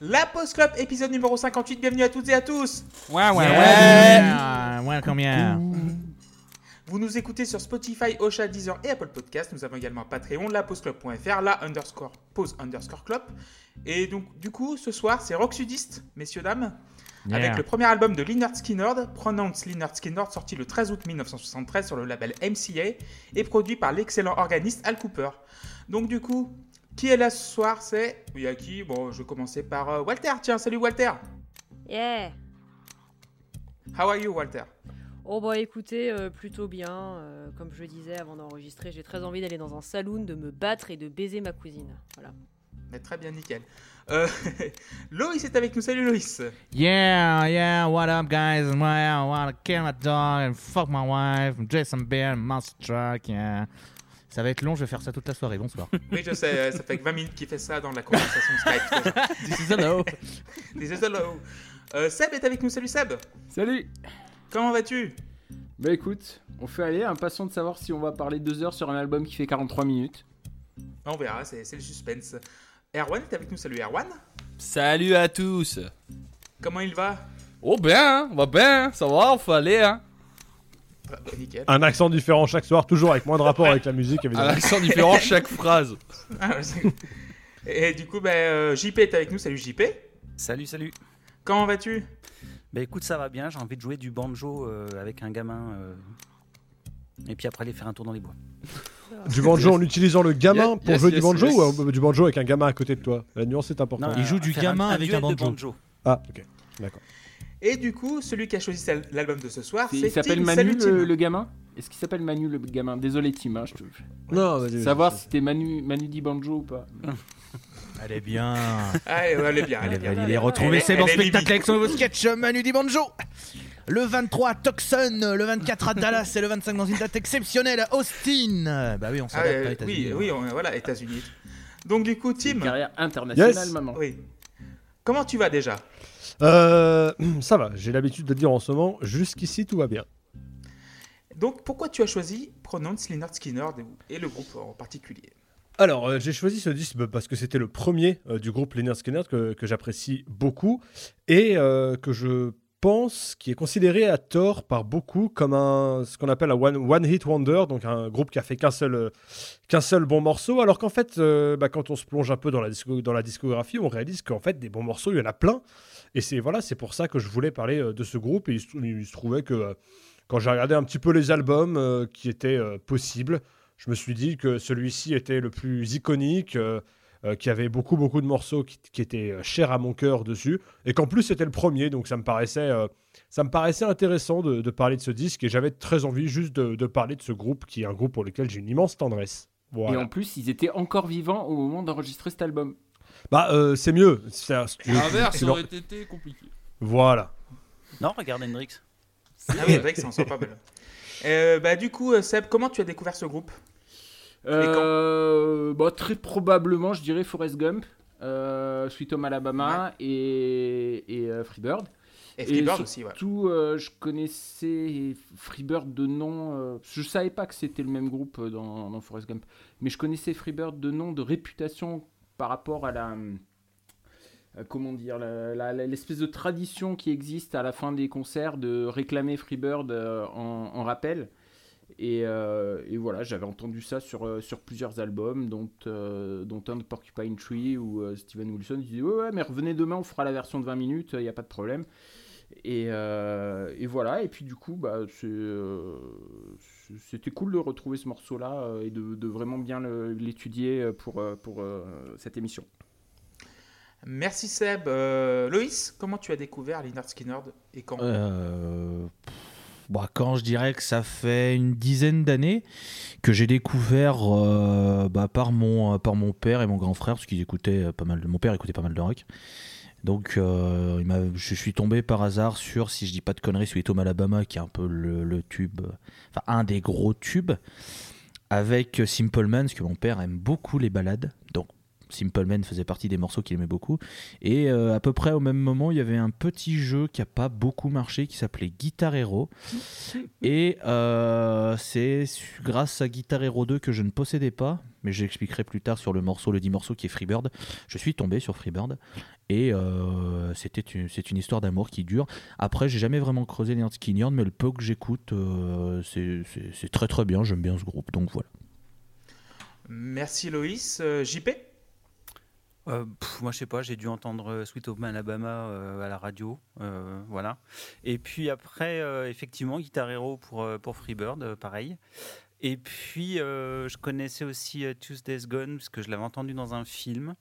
La Post Club, épisode numéro 58. Bienvenue à toutes et à tous. Ouais, ouais, Ouais, ouais, combien? Vous nous écoutez sur Spotify, Ocha, Deezer et Apple Podcast. Nous avons également un Patreon, lapostclub.fr, la underscore pause underscore club. Et donc, du coup, ce soir, c'est Rock Sudiste, messieurs, dames, Yeah. avec le premier album de Lynyrd Skynyrd, Pronounce Lynyrd Skynyrd, sorti le 13 août 1973 sur le label MCA et produit par l'excellent organiste Al Cooper. Donc, du coup, qui est là ce soir? C'est. Il y a qui? Bon, je vais commencer par euh, Walter. Tiens, salut Walter. Yeah How are you, Walter? Oh bah écoutez, euh, plutôt bien. euh, comme je le disais avant d'enregistrer, j'ai très envie d'aller dans un saloon, de me battre et de baiser ma cousine. Voilà. Mais très bien, nickel. Euh, Loïs est avec nous. Salut Loïs. Yeah, yeah, what up, guys? I wanna kill my dog and fuck my wife and Jason Bear and Monster Truck, yeah. Ça va être long, je vais faire ça toute la soirée. Bonsoir. Oui, je sais, euh, ça fait que 20 minutes qu'il fait ça dans la conversation Skype. This is hello. This is hello. Euh, Seb est avec nous. Salut Seb. Salut Comment vas-tu? Bah écoute, on fait aller, impatient de savoir si on va parler deux heures sur un album qui fait 43 minutes. On verra, c'est le suspense. Erwan est avec nous. Salut Erwan. Salut à tous. Comment il va? Oh bien, hein, on va bien, ça va, on fait aller, hein. Nickel. Un accent différent chaque soir, toujours avec moins de rapport avec la musique, Un accent différent chaque phrase. Ah, Et du coup, bah, euh, JP est avec nous. Salut JP. Salut, salut. Comment vas-tu? Bah écoute, ça va bien, j'ai envie de jouer du banjo euh, avec un gamin. euh, Et puis après aller faire un tour dans les bois. Du banjo en utilisant le gamin Yes, pour yes, jouer du banjo yes. ou euh, du banjo avec un gamin à côté de toi? La nuance est importante. Non, Il joue du faire gamin avec duel un de banjo. Ah, ok. D'accord. Et du coup, celui qui a choisi l'album de ce soir, C'est- c'est Il s'appelle. Manu Salut le, gamin Est-ce qu'il s'appelle Manu le gamin Désolé Tim, hein, je te... Non, vas-y. Savoir si c'était Manu, Manu banjo ou pas. Elle est bien. Ah, elle est bien, elle est Allez, bien. retrouver est- Seb en elle est spectacle avec son nouveau sketch Manu du Banjo. Le 23 à Tucson, le 24 à Dallas et le 25 dans une date exceptionnelle à Austin. Bah oui, on Ah, s'adapte euh, à États-Unis. oui, oui, on- voilà, États-unis. Donc du coup, Une Tim, carrière internationale, Yes. maman. oui. Comment tu vas déjà? Euh, ça va, j'ai l'habitude de dire en ce moment, jusqu'ici tout va bien. Donc pourquoi tu as choisi Pronounce Lynyrd Skynyrd et le groupe en particulier? Alors, euh, j'ai choisi ce disque parce que c'était le premier euh, du groupe Lynyrd Skynyrd que, que j'apprécie beaucoup et euh, que je pense qui est considéré à tort par beaucoup comme un ce qu'on appelle un one, one hit wonder, donc un groupe qui a fait qu'un seul qu'un seul bon morceau. Alors qu'en fait, bah, quand on se plonge un peu dans la, disco- dans la discographie, on réalise qu'en fait des bons morceaux, il y en a plein. Et c'est voilà, c'est pour ça que je voulais parler euh, de ce groupe. Et il se, trouvait que euh, quand j'ai regardé un petit peu les albums euh, qui étaient possibles, je me suis dit que celui-ci était le plus iconique, euh, euh, qui avait beaucoup beaucoup de morceaux qui, étaient chers à mon cœur dessus, et qu'en plus c'était le premier, donc ça me paraissait, ça me paraissait intéressant de, parler de ce disque, et j'avais très envie juste de, de parler de ce groupe, qui est un groupe pour lequel j'ai une immense tendresse. Et Voilà. en plus, ils étaient encore vivants au moment d'enregistrer cet album. Bah euh, c'est mieux. C'est un- si tu veux- L'inverse c'est leur- aurait été compliqué. Voilà. Non, regarde Hendrix. Ah oui, ça en sort pas mal. Euh, bah du coup, euh, Seb, comment tu as découvert ce groupe? Euh, bah, très probablement, je dirais Forrest Gump, euh, Sweet Home Alabama et, et euh, Freebird. Et Freebird aussi, ouais. Tout, euh, je connaissais Freebird de nom. euh, je savais pas que c'était le même groupe dans, dans Forrest Gump, mais je connaissais Freebird de nom, de réputation par rapport à la. euh, Comment dire, l'espèce de tradition qui existe à la fin des concerts de réclamer Freebird euh, en, rappel. Et, euh, et voilà, j'avais entendu ça sur, sur plusieurs albums, dont, dont un de Porcupine Tree où Steven Wilson disait Ouais, ouais, mais revenez demain, on fera la version de 20 minutes, il n'y a pas de problème. Et, euh, et voilà, et puis du coup, bah, euh, c'était cool de retrouver ce morceau-là euh, et de, de vraiment bien l'étudier pour, pour cette émission. Merci Seb. Euh, Loïs, comment tu as découvert Lynyrd Skynyrd et quand? Euh, pff, bah, quand je dirais que ça fait une dizaine d'années que j'ai découvert euh, bah, par, mon, par mon père et mon grand frère, parce qu'ils écoutaient pas mal de, mon père écoutait pas mal de rock. Donc euh, je suis tombé par hasard sur, si je dis pas de conneries, Sweet Home Alabama, qui est un peu le, le tube, euh, enfin un des gros tubes, avec Simple Man, parce que mon père aime beaucoup les balades. Donc Simple Man faisait partie des morceaux qu'il aimait beaucoup. Et euh, à peu près au même moment, il y avait un petit jeu qui a pas beaucoup marché qui s'appelait Guitar Hero. Et euh, c'est grâce à Guitar Hero 2 que je ne possédais pas, mais j'expliquerai plus tard sur le morceau, le 10 morceaux qui est Freebird. Je suis tombé sur Freebird et euh, c'était une, c'est une histoire d'amour qui dure. Après, j'ai jamais vraiment creusé les Skinny mais le peu que j'écoute, c'est- c'est c'est très très bien. J'aime bien ce groupe, donc voilà. Merci Loïs. JP Euh, moi, je sais pas, j'ai dû entendre euh, Sweet Home Alabama euh, à la radio, voilà. Et puis après, effectivement, Guitar Hero pour, pour Freebird, pareil. Et puis, je connaissais aussi Tuesday's Gone, parce que je l'avais entendu dans un film.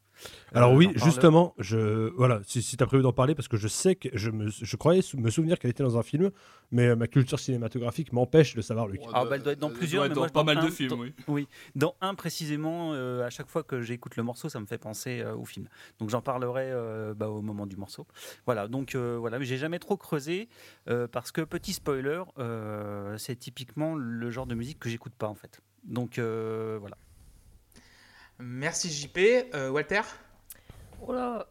Alors Euh, oui, j'en parle- justement, je voilà, si, si tu as prévu d'en parler, parce que je sais que je, me, je croyais sou- me souvenir qu'elle était dans un film, mais euh, ma culture cinématographique m'empêche de savoir lequel. Ah, bah, elle doit être dans plusieurs, mais moi, pas dans mal de un- films, dans- oui. Oui, dans un précisément, euh, à chaque fois que j'écoute le morceau, ça me fait penser euh, au film. Donc j'en parlerai euh, bah, au moment du morceau. Voilà, donc euh, voilà, mais j'ai jamais trop creusé euh, parce que petit spoiler, euh, c'est typiquement le genre de musique que j'écoute pas en fait. Donc euh, voilà. Merci JP. Euh, Walter? Oh là,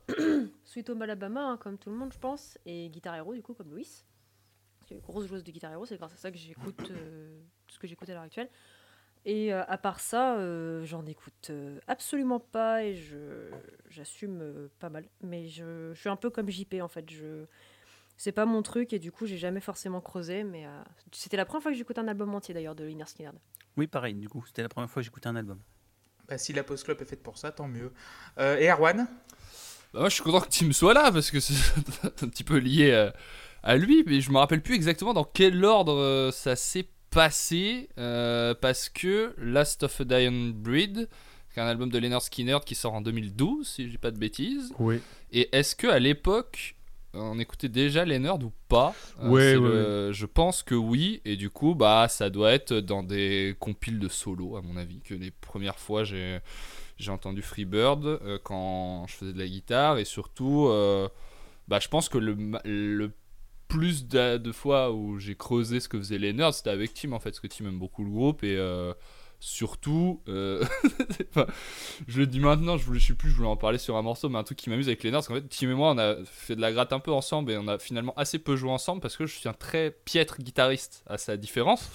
Sweet Home Alabama, hein, comme tout le monde, je pense, et Guitar Hero, du coup, comme Louis. Que grosse joueuse de Guitar Hero, c'est grâce à ça que j'écoute euh, tout ce que j'écoute à l'heure actuelle. Et euh, à part ça, euh, j'en écoute euh, absolument pas et je j'assume euh, pas mal. Mais je, je suis un peu comme JP en fait. Je c'est pas mon truc et du coup j'ai jamais forcément creusé. Mais euh, c'était la première fois que j'écoute un album entier d'ailleurs de Liner Skinner. Oui, pareil, du coup, c'était la première fois que j'écoutais un album. Bah, Si la Post Club est faite pour ça, tant mieux. Euh, et Erwan? Bah, moi, je suis content que Tim soit là parce que c'est un petit peu lié euh, à lui, mais je me rappelle plus exactement dans quel ordre euh, ça s'est passé euh, parce que Last of a Dying Breed, qui est un album de Leonard Skinner qui sort en 2012, si je dis pas de bêtises. Oui. Et est-ce que à l'époque on écoutait déjà Leonard ou pas Euh, Ouais, Je pense que oui, et du coup, bah, ça doit être dans des compiles de solo, à mon avis, que les premières fois j'ai j'ai entendu Freebird euh, quand je faisais de la guitare, et surtout, euh, bah, je pense que le, le plus de, de fois où j'ai creusé ce que faisait Leonard, c'était avec Tim en fait, parce que Tim aime beaucoup le groupe, et euh, surtout, euh, je le dis maintenant, je, je sais plus, je voulais en parler sur un morceau, mais un truc qui m'amuse avec Leonard, c'est qu'en fait, Tim et moi, on a fait de la gratte un peu ensemble, et on a finalement assez peu joué ensemble, parce que je suis un très piètre guitariste, à sa différence.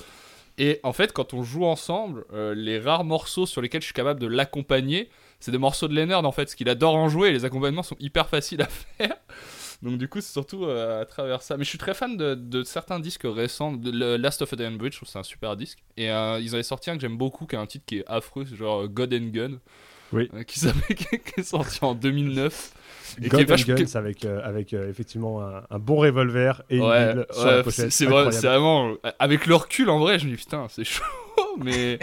Et en fait, quand on joue ensemble, euh, les rares morceaux sur lesquels je suis capable de l'accompagner, c'est des morceaux de Leonard en fait, parce qu'il adore en jouer et les accompagnements sont hyper faciles à faire. Donc du coup, c'est surtout euh, à travers ça. Mais je suis très fan de, de certains disques récents. De, le Last of a Dying Bridge, je trouve c'est un super disque. Et euh, ils avaient sorti un que j'aime beaucoup, qui est un titre qui est affreux, genre euh, God and Gun. Oui. euh, qui, qui est sorti en 2009. Et qui est God and vachement- Guns avec, euh, avec euh, effectivement un, un bon revolver et une Ouais, sur ouais, la pochette. vrai, c'est vraiment. Avec le recul, en vrai, je me dis putain, c'est chaud, mais.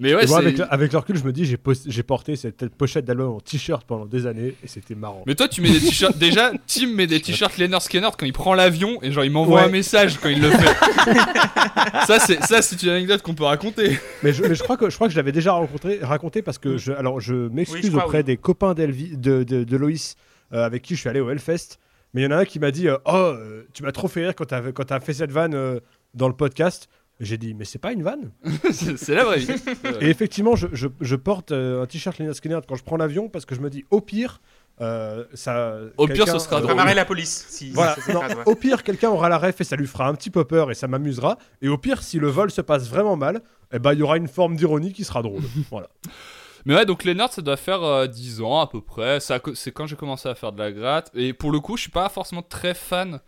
Mais ouais, moi, avec, le- avec le recul, je me dis, j'ai porté cette pochette d'album en t-shirt pendant des années et c'était marrant. Mais toi, tu mets des t-shirts. Déjà, Tim met des t-shirts Leonard Skinner quand il prend l'avion et genre il m'envoie Ouais. un message quand il le fait. ça, c'est ça, c'est une anecdote qu'on peut raconter. Mais je, mais je crois que je crois que je l'avais déjà rencontré, raconté parce que je, alors je m'excuse auprès oui. des copains d'Elvi, de, de, de Loïs euh, avec qui je suis allé au Hellfest. Mais il y en a un qui m'a dit euh, Oh, euh, tu m'as trop fait rire quand t'as quand t'as fait cette vanne euh, dans le podcast. J'ai dit Mais c'est pas une vanne. c'est la vraie vie. Et effectivement, je, je, je porte euh, un t-shirt Lina Skinner quand je prends l'avion parce que je me dis Au pire, euh, ça. Au pire, ce sera euh, drôle. marrer la police. Si, Voilà, si non, au pire, quelqu'un aura la ref et ça lui fera un petit peu peur et ça m'amusera. Et au pire, si le vol se passe vraiment mal, eh ben, il y aura une forme d'ironie qui sera drôle. voilà. Mais ouais, donc Leonard, ça doit faire euh, 10 ans à peu près. C'est quand j'ai commencé à faire de la gratte. Et pour le coup, je suis pas forcément très fan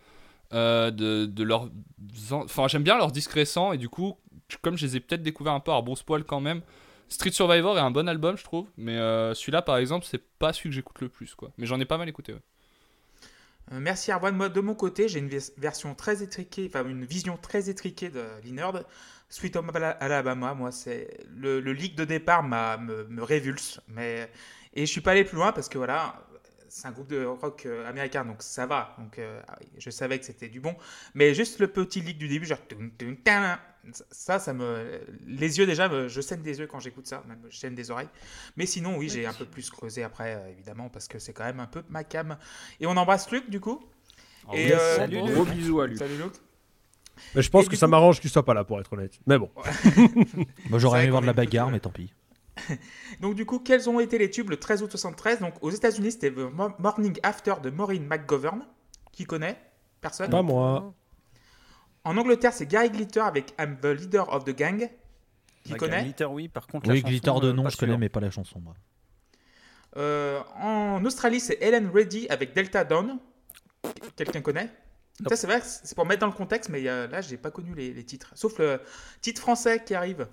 euh, de, de leur. Enfin, j'aime bien leurs disques récents. Et du coup, comme je les ai peut-être découverts un peu à rebrousse poil quand même. Street Survivor est un bon album, je trouve. Mais euh, celui-là, par exemple, c'est pas celui que j'écoute le plus, quoi. Mais j'en ai pas mal écouté, ouais. Euh, Merci Arwan. Moi, de mon côté, j'ai une vers- version très étriquée, enfin une vision très étriquée de Linerd. Sweet Home Ala- Alabama, moi, c'est le, le leak de départ me, me révulse, mais et je suis pas allé plus loin parce que voilà, c'est un groupe de rock euh, américain, donc ça va. Donc euh, ah je savais que c'était du bon, mais juste le petit leak du début, genre ça, ça me, les yeux déjà, me- je saigne des yeux quand j'écoute ça, même je saigne des oreilles. Mais sinon, oui, j'ai un peu plus creusé après, euh, évidemment, parce que c'est quand même un peu ma cam. Et on embrasse Luc, du coup. Et, yes, euh, salut, bon, Gros bisous à lui. Salut Luc. Mais je pense Et que ça coup- m'arrange qu'il soit pas là, pour être honnête. Mais bon. Moi, j'aurais aimé voir de la bagarre, mais tant pis. Donc du coup, quels ont été les tubes le 13 août 73 Donc aux États-Unis, c'était The Mo- Morning After de Maureen McGovern. Qui connaît? Personne? Pas moi. En Angleterre, c'est Gary Glitter avec I'm the Leader of the Gang. Qui Ouais, connaît? Glitter, oui, par contre. la Oui, chanson, Glitter de euh, nom, je connais, mais pas la chanson, moi. Euh, En Australie, c'est Helen Reddy avec Delta Dawn. Quelqu'un connaît? Ça, c'est vrai, c'est pour mettre dans le contexte, mais euh, là, j'ai pas connu les, les titres. Sauf le titre français qui arrive.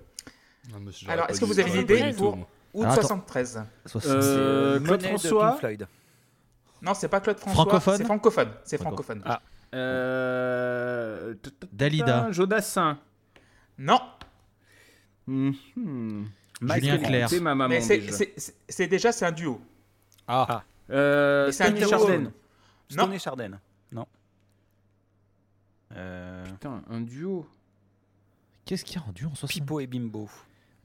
Ah, mais Alors, est-ce que vous avez une idée pour-. Août Ah, attends. 73. Soixante- Euh, C'est, euh, Claude François. Floyd. Non, c'est pas Claude François. Francophone C'est francophone. C'est Franco- francophone. Ah. Euh... Dalida. Jodassin. Non, Mhm. Julien Michael, Clerc. C'est ma maman mais c'est déjà. c'est- un duo. Ah, Euh, Mais c'est un duo. Chardin. Non. Stone et Chardin. Non. Euh, Putain, un duo. Qu'est-ce qu'il y a rendu en 60 Pipo et Bimbo.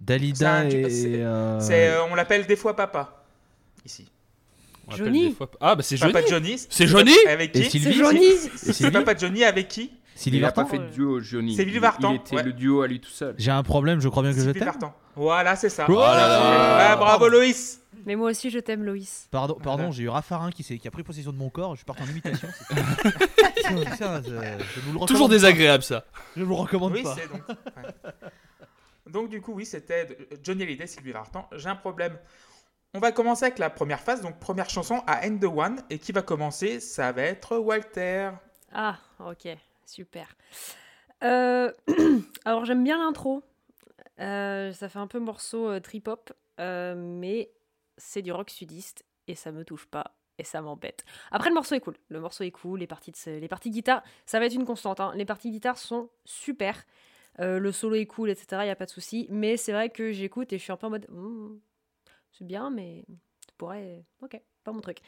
Dalida un et. c'est- euh, euh, on l'appelle des fois papa. Ici. on Johnny. des fois- Ah, bah c'est Johnny. Papa Johnny. C'est Johnny Avec qui C'est Johnny C'est papa Johnny avec qui Sylvie il a pas Vartan fait de duo, Johnny. C'est Sylvie Vartan, Il était ouais. le duo à lui tout seul. J'ai un problème, je crois bien que je t'aime. Vartan. Voilà, c'est ça. Oh là là. Ah, bravo Loïs. Mais moi aussi, je t'aime, Loïs. Pardon, pardon Voilà. j'ai eu Raffarin qui, qui a pris possession de mon corps, je suis parti en imitation. ça, je, je vous le recommande Toujours pas. désagréable ça. Je vous le recommande Oui, pas. c'est donc. ouais. Donc du coup, oui, c'était de- Johnny Hallyday, Sylvie Vartan. J'ai un problème. On va commencer avec la première phase, donc première chanson à End the One, et qui va commencer? Ça va être Walter. Ah, ok, super. Euh, alors j'aime bien l'intro. Euh, ça fait un peu morceau euh, trip-hop, euh, mais c'est du rock sudiste et ça me touche pas et ça m'embête. Après le morceau est cool, le morceau est cool, les parties de les parties guitare, ça va être une constante. hein. Les parties guitare sont super, Euh, le solo est cool, etc. Il y a pas de souci, mais c'est vrai que j'écoute et je suis un peu en mode, Hmm, c'est bien, mais tu pourrais, ok, pas mon truc.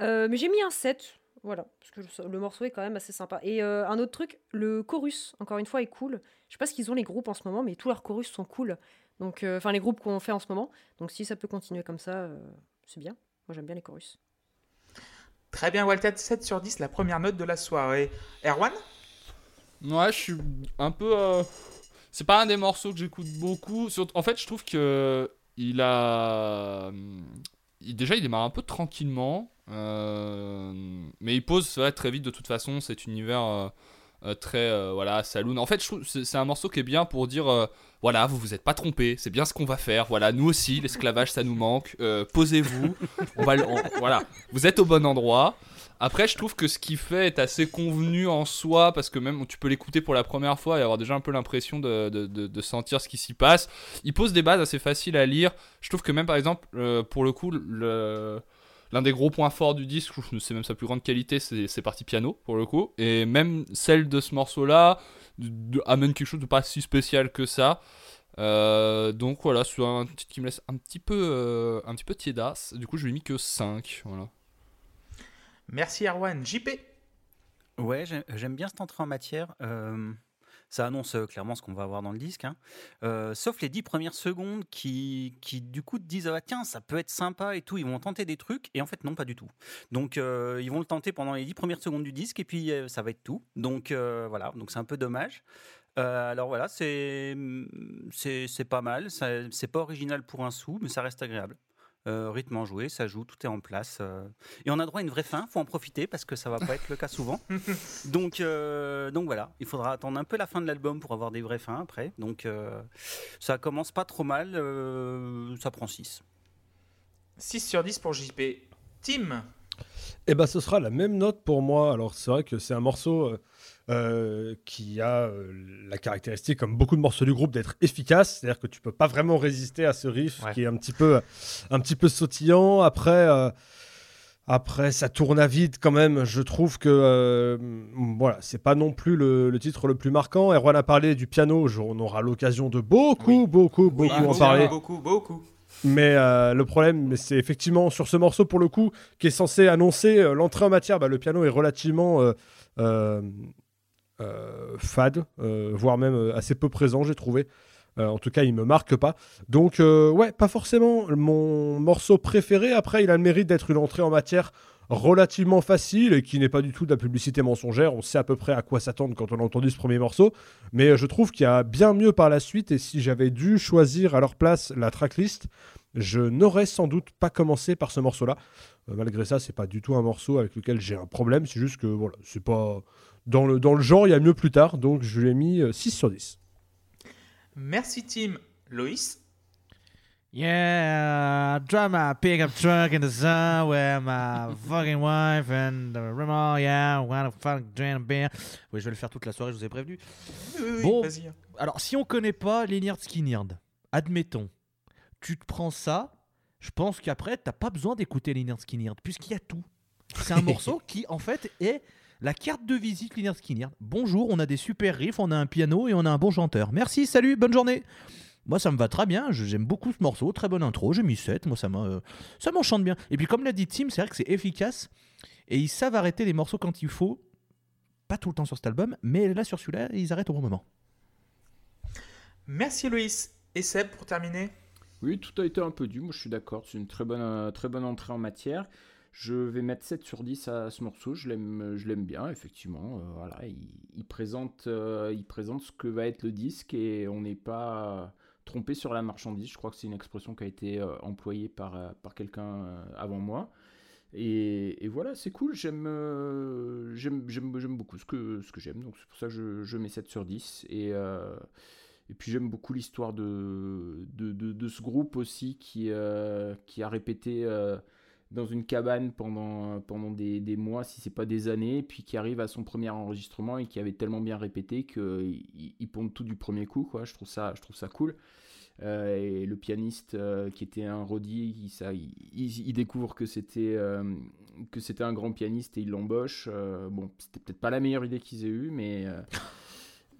Euh, mais j'ai mis un 7, voilà, parce que le morceau est quand même assez sympa. Et euh, un autre truc, le chorus, encore une fois, est cool. Je sais pas ce qu'ils ont les groupes en ce moment, mais tous leurs chorus sont cool. Donc, enfin, les groupes qu'on fait en ce moment. Donc, si ça peut continuer comme ça, c'est bien. Moi, j'aime bien les chorus. Très bien, Walter, 7 sur 10, la première note de la soirée. Erwan? Ouais, je suis un peu. euh, C'est pas un des morceaux que j'écoute beaucoup. En fait, je trouve que il a. il- Déjà, il démarre un peu tranquillement. euh, Mais il pose très vite de toute façon cet univers euh, très euh, voilà saloon. En fait, c'est un morceau qui est bien pour dire euh, voilà, vous vous êtes pas trompé, c'est bien ce qu'on va faire. Voilà, nous aussi, l'esclavage ça nous manque. Posez-vous, on va voilà, vous êtes au bon endroit. Après, je trouve que ce qu'il fait est assez convenu en soi, parce que même tu peux l'écouter pour la première fois et avoir déjà un peu l'impression de, de- sentir ce qui s'y passe. Il pose des bases assez faciles à lire. Je trouve que même par exemple, pour le coup, le- l'un des gros points forts du disque, c'est même sa plus grande qualité, c'est ses parties piano, pour le coup. Et même celle de ce morceau-là amène quelque chose de pas si spécial que ça. Euh, donc voilà, c'est un titre qui me laisse un petit peu, euh, un petit peu tiédasse. Du coup, je lui ai mis que 5. Voilà. Merci Erwan. JP Ouais, j'ai- j'aime bien cette entrée en matière. Euh, ça annonce euh, clairement ce qu'on va avoir dans le disque. hein. Euh, sauf les dix premières secondes qui, qui, du coup, te disent ah, tiens, ça peut être sympa et tout. Ils vont tenter des trucs. Et en fait, non, pas du tout. Donc, euh, ils vont le tenter pendant les dix premières secondes du disque et puis ça va être tout. Donc, voilà. Donc, c'est un peu dommage. Alors voilà, c'est pas mal. C'est pas original pour un sou, mais ça reste agréable. Euh, rythme en joué, ça joue, tout est en place. euh. Et on a droit à une vraie fin, faut en profiter parce que ça va pas être le cas souvent. Donc, euh, donc voilà, il faudra attendre un peu la fin de l'album pour avoir des vraies fins après. Donc euh, ça commence pas trop mal, ça prend 6. 6 sur 10 pour JP. Tim? Eh ben, ce sera la même note pour moi. Alors, c'est vrai que c'est un morceau euh, euh, qui a euh, la caractéristique, comme beaucoup de morceaux du groupe, d'être efficace. C'est-à-dire que tu peux pas vraiment résister à ce riff Ouais. qui est un petit peu, un petit peu sautillant. Après, euh, après, ça tourne à vide quand même. Je trouve que euh, voilà, c'est pas non plus le, le titre le plus marquant. Erwan a parlé du piano. On aura l'occasion de beaucoup, Oui. beaucoup, Oui, beaucoup en beaucoup, parler. Beaucoup, beaucoup. Mais euh, le problème, c'est effectivement sur ce morceau, pour le coup, qui est censé annoncer euh, l'entrée en matière, bah, le piano est relativement euh, fade, voire même assez peu présent, j'ai trouvé. En tout cas, il me marque pas. Donc, ouais, pas forcément mon morceau préféré. Après, il a le mérite d'être une entrée en matière relativement facile et qui n'est pas du tout de la publicité mensongère. On sait à peu près à quoi s'attendre quand on a entendu ce premier morceau. Mais euh, je trouve qu'il y a bien mieux par la suite. Et si j'avais dû choisir à leur place la tracklist, je n'aurais sans doute pas commencé par ce morceau-là. Euh, malgré ça, c'est pas du tout un morceau avec lequel j'ai un problème. C'est juste que voilà, c'est pas dans le, dans le genre, il y a mieux plus tard. Donc je lui ai mis euh, 6 sur 10. Merci, Tim. Loïs? Yeah, drive my pickup truck in the sun where my fucking wife and the yeah, wanna fuck drain a beer. Oui, je vais le faire toute la soirée, je vous ai prévenu. Oui, oui, Bon. vas-y. Alors, si on connaît pas Lynyrd Skynyrd, admettons, tu te prends ça, je pense qu'après, t'as pas besoin d'écouter Lynyrd Skynyrd, puisqu'il y a tout. C'est un morceau qui, en fait, est la carte de visite Lynyrd Skynyrd. Bonjour, on a des super riffs, on a un piano et on a un bon chanteur. Merci, salut, bonne journée moi, ça me va très bien. je- J'aime beaucoup ce morceau. Très bonne intro. J'ai mis 7. Moi, ça m'a, euh, ça m'enchante bien. Et puis, comme l'a dit Tim, c'est vrai que c'est efficace. Et ils savent arrêter les morceaux quand il faut. Pas tout le temps sur cet album, mais là, sur celui-là, ils arrêtent au bon moment. Merci, Loïs. Et Seb, pour terminer Oui, tout a été un peu dû, moi je suis d'accord, c'est une très bonne, euh, très bonne entrée en matière. Je vais mettre 7 sur 10 à ce morceau, je l'aime, je l'aime bien, effectivement. euh, voilà, il, il présente, euh, il présente ce que va être le disque et on n'est pas trompé sur la marchandise. Je crois que c'est une expression qui a été euh, employée par, euh, par quelqu'un euh, avant moi. Et, voilà, c'est cool, j'aime, j'aime, beaucoup ce que, ce que j'aime, donc c'est pour ça que je, mets 7 sur 10. Et, et puis j'aime beaucoup l'histoire de, de, de, de ce groupe aussi qui, qui a répété dans une cabane pendant, pendant des, des mois, si c'est pas des années, puis qui arrive à son premier enregistrement et qui avait tellement bien répété qu'il il, tout du premier coup. Quoi. Je, trouve ça, je trouve ça cool. Euh, et le pianiste euh, qui était un Roddy, il, il, découvre que c'était euh, que c'était un grand pianiste et il l'embauche. Bon, c'était peut-être pas la meilleure idée qu'ils aient eue, mais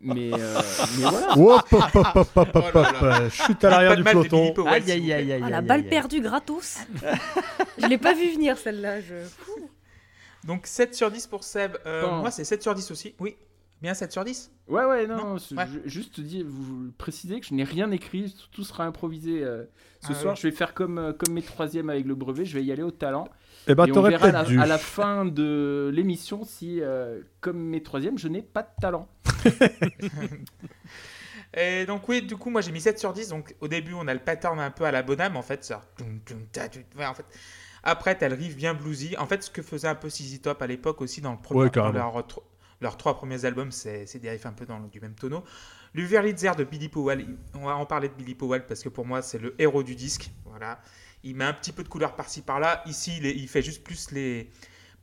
mais, euh, mais voilà. Hop, hop, hop, hop, hop, hop, Oh hop, euh, Chute à l'arrière du peloton. Aïe, aïe, plaît. aïe, aïe, Ah, la balle perdue gratos. je l'ai pas vu venir celle-là. Je... Donc 7 sur 10 pour Seb. Euh, Bon. Moi, c'est 7 sur 10 aussi. Oui. Bien 7 sur 10 Ouais, ouais, non, Non, ouais. ju- juste dire, vous, précisez que je n'ai rien écrit, tout, sera improvisé. euh, ce Ah soir, oui. je vais faire comme, euh, comme mes troisièmes avec le brevet, je vais y aller au talent. Eh ben, et on t'aurais verra à la, à la fin de l'émission si, euh, comme mes troisièmes, je n'ai pas de talent. Et donc oui, du coup, moi j'ai mis 7 sur 10. Donc au début, on a le pattern un peu à la bonhomme en fait. Ça. Ouais, en fait. Après, t'as le riff bien bluesy. En fait, ce que faisait un peu CZ Top à l'époque aussi dans, le premier, Ouais, dans carrément. leur, tro- leurs trois premiers albums, c'est des riffs un peu dans le- du même tonneau. L'Uverlitzer de Billy Powell, on va en parler de Billy Powell parce que pour moi, c'est le héros du disque. Voilà. Il met un petit peu de couleur par-ci par-là. Ici, il, est- il fait juste plus, les,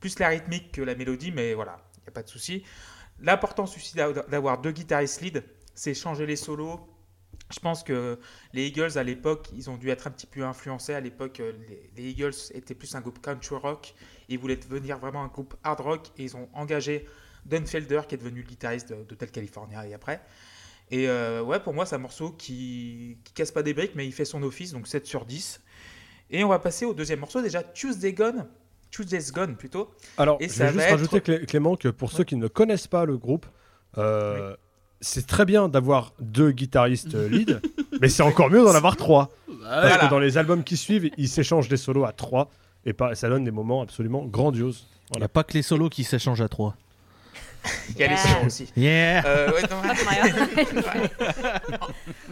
plus la rythmique que la mélodie, mais voilà, il n'y a pas de souci. L'importance aussi d'a- d'avoir deux guitaristes lead, c'est changer les solos. Je pense que les Eagles à l'époque, ils ont dû être un petit peu influencés. À l'époque, euh, les, les Eagles étaient plus un groupe country rock. Ils voulaient devenir vraiment un groupe hard rock et ils ont engagé Don Felder, qui est devenu le guitariste de- d'Hotel California et après. Et euh, ouais, pour moi, c'est un morceau qui, qui casse pas des briques, mais il fait son office, donc 7 sur 10. Et on va passer au deuxième morceau, déjà Tuesday Gone. Tuesday's Gone plutôt. Alors, Et je vais juste rajouter, Clé- Clément, que pour ceux qui ne connaissent pas le groupe, euh, c'est très bien d'avoir deux guitaristes euh, lead, mais c'est encore mieux d'en avoir trois. Parce Voilà. que dans les albums qui suivent, ils s'échangent des solos à trois, et pas- ça donne des moments absolument grandioses. Il n'y a pas que les solos qui s'échangent à trois. Il y a les sœurs aussi. Yeah Euh, ouais.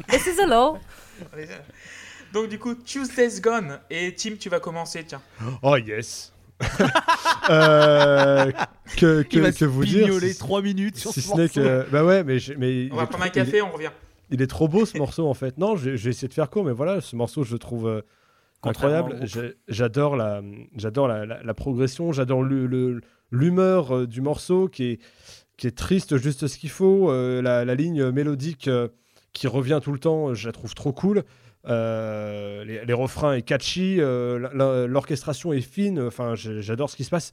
This is a law. Donc du coup, Tuesday's Gone. Et Tim, tu vas commencer, tiens. Oh yes Euh, que, que, Il va que se vous dire si, 3 minutes sur si ce ce n'est morceau. que bah ouais mais, j'ai- mais On va prendre un il café, on revient. il est trop beau ce morceau en fait. Non, j'ai essayé de faire court, mais voilà, ce morceau je le trouve euh, incroyable. J'adore la, j'adore la, la- la progression, j'adore l'humeur euh, du morceau qui est, qui est triste juste ce qu'il faut. euh, la, la ligne mélodique euh, qui revient tout le temps, je la trouve trop cool. Euh, les, les refrains est catchy, euh, l'orchestration est fine. Enfin, j'adore ce qui se passe.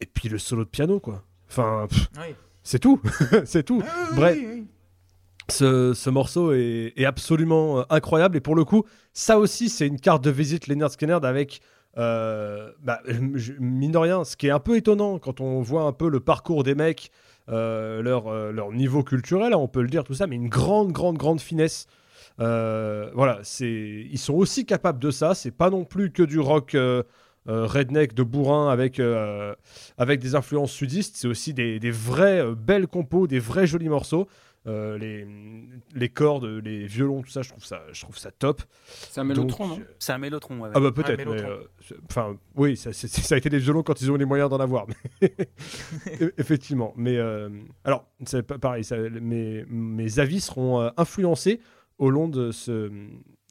Et puis le solo de piano, quoi. Enfin, Oui. c'est tout, c'est tout. Ah, oui, Bref. oui. Ce, ce morceau est, est absolument euh, incroyable et pour le coup, ça aussi c'est une carte de visite Leonard Skinner avec, euh, bah, mine de rien, ce qui est un peu étonnant quand on voit un peu le parcours des mecs, euh, leur, euh, leur niveau culturel, hein, on peut le dire tout ça, mais une grande, grande, grande finesse. Euh, voilà, c'est, ils sont aussi capables de ça. C'est pas non plus que du rock, euh, euh, redneck de bourrin avec, euh, avec des influences sudistes. C'est aussi des, des vraies euh, belles compos, des vrais jolis morceaux. Euh, les, les cordes, les violons, tout ça, je trouve ça, je trouve ça top. C'est un mélotron, Donc, non C'est un mélotron. ouais, Ah bah peut-être, euh, enfin oui, ça, a été des violons quand ils ont eu les moyens d'en avoir, mais E- effectivement. Mais euh, alors c'est pas pareil, ça- mes, mes avis seront influencés au long de ce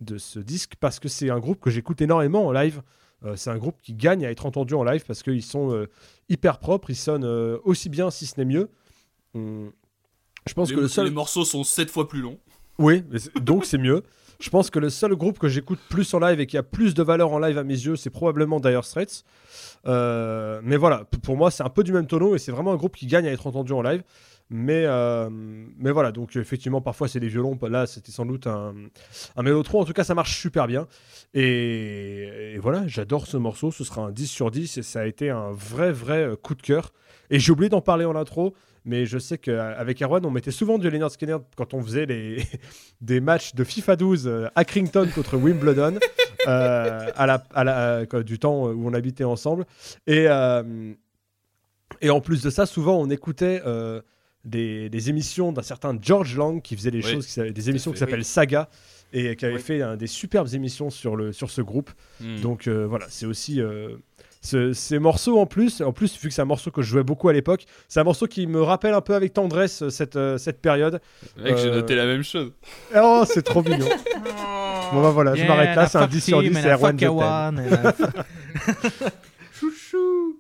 de ce disque parce que c'est un groupe que j'écoute énormément en live. Euh, c'est un groupe qui gagne à être entendu en live parce qu'ils sont euh, hyper propres, ils sonnent euh, aussi bien si ce n'est mieux. Hum, Je pense les, que le seul les morceaux sont 7 fois plus longs. oui, donc c'est mieux. Je pense que le seul groupe que j'écoute plus en live et qui a plus de valeur en live à mes yeux, c'est probablement Dire Straits. Mais voilà, pour moi, c'est un peu du même tonneau et c'est vraiment un groupe qui gagne à être entendu en live. Mais, euh, mais voilà, donc effectivement, parfois c'est des violons. Là, c'était sans doute un, un mélotron. En tout cas, ça marche super bien. Et, et voilà, j'adore ce morceau. Ce sera un 10 sur 10 et ça a été un vrai, vrai euh, coup de cœur. Et j'ai oublié d'en parler en intro, mais je sais qu'avec Erwan, on mettait souvent du Leonard Skinner quand on faisait les, des matchs de FIFA 12 euh, Accrington contre Wimbledon, euh, à la, à la- euh, du temps où on habitait ensemble. Et, et en plus de ça, souvent on écoutait des, des émissions d'un certain George Lang qui faisait des Oui, choses, qui des émissions qui s'appellent Saga et qui avait Oui. fait hein, des superbes émissions sur, le, sur ce groupe. Hmm. Donc euh, voilà, c'est aussi euh, ce- ces morceaux en plus, en plus vu que c'est un morceau que je jouais beaucoup à l'époque, c'est un morceau qui me rappelle un peu avec tendresse euh, cette, euh, cette période. Mec, j'ai euh, noté la même chose. Oh, c'est trop mignon. Bon bah voilà, je m'arrête là, c'est un fuck 10 sur 10, team and c'est Erwan Chouchou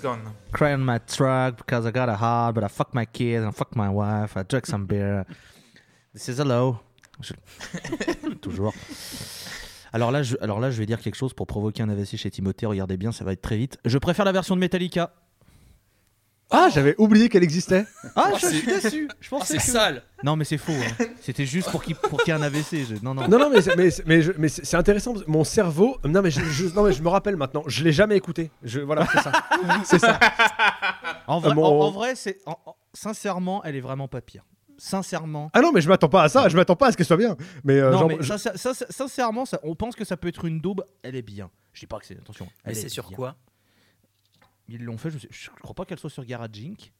Gone. Cry on my truck because I got a heart, but I fuck my kids and fuck my wife. I drink some beer. This is hello. Je- Toujours. Alors là, je, alors là, je vais dire quelque chose pour provoquer un AVC chez Timothée. Regardez bien, ça va être très vite. Je préfère la version de Metallica. Ah, j'avais oublié qu'elle existait. Ah, Oh, je c'est- suis déçu. Je Oh, pensais c'est que- sale. Non, mais c'est faux. hein. C'était juste pour qu'il pour qu'il y ait un AVC. je- Non, non. Non, non, mais, c'est- mais, c'est- mais, je- mais c'est c'est intéressant. parce que Mon cerveau. Non, mais je, je- non, mais je me rappelle maintenant. Je l'ai jamais écouté. Je, voilà, c'est ça. c'est ça. En vrai, Euh, mon- en- en vrai, c'est en- en- sincèrement, elle est vraiment pas pire. Sincèrement. Ah non, mais je m'attends pas à ça. Je m'attends pas à ce qu'elle soit bien. Mais, euh, non, genre, mais je- sincèrement, ça- on pense que ça peut être une daube. Elle est bien. Je dis pas que c'est. Attention. Mais elle c'est est sur bien. quoi? Ils l'ont fait. Je, sais- je crois pas qu'elle soit sur Garage Inc.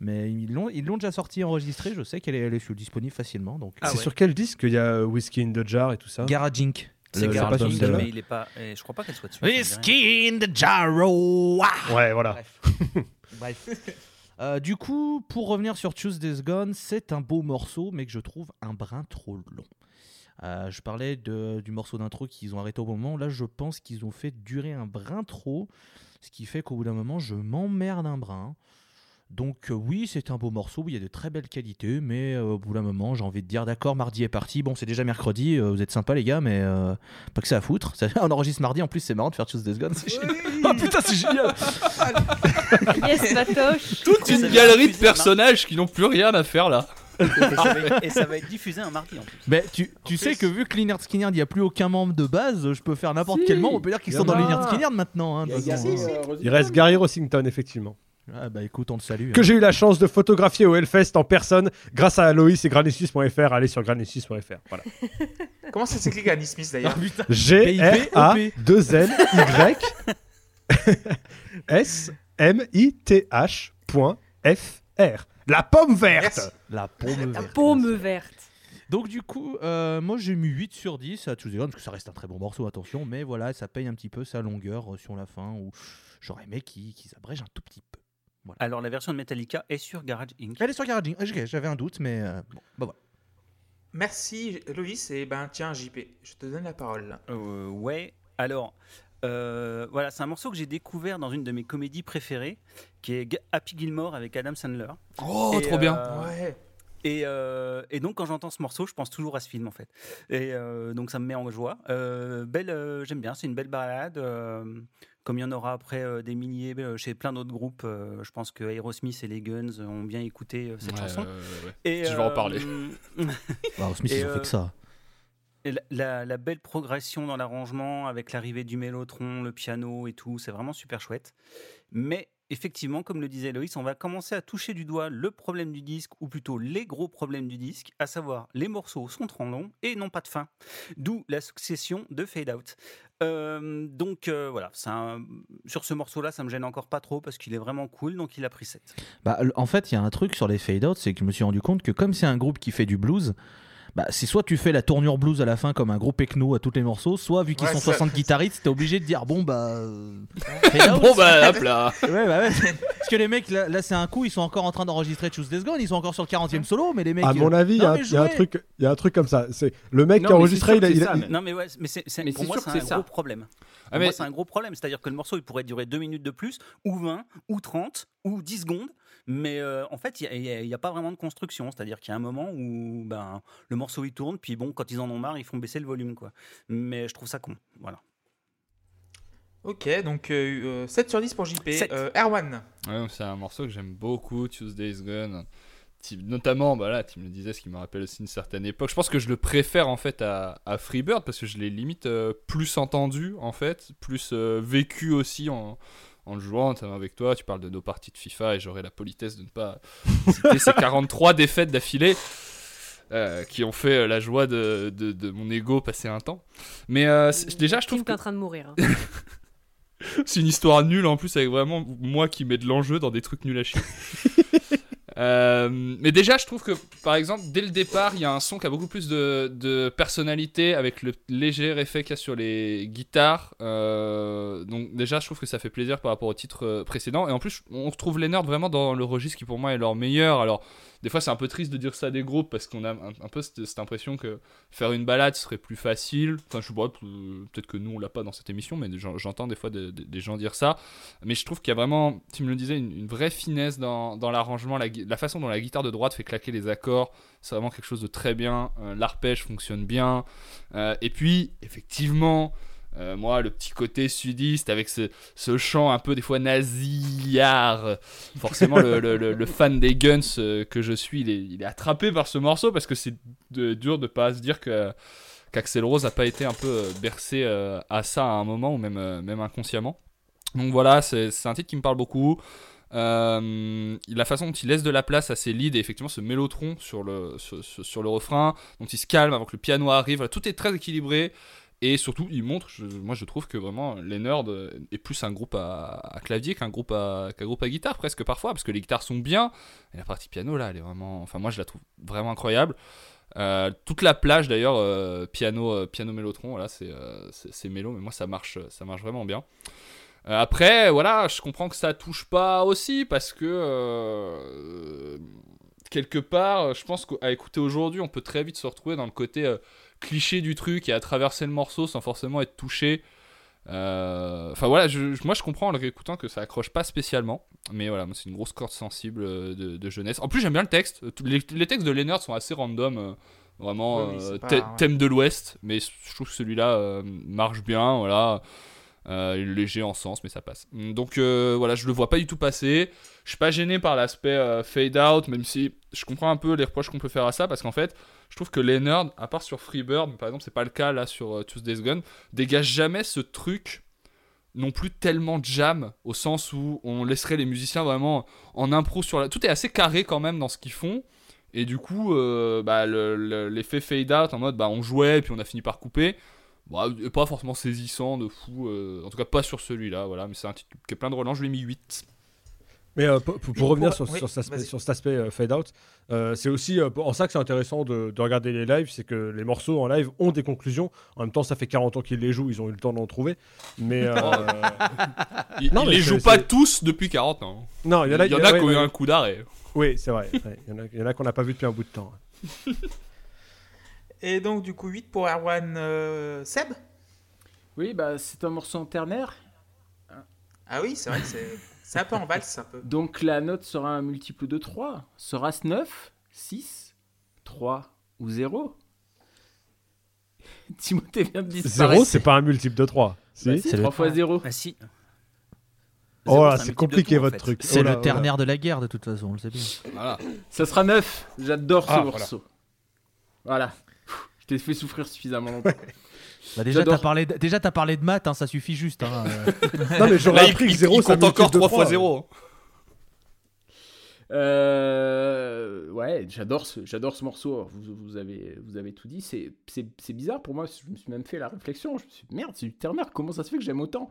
Mais ils l'ont, ils l'ont déjà sorti enregistrée. Je sais qu'elle est, elle est sur- disponible facilement. Donc. Ah c'est ouais. sur quel disque qu'il y a Whiskey in the Jar et tout ça? Garage Inc. C'est Le- Garage pas Inc, celle-là. mais il est pas. et je crois pas qu'elle soit dessus. Whiskey in the jar. oh, ah. Ouais, voilà. Bref. Euh, du coup, pour revenir sur Tuesday's Gone, c'est un beau morceau, mais que je trouve un brin trop long. Euh, je parlais de- du morceau d'intro qu'ils ont arrêté au moment. Là, je pense qu'ils ont fait durer un brin trop, ce qui fait qu'au bout d'un moment, je m'emmerde un brin. Donc euh, oui, c'est un beau morceau, il y a de très belles qualités, mais euh, au bout d'un moment, j'ai envie de dire d'accord, mardi est parti. Bon, c'est déjà mercredi, euh, vous êtes sympas les gars, mais euh, pas que ça à foutre. Ça- on enregistre mardi, en plus c'est marrant de faire Tuesday's Gone. c'est génial. Oh putain, c'est génial Yes, Toute une galerie de personnages qui n'ont plus rien à faire là et, ça va, être diffusé un mardi en plus. Mais tu, tu sais que vu que Lineard Skinner, il n'y a plus aucun membre de base, je peux faire n'importe si, quel membre. On peut dire qu'ils sont dans Lineard Skinner maintenant. Hein, il, reste Gary Rossington, effectivement. Ah, bah écoute, on le salue. Que hein. j'ai eu la chance de photographier au Hellfest en personne grâce à Aloïs et Granessus.fr. Allez sur Granessus.fr. Voilà. Comment ça s'écrit Granny d'ailleurs ah, G-R-A-2-N-Y-S-M-I-T-H.fr. La pomme verte. La paume La verte. paume verte. Donc du coup, euh, moi j'ai mis 8 sur 10 à Tuesday Gone, parce que ça reste un très bon morceau, attention, mais voilà, ça paye un petit peu sa longueur euh, sur la fin, où j'aurais aimé qu'ils qu'ils abrègent un tout petit peu. Alors la version de Metallica est sur Garage Inc. Elle est sur Garage Inc. Ok, j'avais un doute, mais euh, bon, bah voilà. Merci Loïs, et ben tiens JP, je te donne la parole. Euh, ouais. Alors, euh, voilà, c'est un morceau que j'ai découvert dans une de mes comédies préférées, qui est Happy Gilmore avec Adam Sandler. Oh, Et, trop bien. euh, Ouais. Et, euh, et donc quand j'entends ce morceau, je pense toujours à ce film en fait. Et euh, donc ça me met en joie. Euh, belle, euh, j'aime bien, c'est une belle balade. euh, comme il y en aura après euh, des milliers euh, chez plein d'autres groupes. euh, je pense que Aerosmith et les Guns ont bien écouté euh, cette Ouais, chanson. ouais. Et, Je vais en parler. Bah, Smith, Et, ils ont fait que ça. La, belle progression dans l'arrangement avec l'arrivée du mélotron, le piano et tout, c'est vraiment super chouette. Mais effectivement, comme le disait Loïs, on va commencer à toucher du doigt le problème du disque, ou plutôt les gros problèmes du disque, à savoir les morceaux sont trop longs et n'ont pas de fin. D'où la succession de fade out. Euh, donc euh, voilà, sur ce morceau-là, ça me gêne encore pas trop parce qu'il est vraiment cool, donc il a pris 7. Bah, en fait, il y a un truc sur les fade-out, c'est que je me suis rendu compte que comme c'est un groupe qui fait du blues, bah, c'est soit tu fais la tournure blues à la fin comme un gros techno à tous les morceaux, soit vu qu'ils Ouais, sont ça- 60 guitaristes, t'es obligé de dire bon bah. euh, Bon bah hop là Ouais, bah ouais. Parce que les mecs, là, là, c'est un coup, ils sont encore en train d'enregistrer Choose This Gone, ils sont encore sur le 40e solo, mais les mecs. À mon euh, avis, il y, a- un truc, il y a un truc comme ça. C'est le mec Non, qui a enregistré, il a, il c'est a- ça, il- mais- Non mais ouais, mais c'est, pour moi c'est un ça. gros problème. Pour Ah, mais- moi c'est un gros problème, c'est-à-dire que le morceau il pourrait durer 2 minutes de plus, ou 20, ou 30, ou 10 secondes, mais euh, en fait il n'y a, pas vraiment de construction, c'est-à-dire qu'il y a un moment où ben, le morceau il tourne, puis bon quand ils en ont marre ils font baisser le volume quoi. Mais je trouve ça con, voilà. Ok, donc euh, euh, 7 sur 10 pour JP. Euh, Erwan. Ouais, c'est un morceau que j'aime beaucoup, Tuesday's Gone. Notamment, bah là, tu me le disais, ce qui me rappelle aussi une certaine époque. Je pense que je le préfère en fait à, à Freebird parce que je l'ai limite euh, plus entendu en fait, plus euh, vécu aussi en, en le jouant, notamment avec toi. Tu parles de nos parties de FIFA et j'aurais la politesse de ne pas citer ces 43 défaites d'affilée. euh, qui ont fait euh, la joie de, de- de mon ego passer un temps. Mais euh, déjà, je trouve que en train de mourir. hein. c'est une histoire nulle en plus avec vraiment moi qui mets de l'enjeu dans des trucs nuls à chier. Euh, mais déjà, je trouve que par exemple, dès le départ, il y a un son qui a beaucoup plus de, personnalité avec le léger effet qu'il y a sur les guitares. Euh, donc, déjà, je trouve que ça fait plaisir par rapport au titre euh, précédent. Et en plus, on retrouve les nerds vraiment dans le registre qui pour moi est leur meilleur. Alors, des fois, c'est un peu triste de dire ça des groupes parce qu'on a un, peu cette, impression que faire une balade serait plus facile. Enfin, je sais pas, peut-être que nous on l'a pas dans cette émission, mais j'en- j'entends des fois de- de- des gens dire ça. Mais je trouve qu'il y a vraiment, tu me le disais, une, vraie finesse dans, l'arrangement, la façon dont la guitare de droite fait claquer les accords. C'est vraiment quelque chose de très bien. Euh, L'arpège fonctionne bien. Euh, et puis, effectivement. Euh, moi, le petit côté sudiste avec ce, ce chant un peu des fois nasillard, forcément le, le- le- fan des Guns euh, que je suis, il est, il est attrapé par ce morceau parce que c'est dur de pas se dire que qu'Axel Rose a pas été un peu euh, bercé à ça à un moment ou même, même inconsciemment. Donc voilà, c'est un titre qui me parle beaucoup. La façon dont il laisse de la place à ses leads et effectivement ce mélotron sur le, sur, le refrain, dont il se calme avant que le piano arrive, tout est très équilibré. Et surtout, il montre, moi je trouve que vraiment les nerds euh, est plus un groupe à, clavier qu'un groupe à, qu'un groupe à guitare presque parfois, parce que les guitares sont bien, et la partie piano là, elle est vraiment, enfin moi je la trouve vraiment incroyable. Euh, toute la plage d'ailleurs, euh, piano, piano mélotron, c'est, c'est, mélo, mais moi ça marche, ça marche vraiment bien. Après, voilà, je comprends que ça touche pas aussi parce que quelque part, je pense qu'à écouter aujourd'hui, on peut très vite se retrouver dans le côté cliché du truc et à traverser le morceau sans forcément être touché. Euh, Enfin voilà, je- moi je comprends en le réécoutant que ça accroche pas spécialement, mais voilà, c'est une grosse corde sensible euh, de, de jeunesse. En plus, j'aime bien le texte. Les, les textes de Leonard sont assez random, euh, vraiment Oui, oui, c'est pas- thè- ouais. thème de l'Ouest, mais je trouve que celui-là euh, marche bien. Voilà. Euh, léger en sens, mais ça passe. Donc euh, voilà, je le vois pas du tout passer. Je suis pas gêné par l'aspect euh, fade out, même si je comprends un peu les reproches qu'on peut faire à ça, parce qu'en fait, je trouve que Leonard, à part sur Freebird, par exemple, c'est pas le cas là sur euh, Tuesday's Gone, dégage jamais ce truc non plus tellement jam au sens où on laisserait les musiciens vraiment en impro sur la. Tout est assez carré quand même dans ce qu'ils font. Et du coup, bah, le- le- l'effet fade out en mode bah, on jouait puis on a fini par couper. Bah, pas forcément saisissant de fou, euh, en tout cas pas sur celui-là, voilà, mais c'est un titre qui est plein de relance, je lui ai mis 8. Mais euh, pour, pour- pour Et revenir pour- sur, oui, sur cet aspect, vas-y. sur cet aspect, euh, fade out, euh, c'est aussi euh, en ça que c'est intéressant de, de regarder les lives, c'est que les morceaux en live ont des conclusions. En même temps, ça fait 40 ans qu'ils les jouent, ils ont eu le temps d'en trouver. Mais euh, Il, Non, il mais les c'est- joue pas tous depuis 40 ans. non, il y en a, Il y en a ouais, qui ont eu ouais. un coup d'arrêt. Oui, c'est vrai. ouais, Il y en a, il y en a qu'on n'a pas vu depuis un bout de temps. Et donc, du coup, 8 pour Erwan euh, Seb Oui, bah, c'est un morceau en ternaire. Ah oui, c'est vrai que c'est un peu en valse, un peu. Donc la note sera un multiple de 3. Sera-ce 9, 6, 3 ou 0 Timothée vient de disparaître. Zéro, c'est pas un multiple de 3. Si Bah, c'est C'est le- 3 fois 0. Ah si, Oh là, c'est compliqué tout, en votre fait. truc. C'est Oh le ternaire de la guerre, de toute façon, on le sait bien. Voilà. Ça sera 9. J'adore ce Ah, morceau. Voilà. T'ai fait souffrir suffisamment longtemps. Bah déjà, t'as parlé, de- déjà, t'as parlé de maths, hein, ça suffit juste. hein, euh. Non, mais j'aurais appris que il- 0 il c'est un compte encore multiple de 3 fois trois. 0. Euh, ouais, j'adore ce, j'adore ce morceau. Vous, vous avez, vous avez tout dit. C'est, c'est, c'est bizarre pour moi. Je me suis même fait la réflexion. Je me suis dit, merde, c'est du Turner. Comment ça se fait que j'aime autant?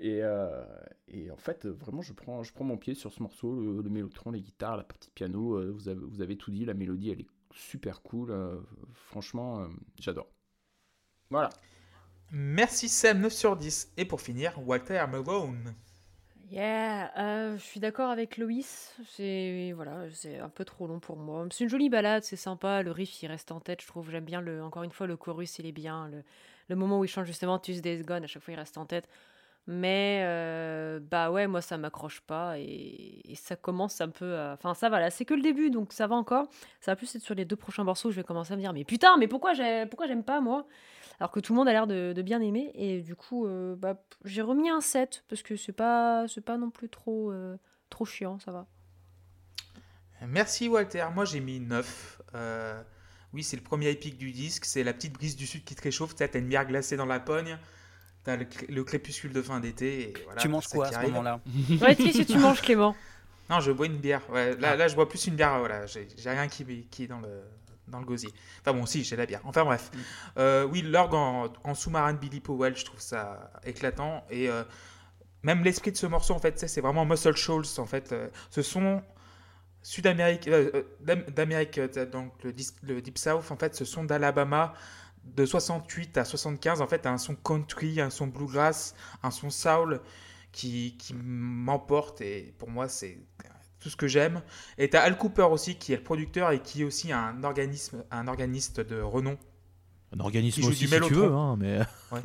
Et, euh, et en fait, vraiment, je prends, je prends mon pied sur ce morceau. Le, le mélotron, les guitares, la partie de piano. euh, vous, avez, vous avez tout dit. La mélodie, elle est super cool. euh, franchement, euh, j'adore. Voilà. Merci Sam, 9 sur 10. Et pour finir, Walter Malone. Yeah, euh, je suis d'accord avec Loïs. C'est voilà, c'est un peu trop long pour moi. C'est une jolie balade, c'est sympa. Le riff il reste en tête, je trouve. J'aime bien le. Encore une fois, le chorus il est bien. Le, le moment où il chante justement Tuesday's Gone, à chaque fois il reste en tête. Mais euh, bah ouais, moi ça m'accroche pas et, ça commence un peu. à- Enfin ça va là, c'est que le début donc ça va encore. Ça va plus être sur les deux prochains morceaux je vais commencer à me dire mais putain, mais pourquoi j'ai pourquoi j'aime pas moi? Alors que tout le monde a l'air de, bien aimer et du coup euh, bah, j'ai remis un 7 parce que c'est pas c'est pas non plus trop euh, trop chiant ça va Merci Walter, moi j'ai mis 9. Euh, oui, c'est le premier épique du disque, c'est la petite brise du sud qui te réchauffe, t'as une bière glacée dans la pogne, t'as le, cré- le crépuscule de fin d'été. et voilà, tu manges quoi à ce moment-là? Ouais qu'est-ce que tu manges Clément Non, je bois une bière. Ouais, là, Ah. là, je bois plus une bière. Voilà, j'ai rien qui, qui est dans le, dans le gosier. Enfin bon, si, j'ai la bière. Enfin bref. Euh, oui, l'orgue en, en sous-marin de Billy Powell, je trouve ça éclatant. Et euh, même l'esprit de ce morceau, en fait, c'est vraiment Muscle Shoals. En fait, Euh, ce son sud-amérique, d'Am- d'Amérique, euh, donc le Deep South, en fait, ce son d'Alabama de 68 à 75, en fait, un son country, un son bluegrass, un son soul qui, qui m'emporte et pour moi c'est tout ce que j'aime. Et t'as Al Cooper aussi qui est le producteur et qui est aussi un organisme, un organiste de renom. Un organisme aussi du si tu veux, mélotron. hein, mais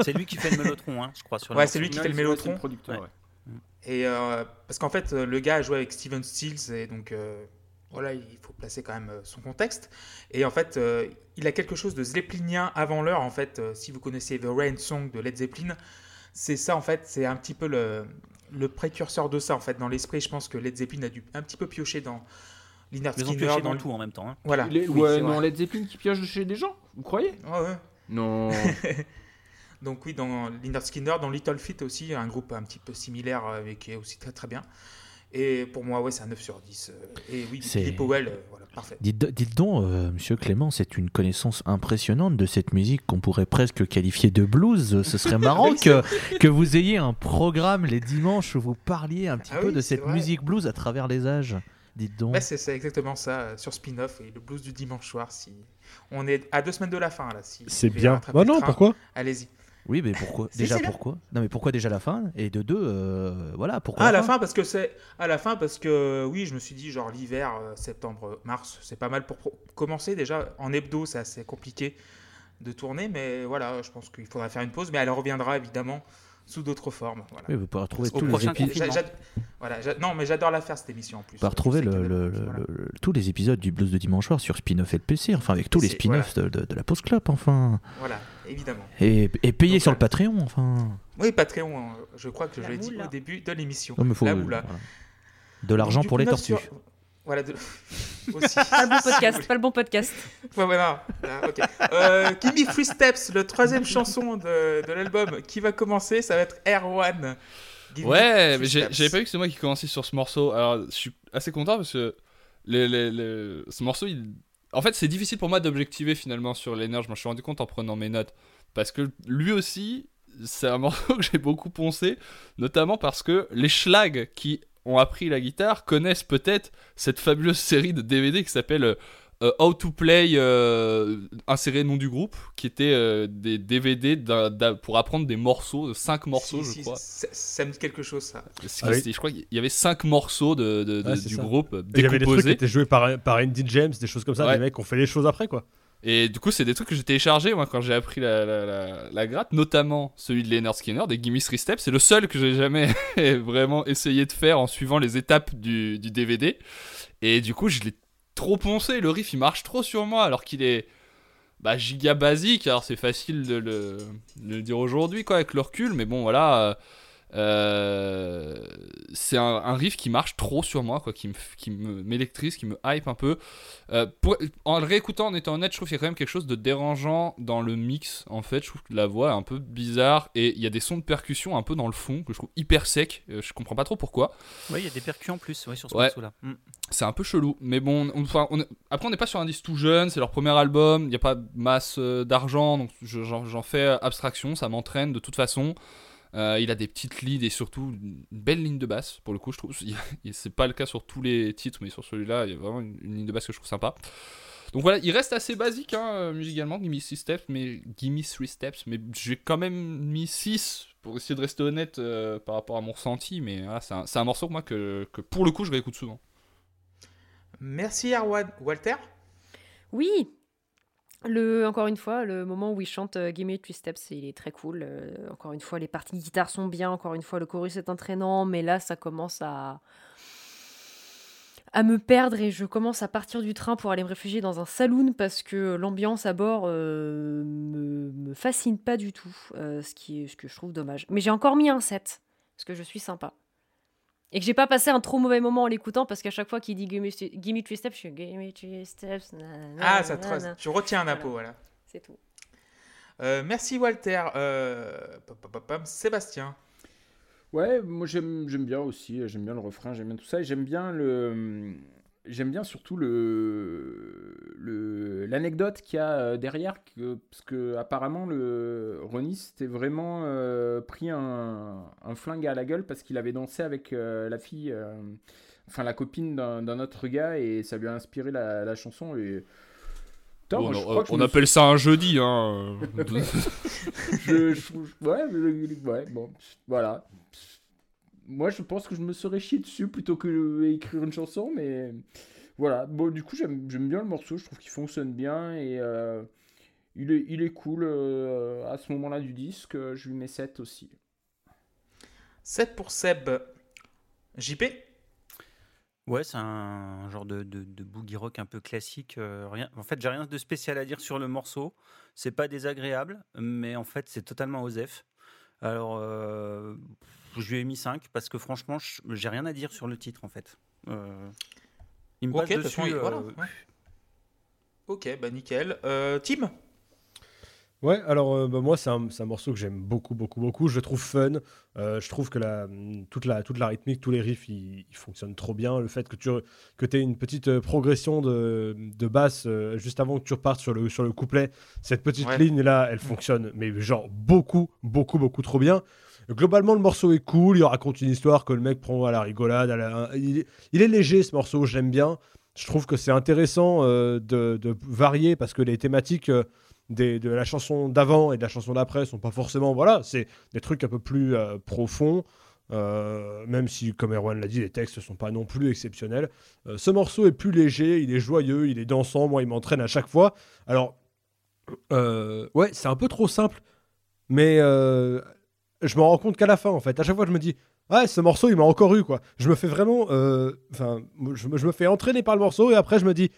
C'est lui qui fait le melotron, hein, je crois. Sur Ouais, c'est lui qui fait le mélotron. producteur, Ouais. ouais. Et euh, parce qu'en fait, le gars a joué avec Steven Stills et donc euh, voilà, il faut placer quand même euh, son contexte. Et en fait, euh, il a quelque chose de Zeppelinien avant l'heure. En fait, euh, si vous connaissez The Rain Song de Led Zeppelin, c'est ça en fait, c'est un petit peu le, le précurseur de ça en fait. Dans l'esprit, je pense que Led Zeppelin a dû un petit peu piocher dans Lynyrd Ils ont Skinner, pioché dans dans le- tout en même temps. hein. Voilà. Les- Oui, ouais, non, vrai. Led Zeppelin qui pioche chez des gens Vous croyez? Ouais, ouais. Non. Donc oui, dans Lynyrd Skinner, dans Little Feat aussi, un groupe un petit peu similaire mais qui est aussi très très bien. Et pour moi, ouais, c'est un 9 sur 10. euh, Et oui, C'est- Billy Powell, euh, voilà, parfait. Dites, dites donc, euh, monsieur Clément, c'est une connaissance impressionnante de cette musique qu'on pourrait presque qualifier de blues. Ce serait marrant Oui, que, que vous ayez un programme les dimanches où vous parliez un petit Ah peu oui, de cette vrai. musique blues à travers les âges. Dites donc. Ouais, c'est exactement ça, euh, sur spin-off et le blues du dimanche soir. Si... On est à deux semaines de la fin, là. Si C'est bien. Bah non, train, pourquoi? Allez-y. Oui, mais pourquoi Si, Déjà pourquoi? Non, mais pourquoi déjà la fin? Et de deux, euh, voilà, pourquoi Ah, à la fin, parce que c'est. À la fin, parce que oui, je me suis dit, genre l'hiver, euh, septembre, mars, c'est pas mal pour commencer. Déjà, en hebdo, c'est assez compliqué de tourner, mais voilà, je pense qu'il faudra faire une pause, mais elle reviendra évidemment sous d'autres formes. Voilà. Oui, vous pouvez retrouver tous les épisodes. Voilà, non, mais j'adore la faire cette émission en plus. Vous pouvez retrouver le- le- le- voilà. le- tous les épisodes du blues de dimanche soir sur Spin-off LPC, enfin avec tous les spin-offs de, de- de la Pause Club, enfin. Voilà, évidemment. Et, et payé Donc, sur le voilà. Patreon, enfin. Oui, Patreon, hein, je crois que je La l'ai dit au début de l'émission. Non, mais faut- La moula. voilà. De l'argent pour les tortues. sur- Voilà, de... aussi. pas le bon podcast pas le bon podcast Ouais, voilà. Ah, ok. Euh, Give Me Free Steps, le troisième chanson de, de l'album qui va commencer, ça va être Air One. Ouais, mais j'avais pas vu que c'est moi qui commençais sur ce morceau. Alors, je suis assez content parce que le- le- le- ce morceau, il... en fait, c'est difficile pour moi d'objectiver finalement sur l'énergie. Je m'en suis rendu compte en prenant mes notes. Parce que lui aussi, c'est un morceau que j'ai beaucoup poncé, notamment parce que les schlags qui ont appris la guitare connaissent peut-être cette fabuleuse série de DVD qui s'appelle euh, euh, How to Play, euh, inséré nom du groupe, qui était euh, des DVD pour apprendre des morceaux, 5 morceaux, Si, je si, crois. Ça, ça me dit quelque chose, ça. Ah oui. Je crois qu'il y avait 5 morceaux de, de- de- Ouais, c'est du ça. groupe euh, Il y avait des trucs qui étaient joués par, par Andy James, des choses comme ça, Ouais. des mecs qui ont fait les choses après, quoi. Et du coup, c'est des trucs que j'ai téléchargés moi quand j'ai appris la, la, la- la gratte, notamment celui de Leonard Skinner, des Gimme Three Steps. C'est le seul que j'ai jamais vraiment essayé de faire en suivant les étapes du, du DVD. Et du coup, je l'ai trop poncé. Le riff il marche trop sur moi alors qu'il est bah, giga basique. Alors c'est facile de le, dire aujourd'hui quoi avec le recul, mais bon voilà. euh, Euh, c'est un, un riff qui marche trop sur moi, quoi, qui me- qui m'électrise, qui me hype un peu. Euh, pour- en le réécoutant, en étant honnête, je trouve qu'il y a quand même quelque chose de dérangeant dans le mix. En fait, je trouve que la voix est un peu bizarre et il y a des sons de percussion un peu dans le fond que je trouve hyper sec. Euh, je comprends pas trop pourquoi. Oui, il y a des percus en plus ouais, sur ce Ouais. morceau-là. Mm. C'est un peu chelou, mais bon, on- enfin, on est- après on n'est pas sur un disque tout jeune, c'est leur premier album, il n'y a pas de masse euh, d'argent, donc je- j'en j'en fais abstraction, ça m'entraîne de toute façon. Euh, il a des petites leads et surtout une belle ligne de basse, pour le coup, je trouve. C'est pas le cas sur tous les titres, mais sur celui-là, il y a vraiment une, une ligne de basse que je trouve sympa. Donc voilà, il reste assez basique hein, euh, musicalement, Gimme 6 Steps, mais Gimme 3 Steps, mais j'ai quand même mis 6 pour essayer de rester honnête euh, par rapport à mon ressenti, mais voilà, c'est un, c'est un morceau moi que, que pour le coup je réécoute souvent. Merci Erwan. Walter? Oui encore une fois, le moment où il chante euh, Gimme Three Steps, il est très cool. Euh, encore une fois, les parties de guitare sont bien. Encore une fois, le chorus est entraînant. Mais là, ça commence à, à me perdre et je commence à partir du train pour aller me réfugier dans un saloon parce que l'ambiance à bord euh, me, fascine pas du tout. euh, ce, qui ce que je trouve dommage. Mais j'ai encore mis un 7 parce que je suis sympa. Et que j'ai pas passé un trop mauvais moment en l'écoutant parce qu'à chaque fois qu'il dit Gimme, Gimme Three Steps, je suis Gimme Three Steps. nanana, Ah, ça te nanana. tu retiens un impôt, voilà. C'est tout. Euh, merci Walter. Euh, pop, pop, pop, pop. Sébastien. Ouais, moi j'aime j'aime bien aussi, j'aime bien le refrain, j'aime bien tout ça, et j'aime bien le j'aime bien surtout le l'anecdote qu'il y a euh, derrière que parce que apparemment le Ronnie s'était vraiment euh, pris un, un flingue à la gueule parce qu'il avait dansé avec euh, la fille euh, enfin la copine d'un autre gars et ça lui a inspiré la, la chanson et Putain, moi, on appelle ça un jeudi, hein. je, je- ouais, je- ouais, bon, voilà. Moi, je pense que je me serais chié dessus plutôt que écrire une chanson, mais voilà. Bon, du coup, j'aime bien le morceau, je trouve qu'il fonctionne bien et euh, il, est, il est cool euh, à ce moment-là du disque. Je lui mets 7 aussi. 7 pour Seb. JP Ouais, c'est un genre de, de, de boogie rock un peu classique. euh, rien, en fait, j'ai rien de spécial à dire sur le morceau. C'est pas désagréable, mais en fait, c'est totalement osef. Alors, euh, je lui ai mis 5 parce que franchement, j'ai rien à dire sur le titre en fait. Euh, il me Ok, passe de toute dessus. euh, voilà, ouais. Ok, bah nickel. Euh, Tim Ouais, alors euh, bah, moi c'est un, morceau que j'aime beaucoup, beaucoup, beaucoup. Je le trouve fun. Euh, je trouve que la, toute, la, toute la rythmique, tous les riffs, ils, ils fonctionnent trop bien. Le fait que tu que aies une petite progression de, de basse euh, juste avant que tu repartes sur le, sur le couplet, cette petite Ouais. ligne-là, elle fonctionne, mais genre beaucoup, beaucoup, beaucoup trop bien. Globalement, le morceau est cool. Il raconte une histoire que le mec prend à la rigolade. il, est- léger ce morceau, j'aime bien. Je trouve que c'est intéressant euh, de, varier parce que les thématiques. euh, des- de la chanson d'avant et de la chanson d'après sont pas forcément voilà c'est des trucs un peu plus euh, profonds même si comme Erwan l'a dit les textes sont pas non plus exceptionnels ce morceau est plus léger il est joyeux il est dansant moi il m'entraîne à chaque fois alors ouais c'est un peu trop simple mais je m'en rends compte qu'à la fin en fait à chaque fois je me dis ouais ce morceau il m'a encore eu quoi je me fais vraiment euh, enfin je, me- je me fais entraîner par le morceau et après je me dis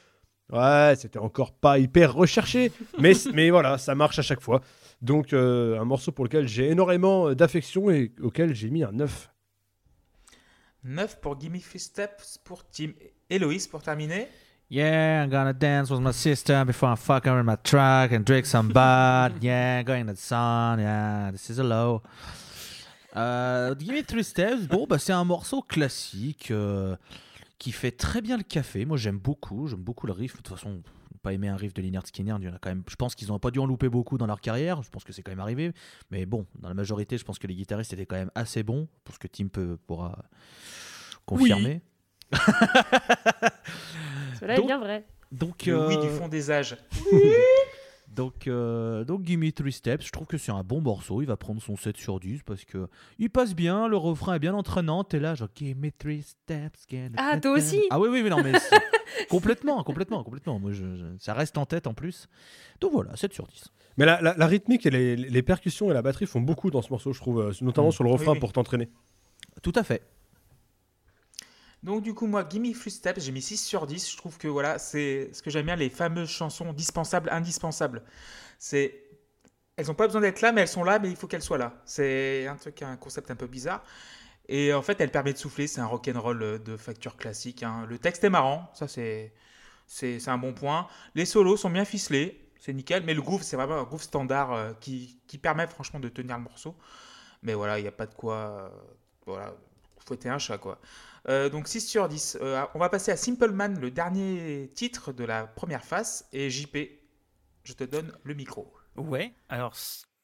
Ouais, c'était encore pas hyper recherché, mais, mais voilà, ça marche à chaque fois. Donc, euh, un morceau pour lequel j'ai énormément d'affection et auquel j'ai mis un 9. 9 pour Gimme Three Steps pour Tim. Héloïse pour terminer. Yeah, I'm gonna dance with my sister before I fuck her in my truck and drink some bud. yeah, going to the sun. Yeah, this is a low. Euh, Give me three steps. Bon, bah, c'est un morceau classique euh, qui fait très bien le café. Moi, j'aime beaucoup. J'aime beaucoup le riff. De toute façon, pas aimé un riff de Lynyrd Skynyrd. Il y en a quand même. Je pense qu'ils n'ont pas dû en louper beaucoup dans leur carrière. Je pense que c'est quand même arrivé. Mais bon, dans la majorité, je pense que les guitaristes étaient quand même assez bons. Pour ce que Tim peut, pourra confirmer. Cela est bien vrai. Donc, Le oui euh, du fond des âges. Donc, euh, donc Gimme Three Steps, je trouve que c'est un bon morceau. Il va prendre son 7 sur 10 parce que il passe bien, le refrain est bien entraînant. T'es là, genre Gimme Three Steps. get Ah, toi aussi Ah oui, oui, mais non, mais c'est- complètement, complètement, complètement. Moi, je, je- ça reste en tête en plus. Donc voilà, 7 sur 10. Mais la, la- la rythmique et les, les percussions et la batterie font beaucoup dans ce morceau, je trouve, euh, notamment Mm. sur le refrain Oui, oui. pour t'entraîner. Tout à fait. Donc du coup, moi, Gimme Three Steps, j'ai mis 6 sur 10. Je trouve que voilà, c'est ce que j'aime bien, les fameuses chansons dispensables, indispensables. C'est elles n'ont pas besoin d'être là, mais elles sont là, mais il faut qu'elles soient là. C'est un truc, un concept un peu bizarre. Et en fait, elle permet de souffler. C'est un rock'n'roll euh, de facture classique. hein. Le texte est marrant, ça c'est c'est c'est un bon point. Les solos sont bien ficelés, c'est nickel. Mais le groove, c'est vraiment un groove standard euh, qui, qui permet franchement de tenir le morceau. Mais voilà, il n'y a pas de quoi. euh, voilà, fouetter un chat quoi. Euh, donc 6 sur 10. Euh, on va passer à Simple Man, le dernier titre de la première face. Et JP, je te donne le micro. Ouais, alors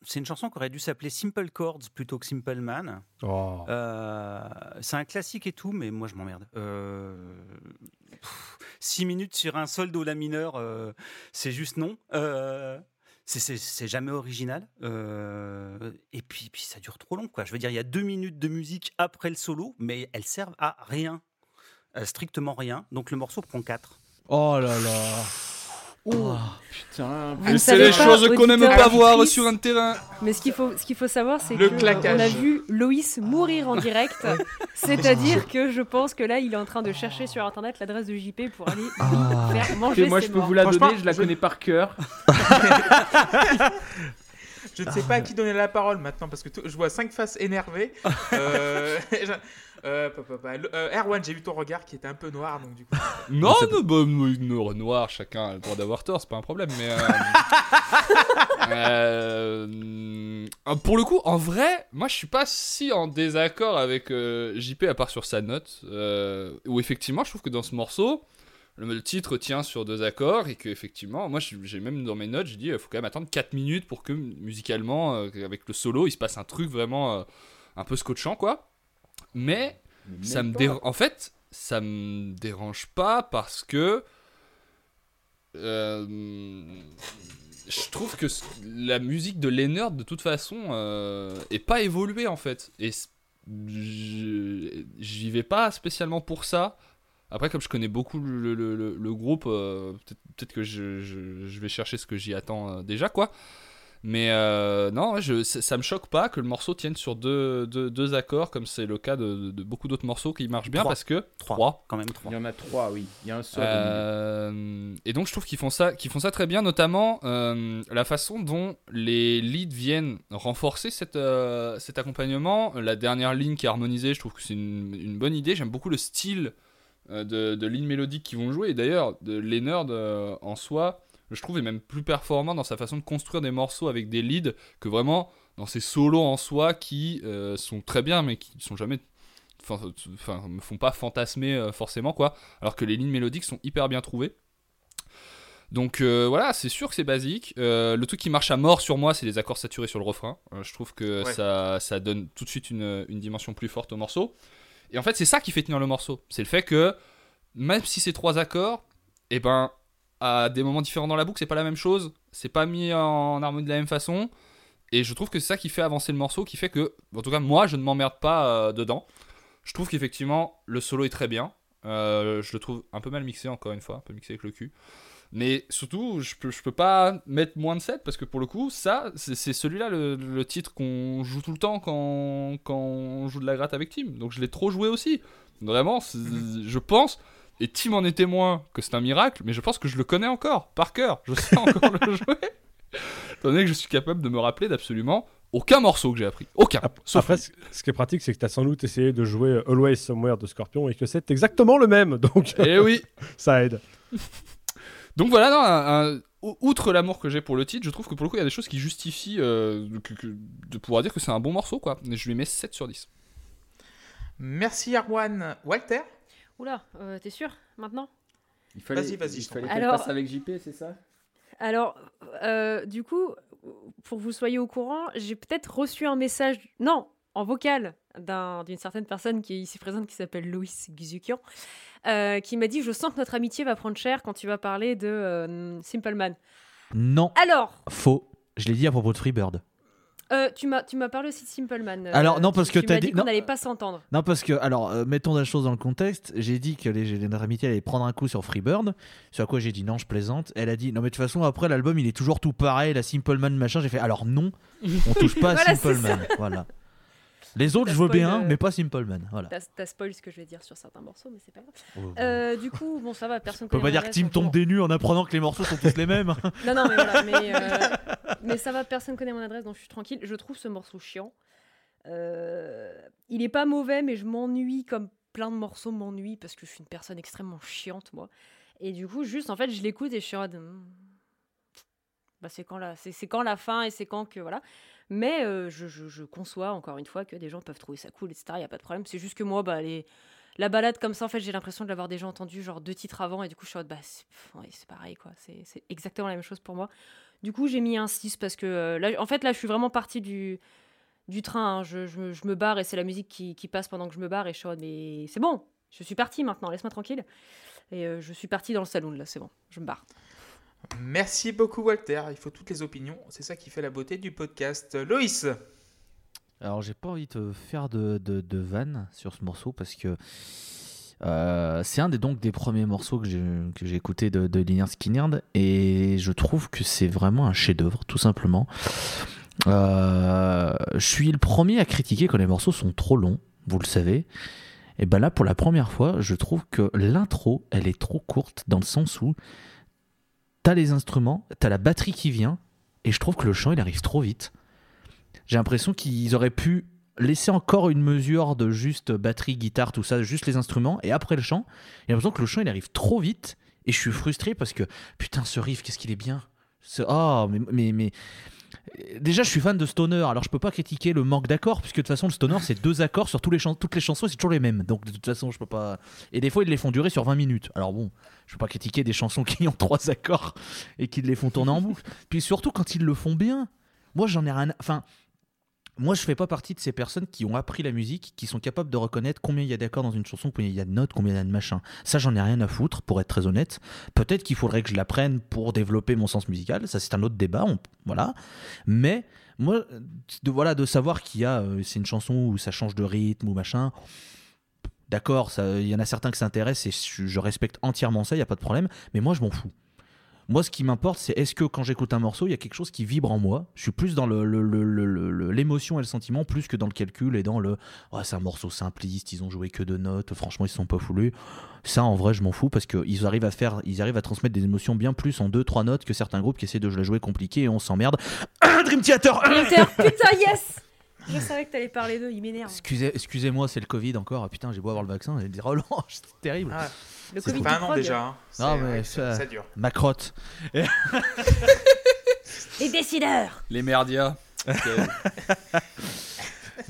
c'est une chanson qui aurait dû s'appeler Simple Chords plutôt que Simple Man. Oh. Euh, c'est un classique et tout, mais moi je m'emmerde. Euh, pff, Six minutes sur un sol do la mineur, euh, c'est juste non. C'est- jamais original. Euh, et puis, ça dure trop long, quoi. Je veux dire, il y a deux minutes de musique après le solo, mais elles servent à rien. Euh, strictement rien. Donc le morceau prend 4. Oh là là. Oh, putain. Vous c'est les pas, choses qu'on n'aime pas voir sur un terrain. Mais ce qu'il faut, ce qu'il faut savoir, c'est Le que euh, claquage. on a vu Loïs mourir en direct. C'est-à-dire que je pense que là, il est en train de chercher sur internet l'adresse de JP pour aller Ah. faire Et manger moi, ses je peux morts. vous la donner, je la je- connais par cœur. Je ne sais pas à qui donner la parole maintenant parce que je vois cinq faces énervées. Euh, euh, euh, Erwan, j'ai vu ton regard qui était un peu noir donc du coup. Non, non, bah, no- noir, chacun a le droit d'avoir tort, c'est pas un problème, mais. euh, euh, euh, pour le coup, en vrai, moi je suis pas si en désaccord avec euh, JP à part sur sa note, où effectivement je trouve que dans ce morceau, le, titre tient sur deux accords et que effectivement, moi j'ai même dans mes notes, j'ai dit il faut quand même attendre 4 minutes pour que musicalement, euh, avec le solo, il se passe un truc vraiment euh, un peu scotchant quoi. Mais ça me dérange. En fait, ça me dérange pas parce que euh, je trouve que la musique de Leonard de toute façon euh, est pas évoluée en fait. Et j'y vais pas spécialement pour ça. Après, comme je connais beaucoup le, le- le- le groupe, euh, peut-être peut-être que je, je- je vais chercher ce que j'y attends euh, déjà, quoi. Mais euh, non, je, ça, me choque pas que le morceau tienne sur deux, deux, deux accords, comme c'est le cas de, de beaucoup d'autres morceaux qui marchent bien, Trois. parce que Trois. trois. Quand même 3. Il y en a trois, oui. Il y a un seul. Euh, et donc je trouve qu'ils font ça, qu'ils font ça très bien, notamment euh, la façon dont les leads viennent renforcer cette, euh, cet accompagnement. La dernière ligne qui est harmonisée, je trouve que c'est une, une bonne idée. J'aime beaucoup le style euh, de, de lignes mélodiques qu'ils vont jouer. Et d'ailleurs, de Leonard euh, en soi, je trouve est même plus performant dans sa façon de construire des morceaux avec des leads que vraiment dans ses solos en soi qui euh, sont très bien, mais qui sont jamais enfin, me font pas fantasmer euh, forcément quoi. Alors que les lignes mélodiques sont hyper bien trouvées. Donc euh, voilà c'est sûr que c'est basique. Euh, le truc qui marche à mort sur moi c'est les accords saturés sur le refrain. Euh, je trouve que Ouais. ça, ça donne tout de suite une, une dimension plus forte au morceau. Et en fait c'est ça qui fait tenir le morceau. C'est le fait que même si c'est trois accords et ben à des moments différents dans la boucle c'est pas la même chose c'est pas mis en harmonie de la même façon et je trouve que c'est ça qui fait avancer le morceau qui fait que en tout cas moi je ne m'emmerde pas euh, dedans je trouve qu'effectivement, le solo est très bien. Euh, je le trouve un peu mal mixé, encore une fois, un peu mixé avec le cul. Mais surtout, je peux, je peux pas mettre moins de 7 parce que pour le coup, ça, c'est celui-là le, le titre qu'on joue tout le temps quand, quand on joue de la gratte avec Tim. Donc je l'ai trop joué aussi. Vraiment, c'est- je pense, et Tim en est témoin que c'est un miracle, mais je pense que je le connais encore, par cœur. Je sais encore le jouer. Étant donné que je suis capable de me rappeler d'absolument aucun morceau que j'ai appris. Aucun. Sauf Après, ce ce qui est pratique, c'est que tu as sans doute essayé de jouer Always Somewhere de Scorpion et que c'est exactement le même. Donc, Et oui. ça aide. Donc voilà, non, un- un- ou- outre l'amour que j'ai pour le titre, je trouve que pour le coup, il y a des choses qui justifient euh, que- que- de pouvoir dire que c'est un bon morceau, quoi. Et je lui mets 7 sur 10. Merci Erwan. Walter? Oula, euh, t'es sûr maintenant? Il fallait, Vas-y, vas-y, Il fallait qu'elle Alors- passe avec JP, c'est ça? Alors, euh, du coup, pour que vous soyez au courant, j'ai peut-être reçu un message, non, en vocal, d'un- d'une certaine personne qui est ici présente, qui s'appelle Loïs Gizukian, euh, qui m'a dit Je sens que notre amitié va prendre cher quand tu vas parler de euh, Simple Man. Non, Alors, faux. Je l'ai dit à propos de Freebird. Euh, tu m'as tu m'as parlé aussi de Simple Man. euh, Alors, non, tu- parce que tu m'as dit- dit qu'on n'allait pas s'entendre. Non, parce que, alors, euh, mettons la chose dans le contexte. J'ai dit que notre amitié allait prendre un coup sur Freebird. Sur à quoi j'ai dit non, je plaisante. Elle a dit non, mais de toute façon, après l'album, il est toujours tout pareil, la Simple Man machin. J'ai fait alors non, on touche pas à Voilà, Simple c'est ça. Man. Voilà. Les autres, je veux bien, euh, mais pas Simple Man. Voilà. T'as spoil ce que je vais dire sur certains morceaux, mais c'est pas grave. On Euh, du coup, bon, ça va, personne peut pas dire que Tim tombe des nues en apprenant que les morceaux sont tous les mêmes. Non, non, mais voilà, mais, euh, mais ça va, personne connaît mon adresse, donc je suis tranquille. Je trouve ce morceau chiant. Il est pas mauvais, mais je m'ennuie comme plein de morceaux m'ennuient parce que je suis une personne extrêmement chiante, moi. Et du coup, juste, en fait, je l'écoute et je suis en mode, hmm, Bah, c'est quand, la- c'est- c'est quand la fin et c'est quand que. Voilà. Mais euh, je, conçois, encore une fois, que des gens peuvent trouver ça cool, etc. Il n'y a pas de problème. C'est juste que moi, bah. La balade comme ça, en fait, j'ai l'impression de l'avoir déjà entendu genre deux titres avant et du coup, je suis en mode, bah, c'est pareil, quoi. C'est exactement la même chose pour moi. Du coup, j'ai mis un 6 parce que euh, là, en fait, là, je suis vraiment partie du, du train. hein. Je, me- barre et c'est la musique qui, qui passe pendant que je me barre et je suis en mode, mais c'est bon, je suis partie maintenant, laisse-moi tranquille. Et euh, je suis partie dans le salon, là, c'est bon, je me barre. Merci beaucoup, Walter. Il faut toutes les opinions. C'est ça qui fait la beauté du podcast. Loïs Alors, j'ai pas envie de faire de, de, vanne sur ce morceau parce que euh, c'est un des, donc, des premiers morceaux que j'ai écouté de, de Lynyrd Skynyrd et je trouve que c'est vraiment un chef-d'œuvre, tout simplement. Euh, je suis le premier à critiquer quand les morceaux sont trop longs, vous le savez. Et ben là, pour la première fois, je trouve que l'intro, elle est trop courte dans le sens où t'as les instruments, t'as la batterie qui vient, et je trouve que le chant, il arrive trop vite. J'ai l'impression qu'ils auraient pu laisser encore une mesure de juste batterie, guitare, tout ça, juste les instruments, et après le chant, j'ai l'impression que le chant, il arrive trop vite, et je suis frustré parce que, putain, ce riff, qu'est-ce qu'il est bien. Oh, mais, mais... Déjà, je suis fan de Stoner, alors je peux pas critiquer le manque d'accords, puisque de toute façon, le Stoner, c'est deux accords sur les toutes les chansons, c'est toujours les mêmes. Donc, de toute façon, je peux pas. Et des fois, ils les font durer sur 20 minutes. Alors bon, je peux pas critiquer des chansons qui ont trois accords et qui les font tourner en boucle. Puis surtout, quand ils le font bien, moi, j'en ai rien. Enfin. Moi, je fais pas partie de ces personnes qui ont appris la musique, qui sont capables de reconnaître combien il y a d'accords dans une chanson, combien il y a de notes, combien il y a de machin. Ça, j'en ai rien à foutre, pour être très honnête. Peut-être qu'il faudrait que je l'apprenne pour développer mon sens musical. Ça, c'est un autre débat. Voilà. Mais moi, de, voilà, de savoir qu'il y a, euh, c'est une chanson où ça change de rythme ou machin. D'accord, il y en a certains qui s'intéressent et je respecte entièrement ça, il n'y a pas de problème. Mais moi, je m'en fous. Moi, ce qui m'importe, c'est est-ce que quand j'écoute un morceau, il y a quelque chose qui vibre en moi? Je suis plus dans le- le- l'émotion et le sentiment, plus que dans le calcul et dans le Ouais, c'est un morceau simpliste, ils ont joué que deux notes, franchement, ils se sont pas foulés. Ça, en vrai, je m'en fous parce qu'ils arrivent à faire, ils arrivent à transmettre des émotions bien plus en deux, trois notes que certains groupes qui essaient de jouer compliqué et on s'emmerde. Dream Theater putain, yes Je savais que t'allais parler d'eux, il m'énerve. Excusez, excusez-moi, c'est le Covid encore. Ah, putain, j'ai beau avoir le vaccin, j'ai des relents, c'est terrible. Ah, Le C'est Covid pas un an déjà. hein. Non, mais ouais, ça- ça, ça dure. Ma crotte. Les décideurs Les merdias.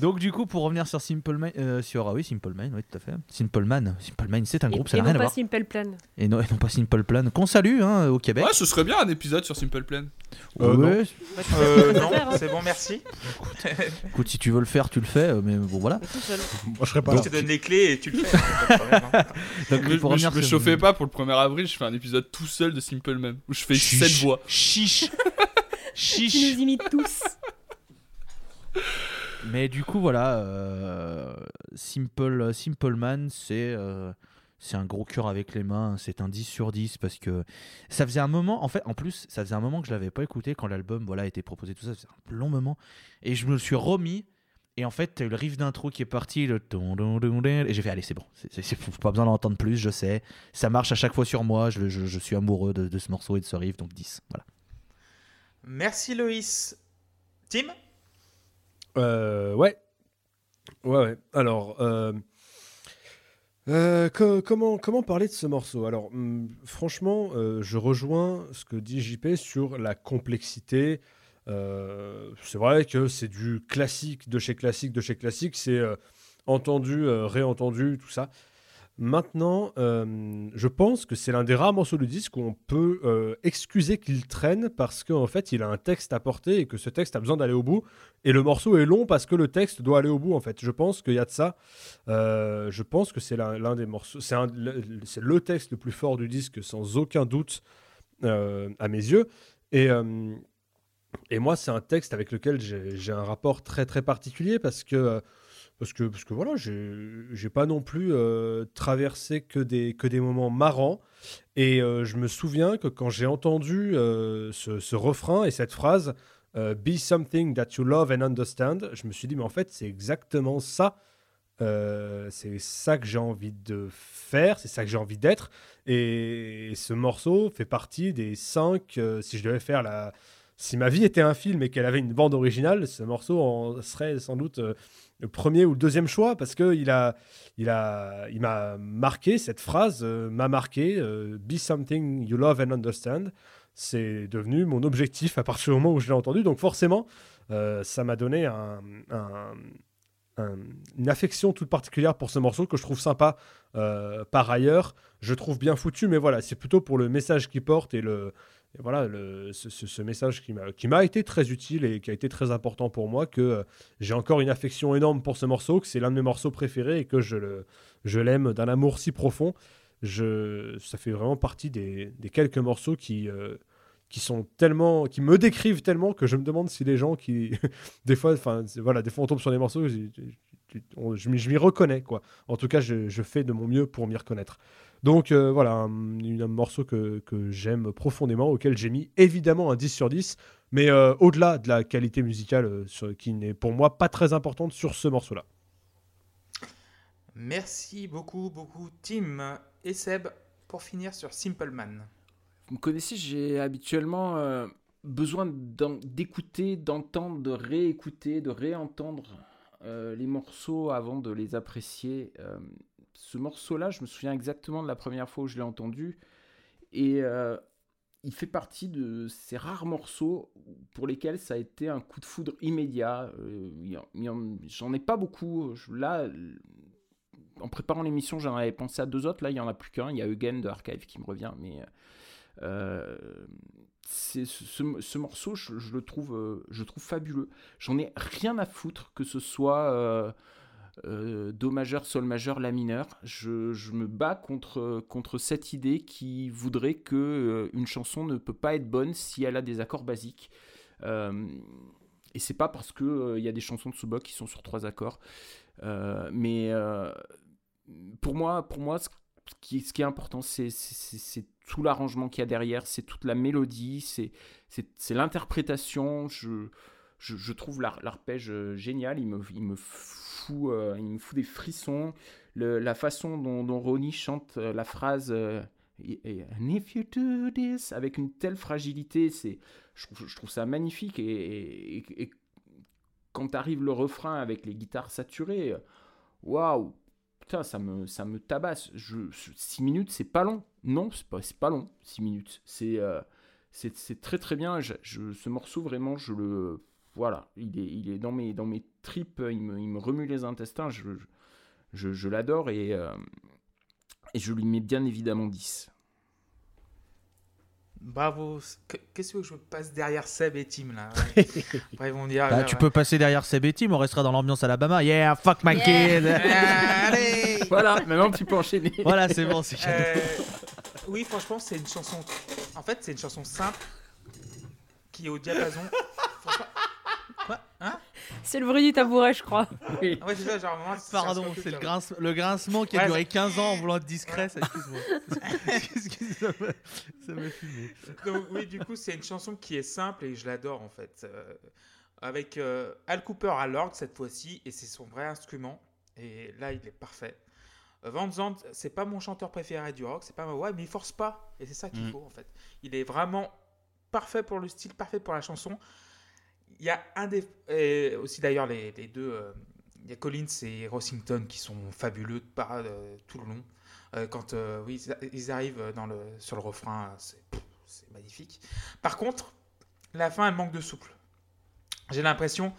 Donc du coup, pour revenir sur Simple Man, euh, sur ah oui Simple Man, oui tout à fait. Simple Man, Simple Man, c'est un Et, groupe, ça et n'a rien non à pas voir. Simple Plan. Et non, et non pas Simple Plan, qu'on salue hein, au Québec. Ouais, ce serait bien un épisode sur Simple Plan. Euh, Ouais, Bah, tu Euh, non, faire, hein. c'est bon, merci. Écoute, si tu veux le faire, tu le fais, euh, mais bon voilà. Mais. Moi, je serais pas Je là. te donne les clés et tu le fais. pas problème, hein. Donc, Me, pour me- revenir me chauffez pas pour le 1er avril, je fais un épisode tout seul de Simple Man où je fais Chiche. 7 voix. Chiche. Tu Chiche. nous imites tous. Mais du coup, voilà, euh, Simple, Simple Man, c'est euh, c'est un gros cœur avec les mains. C'est un 10 sur 10 parce que ça faisait un moment, en fait, en plus, ça faisait un moment que je l'avais pas écouté quand l'album voilà, a été proposé, tout ça. Ça faisait un long moment. Et je me suis remis. Et en fait, le riff d'intro qui est parti, le et j'ai fait, allez, c'est bon, c'est, pas besoin d'entendre plus, je sais. Ça marche à chaque fois sur moi, je suis amoureux de, de ce morceau et de ce riff, donc 10. Voilà. Merci Loïs. Tim? Euh, ouais. Ouais, ouais. Alors, euh, euh, co- comment, parler de ce morceau? Alors, hum, franchement, je rejoins ce que dit JP sur la complexité. C'est vrai que c'est du classique de chez classique de chez classique. C'est entendu, réentendu, tout ça. Maintenant, euh, je pense que c'est l'un des rares morceaux du disque où on peut euh, excuser qu'il traîne parce qu'en fait, il a un texte à porter et que ce texte a besoin d'aller au bout. Et le morceau est long parce que le texte doit aller au bout, en fait. Je pense qu'il y a de ça. Euh, je pense que c'est l'un des morceaux. C'est le, texte le plus fort du disque, sans aucun doute, à mes yeux. Et, moi, c'est un texte avec lequel j'ai un rapport très, très particulier parce que. Parce que, parce que voilà, j'ai pas non plus euh, traversé que des, que des moments marrants. Et euh, je me souviens que quand j'ai entendu euh, ce, refrain et cette phrase, Be something that you love and understand, je me suis dit, mais en fait, c'est exactement ça. C'est ça que j'ai envie de faire, c'est ça que j'ai envie d'être. Et ce morceau fait partie des cinq. si je devais faire la. Si ma vie était un film et qu'elle avait une bande originale, ce morceau en serait sans doute le premier ou le deuxième choix parce que il a, il a, il m'a marqué cette phrase, euh, m'a marqué. euh, Be something you love and understand. C'est devenu mon objectif à partir du moment où je l'ai entendu. Donc forcément, euh, ça m'a donné un- un- un- une affection toute particulière pour ce morceau que je trouve sympa par ailleurs. Je trouve bien foutu, mais voilà, c'est plutôt pour le message qu'il porte et le voilà ce, message qui m'a été très utile et qui a été très important pour moi que euh, j'ai encore une affection énorme pour ce morceau, que c'est l'un de mes morceaux préférés et que je le je l'aime d'un amour si profond. Je, ça fait vraiment partie des, quelques morceaux qui euh, qui sont tellement qui me décrivent tellement que je me demande si les gens qui des fois enfin voilà des fois on tombe sur des morceaux je, je- m'y reconnais quoi en tout cas je fais de mon mieux pour m'y reconnaître donc euh, voilà un, morceau que, que j'aime profondément auquel j'ai mis évidemment un 10 sur 10 mais euh, au-delà de la qualité musicale euh, sur- qui n'est pour moi pas très importante sur ce morceau là Merci beaucoup, beaucoup, Tim. Et Seb, pour finir sur Simple Man. Vous me connaissez, j'ai habituellement euh, besoin d'écouter, d'entendre, de réécouter, de réentendre euh, les morceaux avant de les apprécier. Euh, ce morceau-là, je me souviens exactement de la première fois où je l'ai entendu. Et euh, il fait partie de ces rares morceaux pour lesquels ça a été un coup de foudre immédiat. Euh, J'en ai pas beaucoup. Là, en préparant l'émission, j'en avais pensé à deux autres. Là, il y en a plus qu'un. Il y a Eugen de Archive qui me revient. Mais euh, ce, ce- ce morceau, euh, je le trouve fabuleux. J'en ai rien à foutre que ce soit euh, do majeur, sol majeur, la mineur. Je, me bats contre, contre cette idée qui voudrait que euh, une chanson ne peut pas être bonne si elle a des accords basiques. Euh, et c'est pas parce que il y a des chansons de Subok qui sont sur trois accords, mais pour moi, pour moi, ce qui, est important, c'est tout l'arrangement qu'il y a derrière, c'est toute la mélodie, c'est l'interprétation. Je, je trouve l'ar- l'arpège euh, génial, il me, il me, fout, euh, il me fout des frissons. La façon dont, Ronnie chante euh, la phrase And if you do this avec une telle fragilité, c'est je, trouve- je ça magnifique. Et, quand arrive le refrain avec les guitares saturées, waouh, putain, ça me, ça me tabasse. 6 minutes, c'est pas long. Non, c'est pas, pas long, 6 minutes. C'est c'est très très bien. Je, je- ce morceau, vraiment, je le. Voilà, il est, il est dans, mes, dans mes tripes, il me, il me remue les intestins. Je, je, je l'adore et, euh, et je lui mets bien évidemment 10. Bravo. Que- Qu'est-ce que je passe derrière Seb et Tim là ouais. Après, ils vont dire. Bah, ouais, tu ouais. peux passer derrière Seb et Tim, on restera dans l'ambiance Alabama. Yeah, fuck my kid. Allez Voilà, maintenant tu peux enchaîner. voilà, c'est bon. c'est- Euh, Oui, franchement, c'est une chanson. En fait, c'est une chanson simple qui est au diapason. C'est le bruit du tabouret, je crois. Oui. Ah Ouais, c'est ça, genre moi, c'est Pardon, c'est le, grince- le grincement qui a Ouais, duré 15 ans en voulant être discret. ça, Excuse-moi. Excuse-moi, ça m'a- m'a fumé. Donc, oui, du coup, c'est une chanson qui est simple et je l'adore en fait. Euh, avec euh, Al Cooper à l'orgue cette fois-ci et c'est son vrai instrument. Et là, il est parfait. Euh, Van Zandt, c'est pas mon chanteur préféré du rock, c'est pas ouais, mais il force pas et c'est ça qu'il Mm. faut en fait. Il est vraiment parfait pour le style, parfait pour la chanson. Il y a un des et aussi d'ailleurs les, les deux, euh, il y a Collins et Rossington qui sont fabuleux par euh, tout le long. Euh, quand oui, ils- arrivent dans le, sur le refrain, c'est magnifique. Par contre, la fin, elle manque de souple. J'ai l'impression,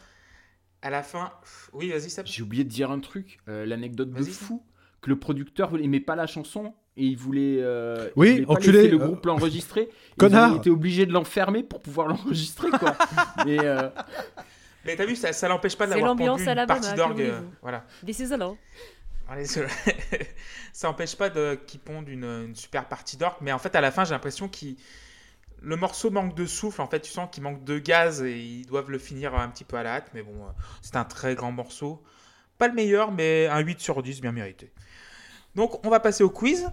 à la fin, oui, vas-y, ça. J'ai oublié de dire un truc, euh, l'anecdote de fou, que le producteur aimait pas la chanson et il voulait, euh, il Oui, voulait pas enculé, laisser le euh, groupe l'enregistrer. Et connard. Il était obligé de l'enfermer pour pouvoir l'enregistrer quoi. Mais euh, Mais t'as vu, ça, ça l'empêche pas d'avoir l'ambiance pendu à une la partie d'orgue. euh, voilà. This is a law. Allez, c'est- ça empêche pas de qu'ils pondent une, une super partie d'orgue, mais en fait, à la fin, j'ai l'impression qu'il le morceau manque de souffle. En fait, tu sens qu'il manque de gaz et ils doivent le finir un petit peu à la hâte. Mais bon, euh, c'est un très grand morceau. Pas le meilleur, mais un 8 sur 10 bien mérité. Donc, on va passer au quiz.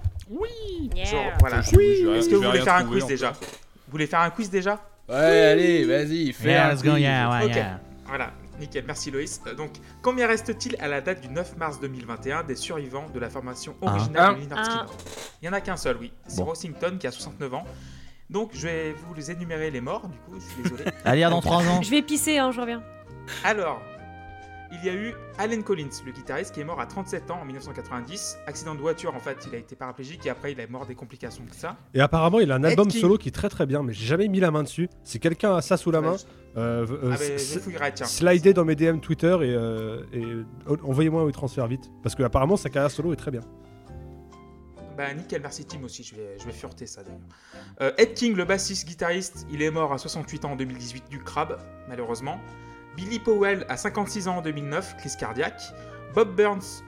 Yeah. Genre, voilà. Est-ce que vous voulez faire un quiz déjà. Vous voulez faire un quiz déjà Ouais, allez, vas-y, fais Yeah, un quiz. yeah, yeah. Voilà, nickel, merci Loïs. Euh, donc, combien reste-t-il à la date du 9 mars 2021 des survivants de la formation originale Un. de Lynyrd Skynyrd Il y en a qu'un seul, oui. C'est Bon. Rossington qui a 69 ans. Donc, je vais vous les énumérer les morts, du coup, je suis désolé. Allez, à dans 3 ans. Je vais pisser, hein, je reviens. Alors, il y a eu Allen Collins, le guitariste, qui est mort à 37 ans en 1990. Accident de voiture, en fait, il a été paraplégique et après, il est mort des complications que ça. Et apparemment, il a un Ed album King. solo qui est très très bien, mais j'ai jamais mis la main dessus. Si quelqu'un a ça sous la main, euh, euh, ah, slidez dans mes DM Twitter et, euh, et envoyez-moi un transfert vite. Parce que apparemment sa carrière solo est très bien. Bah nickel, merci Tim aussi, je vais, je vais fureter ça d'ailleurs. Euh, Ed King, le bassiste guitariste, il est mort à 68 ans en 2018 du crabe, malheureusement. Billy Powell à 56 ans en 2009, crise cardiaque. Bob Burns,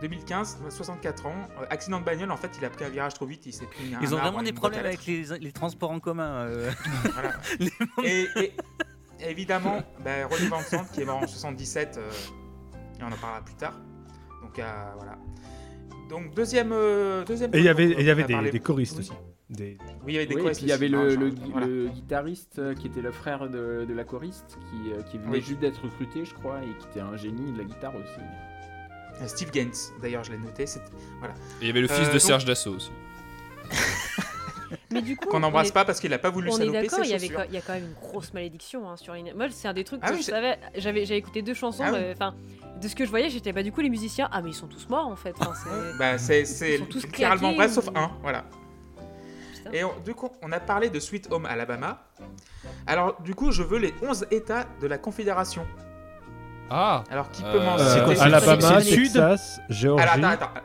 2015, 64 ans, euh, accident de bagnole, en fait il a pris un virage trop vite, il s'est pris un Ils ont vraiment des problèmes avec les, les transports en commun. euh. Voilà. Et, évidemment, bah, Ronnie Van Sant qui est mort en 77, euh, et on en parlera plus tard. Donc voilà. Donc deuxième... euh, deuxième Et il y avait, il y avait des, des choristes Oui. aussi. Des... Oui, il y avait des Oui, choristes puis il y avait le, le, genre, voilà. le guitariste euh, qui était le frère de, de la choriste, qui, euh, qui venait Oui. juste d'être recruté, je crois, et qui était un génie de la guitare aussi. Euh, Steve Gaines, d'ailleurs je l'ai noté, c'est Et il y avait le Euh, fils de donc- Serge Dassault aussi. Mais du coup, qu'on on n'embrasse est- pas parce qu'il a pas voulu On est saloper d'accord, ses il y, avait quand- il y a quand même une grosse malédiction hein, sur Lynyrd. Moi, c'est un des trucs Ah que oui, je c'est- savais. J'avais j'avais écouté deux chansons, Ah oui. enfin, de ce que je voyais, j'étais bah du coup les musiciens. Ah mais ils sont tous morts en fait. Enfin, c'est- Bah, c'est c'est Ils sont tous littéralement vrai, ou- sauf un, voilà. Putain. Et on- du coup, on a parlé de Sweet Home Alabama. Alors, du coup, je veux les 11 États de la Confédération. Ah Alors, qui Euh, c'est- Alabama, c'est sud Texas, Géorgie. Alors, attends, attends.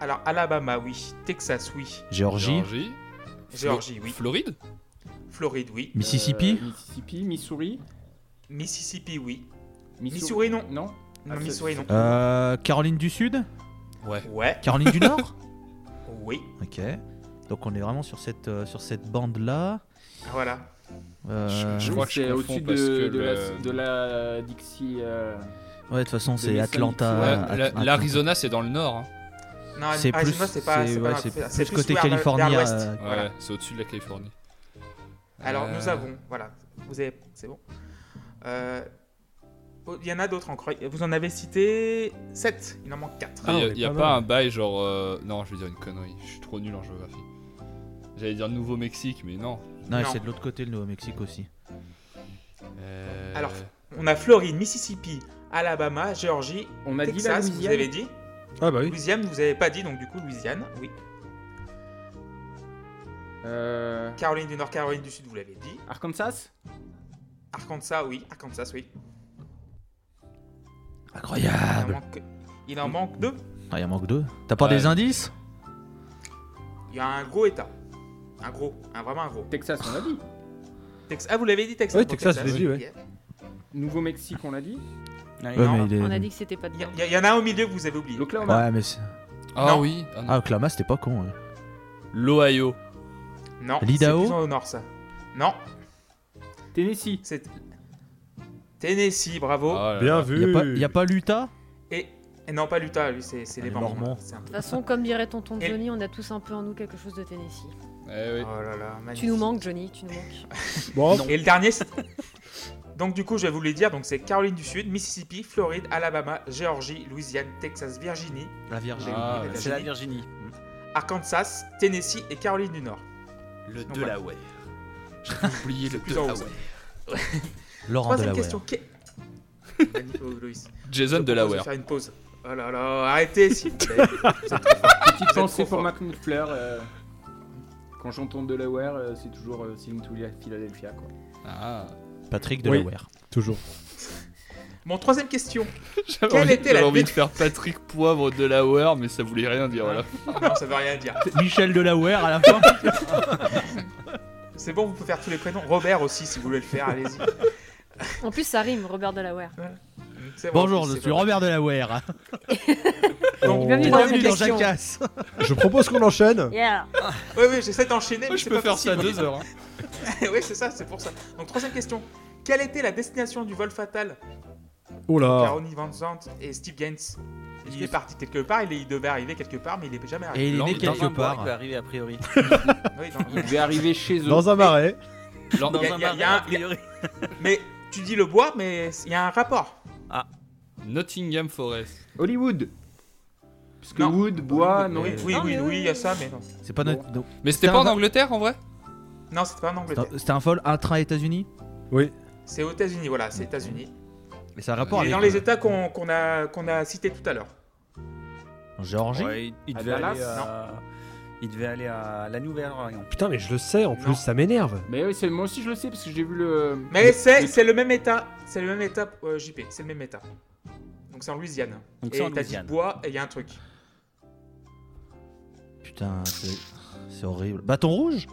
Alors, Alabama, oui. Texas, oui. Géorgie. Géorgie. Géorgie, oui. Floride Floride, oui. Mississippi. Euh, Mississippi, Missouri. Mississippi, oui. Missouri, Missouri, non. Non Non, Ah, Missouri, non. Euh, Caroline du Sud Ouais. Ouais, Caroline du Nord oui. Ok. Donc on est vraiment sur cette, euh, sur cette bande-là. Voilà. Euh, Je- je crois que c'est au-dessus de, de le- la, de la Dixie. euh, Ouais, de toute façon, c'est. Ouais, Atlanta. L'Arizona, c'est dans le nord. hein. Non, C'est Arizona, plus, c'est pas, c'est- pas ouais, dans- c'est c'est plus côté Californie. vers euh, Ouais, Voilà. c'est au-dessus de la Californie. Alors, Euh, nous avons, voilà, vous avez, c'est bon. Euh, oh, Il y en a d'autres encore. Vous en avez cité 7, il en manque 4. Ah, Il n'y est a, pas un bail genre. euh, Non, je vais dire une connerie. Je suis trop nul en géographie. J'allais dire Nouveau-Mexique, mais non. Non, c'est de l'autre côté, le Nouveau-Mexique aussi. Euh, Alors, On a Floride, Mississippi, Alabama, Géorgie, On a dit la Texas, vous avez dit. Ah bah oui. Louisiane, vous avez pas dit, donc du coup, Louisiane, oui. Euh, Caroline du Nord, Caroline du Sud, vous l'avez dit. Arkansas? Arkansas, oui. Arkansas, oui. Il en Incroyable. manque, il en manque deux. Ah, il en manque deux. T'as pas Ouais. des indices? Il y a un gros État. Un gros, un, vraiment un gros. Texas, on l'a dit. Tex- ah, vous l'avez dit, Texas Oui, Bon, Texas, je l'ai dit, ouais. Nouveau-Mexique, on l'a dit. Mais il est- On a dit que c'était pas Il y, dedans. a- il y en a un au milieu que vous avez oublié. L'Oklahoma. Ouais, mais. c'est- Ah Non. oui. ah non. Ah, Oklahoma, c'était pas con. ouais. L'Ohio. Non, c'est L'Idaho plus au nord, ça. Non, Tennessee. c'est Tennessee, bravo. Ah là Bien là. vu. Y a pas, y a pas l'Utah Et, et non, pas l'Utah, lui, c'est c'est Ah, les les Mormons. Mormons. C'est un peu- De toute façon, comme dirait tonton Et- Johnny, on a tous un peu en nous quelque chose de Tennessee. Eh oui. Oh là là, magnifique. Tu nous manques, Johnny, tu nous manques. Bon, Et le dernier, c'est... Donc du coup, je vais vous les dire. Donc c'est Caroline du Sud, Mississippi, Floride, Alabama, Géorgie, Louisiane, Texas, Virginie, La Vierge. J'ai Ah, la C'est la Virginie, Virginie. Arkansas, Tennessee et Caroline du Nord. Le Donc, voilà. Delaware. J'ai oublié le Delaware. Laurent Troisième Delaware. question. Jason Je propose de Delaware. faire une pause. Oh là là, arrêtez s'il vous plaît. Petite pensée pour. Mac McFleur. euh, Quand j'entends Delaware, euh, c'est toujours euh, Sing to Philadelphia. Quoi. Ah. Patrick Oui. Delaware. toujours. Mon troisième question. J'avais Quelle envie, était la j'avais envie dé- de faire Patrick Poivre Delaware, mais ça voulait rien dire. Voilà. Non, ça veut rien dire. Michel Delaware à la fin. C'est bon, vous pouvez faire tous les prénoms. Robert aussi, si vous voulez le faire, allez-y. En plus, ça rime, Robert Delaware. C'est Bonjour, c'est je suis. Robert Delaware. Donc, Bienvenue Et dans bienvenue dans. Jacasse. Je propose qu'on enchaîne. Yeah Oui, oui, j'essaie d'enchaîner. Moi, mais je c'est peux pas faire ça possible. deux heures. hein. oui, c'est ça, c'est pour ça. Donc, troisième question. Quelle était la destination du vol fatal Oh là. Van Zandt et Steve Gaines Il est parti quelque part, il, est- il devait arriver quelque part, mais il est jamais Et arrivé. il est né Dans quelque part. Va arriver a priori. Oui, dans- Il devait arriver chez eux. Dans un marais. Dans un y a- marais, y a un- a priori. Mais tu dis le bois, mais il y a un rapport. Nottingham Forest. Hollywood. Parce que Non. wood, bois, non. Oui, oui, Non, oui, mais oui, oui, il y a ça, mais non. C'est pas notre. non. Mais c'était pas en Angleterre en vrai? Non, c'était pas en Angleterre. C'était un- vol intra États-Unis Oui. C'est aux États-Unis, voilà, c'est États-Unis. Et ça a un rapport Et avec. dans les États qu'on qu'on a, qu'on a cités tout à l'heure. En Géorgie? Ouais, il, il devait Dallas? aller à... Il devait aller à la Nouvelle-Orléans. Putain, mais je le sais, en Non. plus, ça m'énerve. Mais oui, c'est- moi aussi je le sais parce que j'ai vu le. Mais c'est c'est le même État. C'est le même État, euh, JP. C'est le même État. Donc c'est en Louisiane. Donc et c'est en t'as dit Louisiane. bois et il y a un truc. Putain, c'est. C'est horrible. Bâton rouge?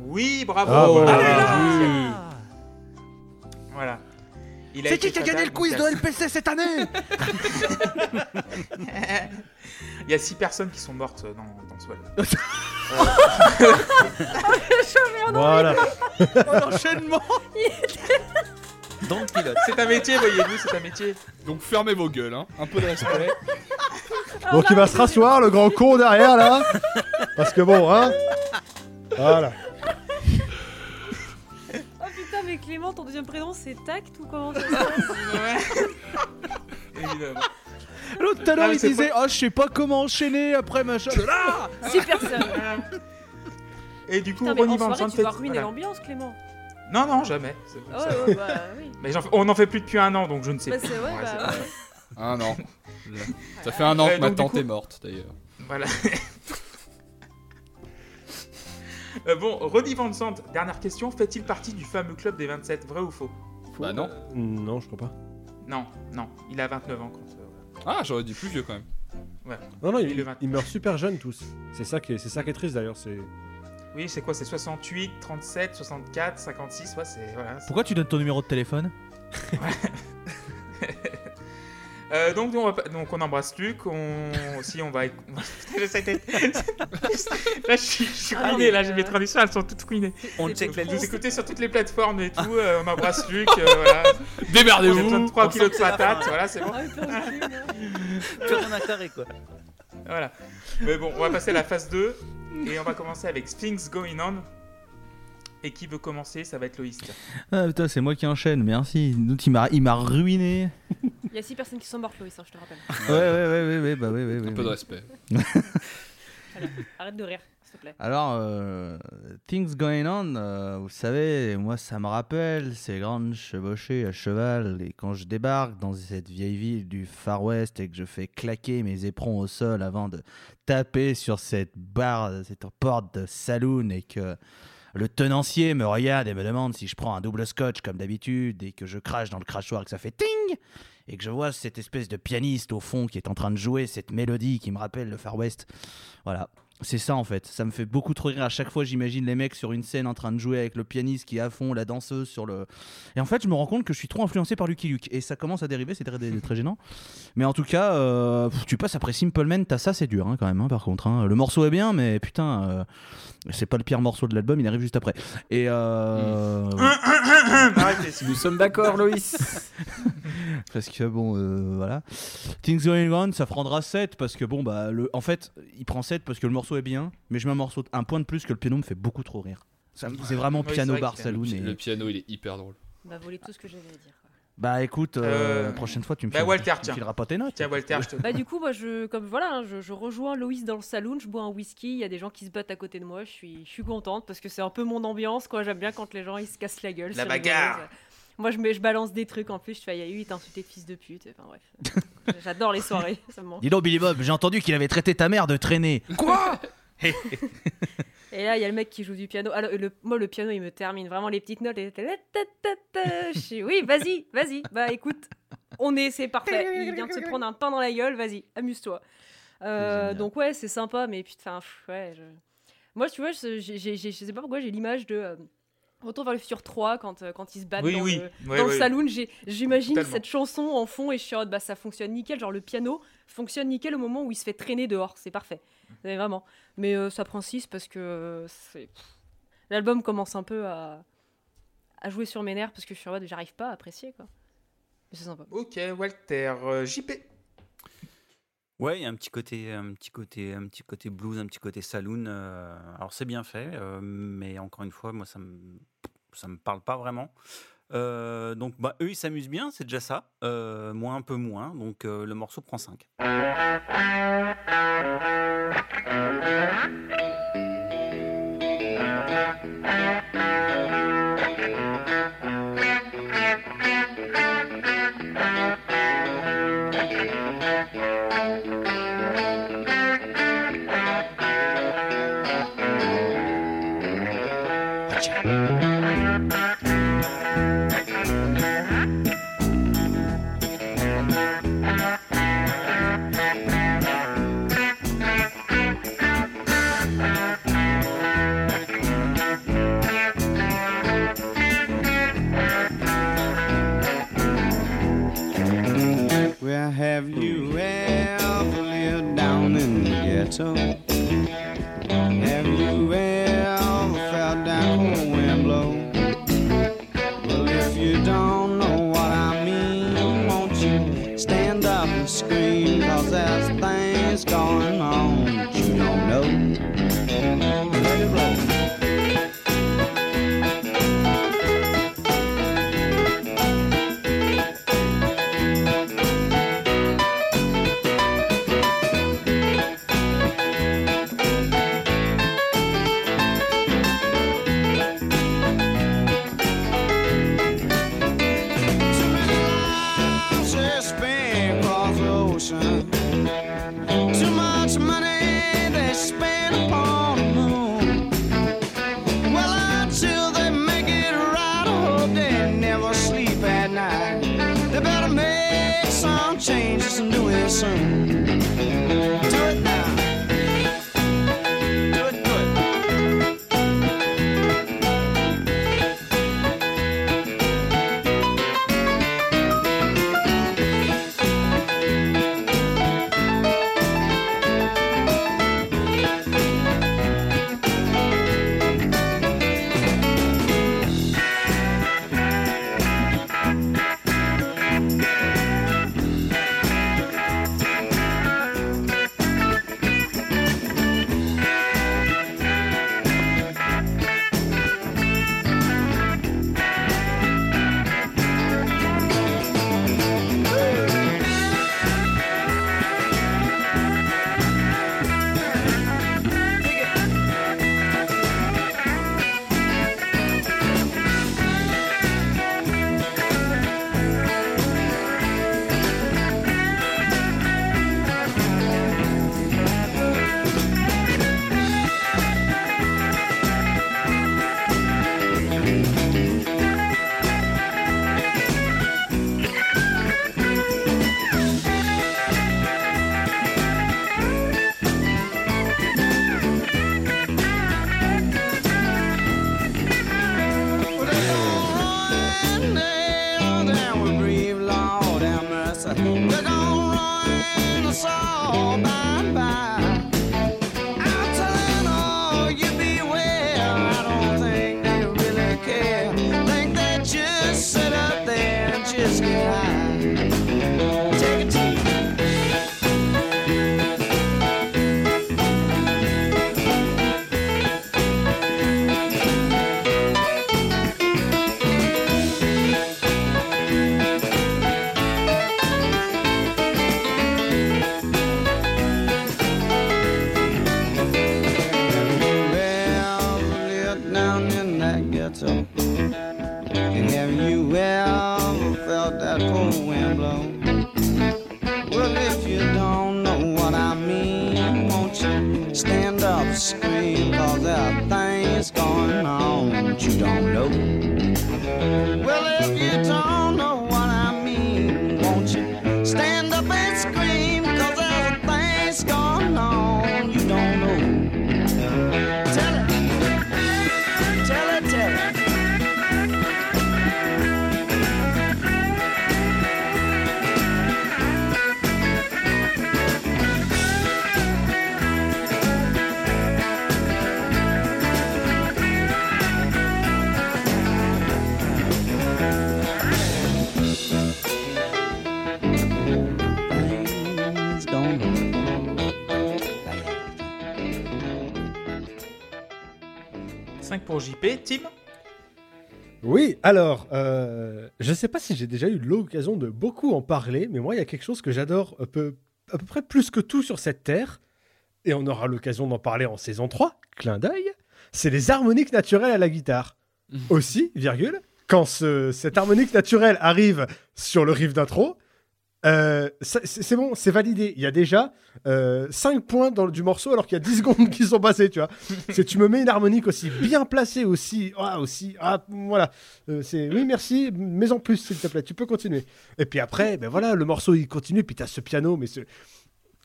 Oui, bravo. Ah, voilà. Ah, Voilà. C'est qui qui a gagné le quiz de. LPC cette année Il y a six personnes qui sont mortes dans, dans ce. Voilà. L'enchaînement Dans le pilote. C'est un métier, voyez-vous, c'est un métier. Donc fermez vos gueules, hein. Un peu de respect. Donc il va se rasseoir, le grand con derrière là. Parce que bon, hein. Voilà. Mais Clément, ton deuxième prénom c'est Tact ou comment ça se passe Évidemment. L'autre tout à Ah, l'heure il disait Oh, je sais pas comment enchaîner après machin. Là Six personnes. Et du coup, Putain, mais Ronnie en Van soirée, tu vas ruiner voilà. l'ambiance, Clément. Non, non, jamais. C'est- Ah ça- ouais, ouais, bah oui. Mais j'en fais- on en fait plus depuis un an, donc je ne sais Bah, plus. c'est ouais, Ouais, bah ouais. Un an. Ça fait un an que ma donc, du tante coup- est morte d'ailleurs. Voilà. Euh, bon, Ronnie Van Sant, dernière question. Fait-il partie du fameux club des 27 Vrai ou faux? Bah non. Non, je crois pas. Non, non. Il a 29 ans quand. euh, Ah, j'aurais dit plus vieux quand même. Non, non, Il est ils, 29. ils meurent super jeunes tous. C'est ça qui est, c'est ça qui est triste d'ailleurs. C'est. Oui, c'est quoi C'est 68, 37, 64, 56. Ouais, c'est. Voilà. c'est- Pourquoi tu donnes ton numéro de téléphone? Euh, donc, on va donc, on embrasse Luc. On... Aussi, on va. là, je suis, je suis Ah Là, j'ai mes traditions, elles sont toutes ruinées. On check la Vous liste. écoutez sur toutes les plateformes et tout. euh, on embrasse Luc. euh, voilà. J'ai besoin Démerdez-vous de 3 On kilos de patates. Voilà, c'est bon. Ah. Plus rien à carrer quoi. Voilà. Mais bon, on va passer à la phase 2 et on va commencer avec Things Going On. Et qui veut commencer Ça va être Loïs. Ah putain, c'est moi qui enchaîne, merci. Il m'a il m'a ruiné. Il y a six personnes qui sont mortes, Loïs, hein, je te rappelle. Ouais, ouais, ouais, ouais, ouais, bah ouais, ouais, Un ouais, peu de respect. Arrête de rire, s'il te plaît. Alors, euh, Things Going On, euh, vous savez, moi ça me rappelle ces grandes chevauchées à cheval. Et quand je débarque dans cette vieille ville du Far West et que je fais claquer mes éperons au sol avant de taper sur cette barre, cette porte de saloon et que le tenancier me regarde et me demande si je prends un double scotch comme d'habitude et que je crache dans le crachoir et que ça fait ting et que je vois cette espèce de pianiste au fond qui est en train de jouer cette mélodie qui me rappelle le Far West. Voilà. C'est ça en fait, ça me fait beaucoup trop rire. À chaque fois, j'imagine les mecs sur une scène en train de jouer avec le pianiste qui est à fond, la danseuse sur le. Et en fait, je me rends compte que je suis trop influencé par Lucky Luke. Et ça commence à dériver, c'est très, très gênant. Mais en tout cas, euh, tu passes après Simple Man, t'as ça, c'est dur hein, quand même, hein, par contre. hein. Le morceau est bien, mais putain, euh, c'est pas le pire morceau de l'album, il arrive juste après. Et. Euh... Arrêtez. Nous sommes d'accord, Loïs. parce que bon, euh, voilà. Things Going On, ça prendra 7 parce que bon, bah, le... en fait, il prend 7 parce que le morceau est bien, mais je mets un morceau, un point de plus que le piano me fait beaucoup trop rire. C'est vraiment piano vrai bar saloon. Le, et- le piano, il est hyper drôle. On va voler tout ce que j'avais à dire. Bah écoute, euh, Euh, la prochaine fois tu me, bah, files- Walter, tu me fileras pas tes notes. Tiens, Walter, je te. Bah du coup, moi, je, comme voilà, hein, je, je rejoins Loïs dans le saloon, je bois un whisky, il y a des gens qui se battent à côté de moi, je suis, je suis contente parce que c'est un peu mon ambiance, quoi. J'aime bien quand les gens ils se cassent la gueule. La bagarre. rigolo. Moi, je, mets, je balance des trucs en plus, je fais, il y a eu, il t'a insulté de fils de pute. Enfin bref, j'adore les soirées, ça me manque. Dis donc Billy Bob, j'ai entendu qu'il avait traité ta mère de traîner. Quoi? Et là, il y a le mec qui joue du piano. Alors, le, moi, le piano, il me termine vraiment les petites notes. Et... Je suis, oui, vas-y, vas-y. Bah écoute, on est, c'est parfait. Il vient de se prendre un pain dans la gueule, vas-y, amuse-toi. Euh, donc ouais, c'est sympa, mais putain, ouais. Je... Moi, tu vois, je sais pas pourquoi j'ai l'image de euh, Retour vers le futur 3 quand, euh, quand ils se battent Oui, dans, oui. le, Ouais, dans le saloon. J'imagine cette chanson en fond et je suis en mode, bah ça fonctionne nickel. Genre le piano fonctionne nickel au moment où il se fait traîner dehors, c'est parfait. Mais vraiment. Mais euh, ça prend 6 parce que euh, c'est- l'album commence un peu à, à jouer sur mes nerfs parce que je suis en mode, j'arrive pas à apprécier quoi. Mais c'est sympa. Ok, Walter. euh, JP. Ouais, il y a un petit côté, un petit côté, un petit côté blues, un petit côté saloon. Euh, alors c'est bien fait, euh, mais encore une fois, moi ça me ça me parle pas vraiment. Euh, donc bah, eux ils s'amusent bien, c'est déjà ça. moi un peu moins, donc le morceau prend 5. soon. Alors, euh, je sais pas si j'ai déjà eu l'occasion de beaucoup en parler, mais moi, il y a quelque chose que j'adore peu, à peu près plus que tout sur cette terre, et on aura l'occasion d'en parler en saison 3, clin d'œil, c'est les harmoniques naturelles à la guitare. Aussi, virgule, quand ce- cette harmonique naturelle arrive sur le riff d'intro, euh, c'est bon, c'est validé. Il y a déjà 5 points dans, du morceau alors qu'il y a 10 secondes qui sont passées, tu vois. C'est tu me mets une harmonique aussi bien placée, aussi, ah, aussi, ah, voilà. Euh, c'est oui, merci, mais en plus, s'il te plaît, tu peux continuer. Et puis après, ben voilà, le morceau il continue, puis t'as ce piano, mais ce,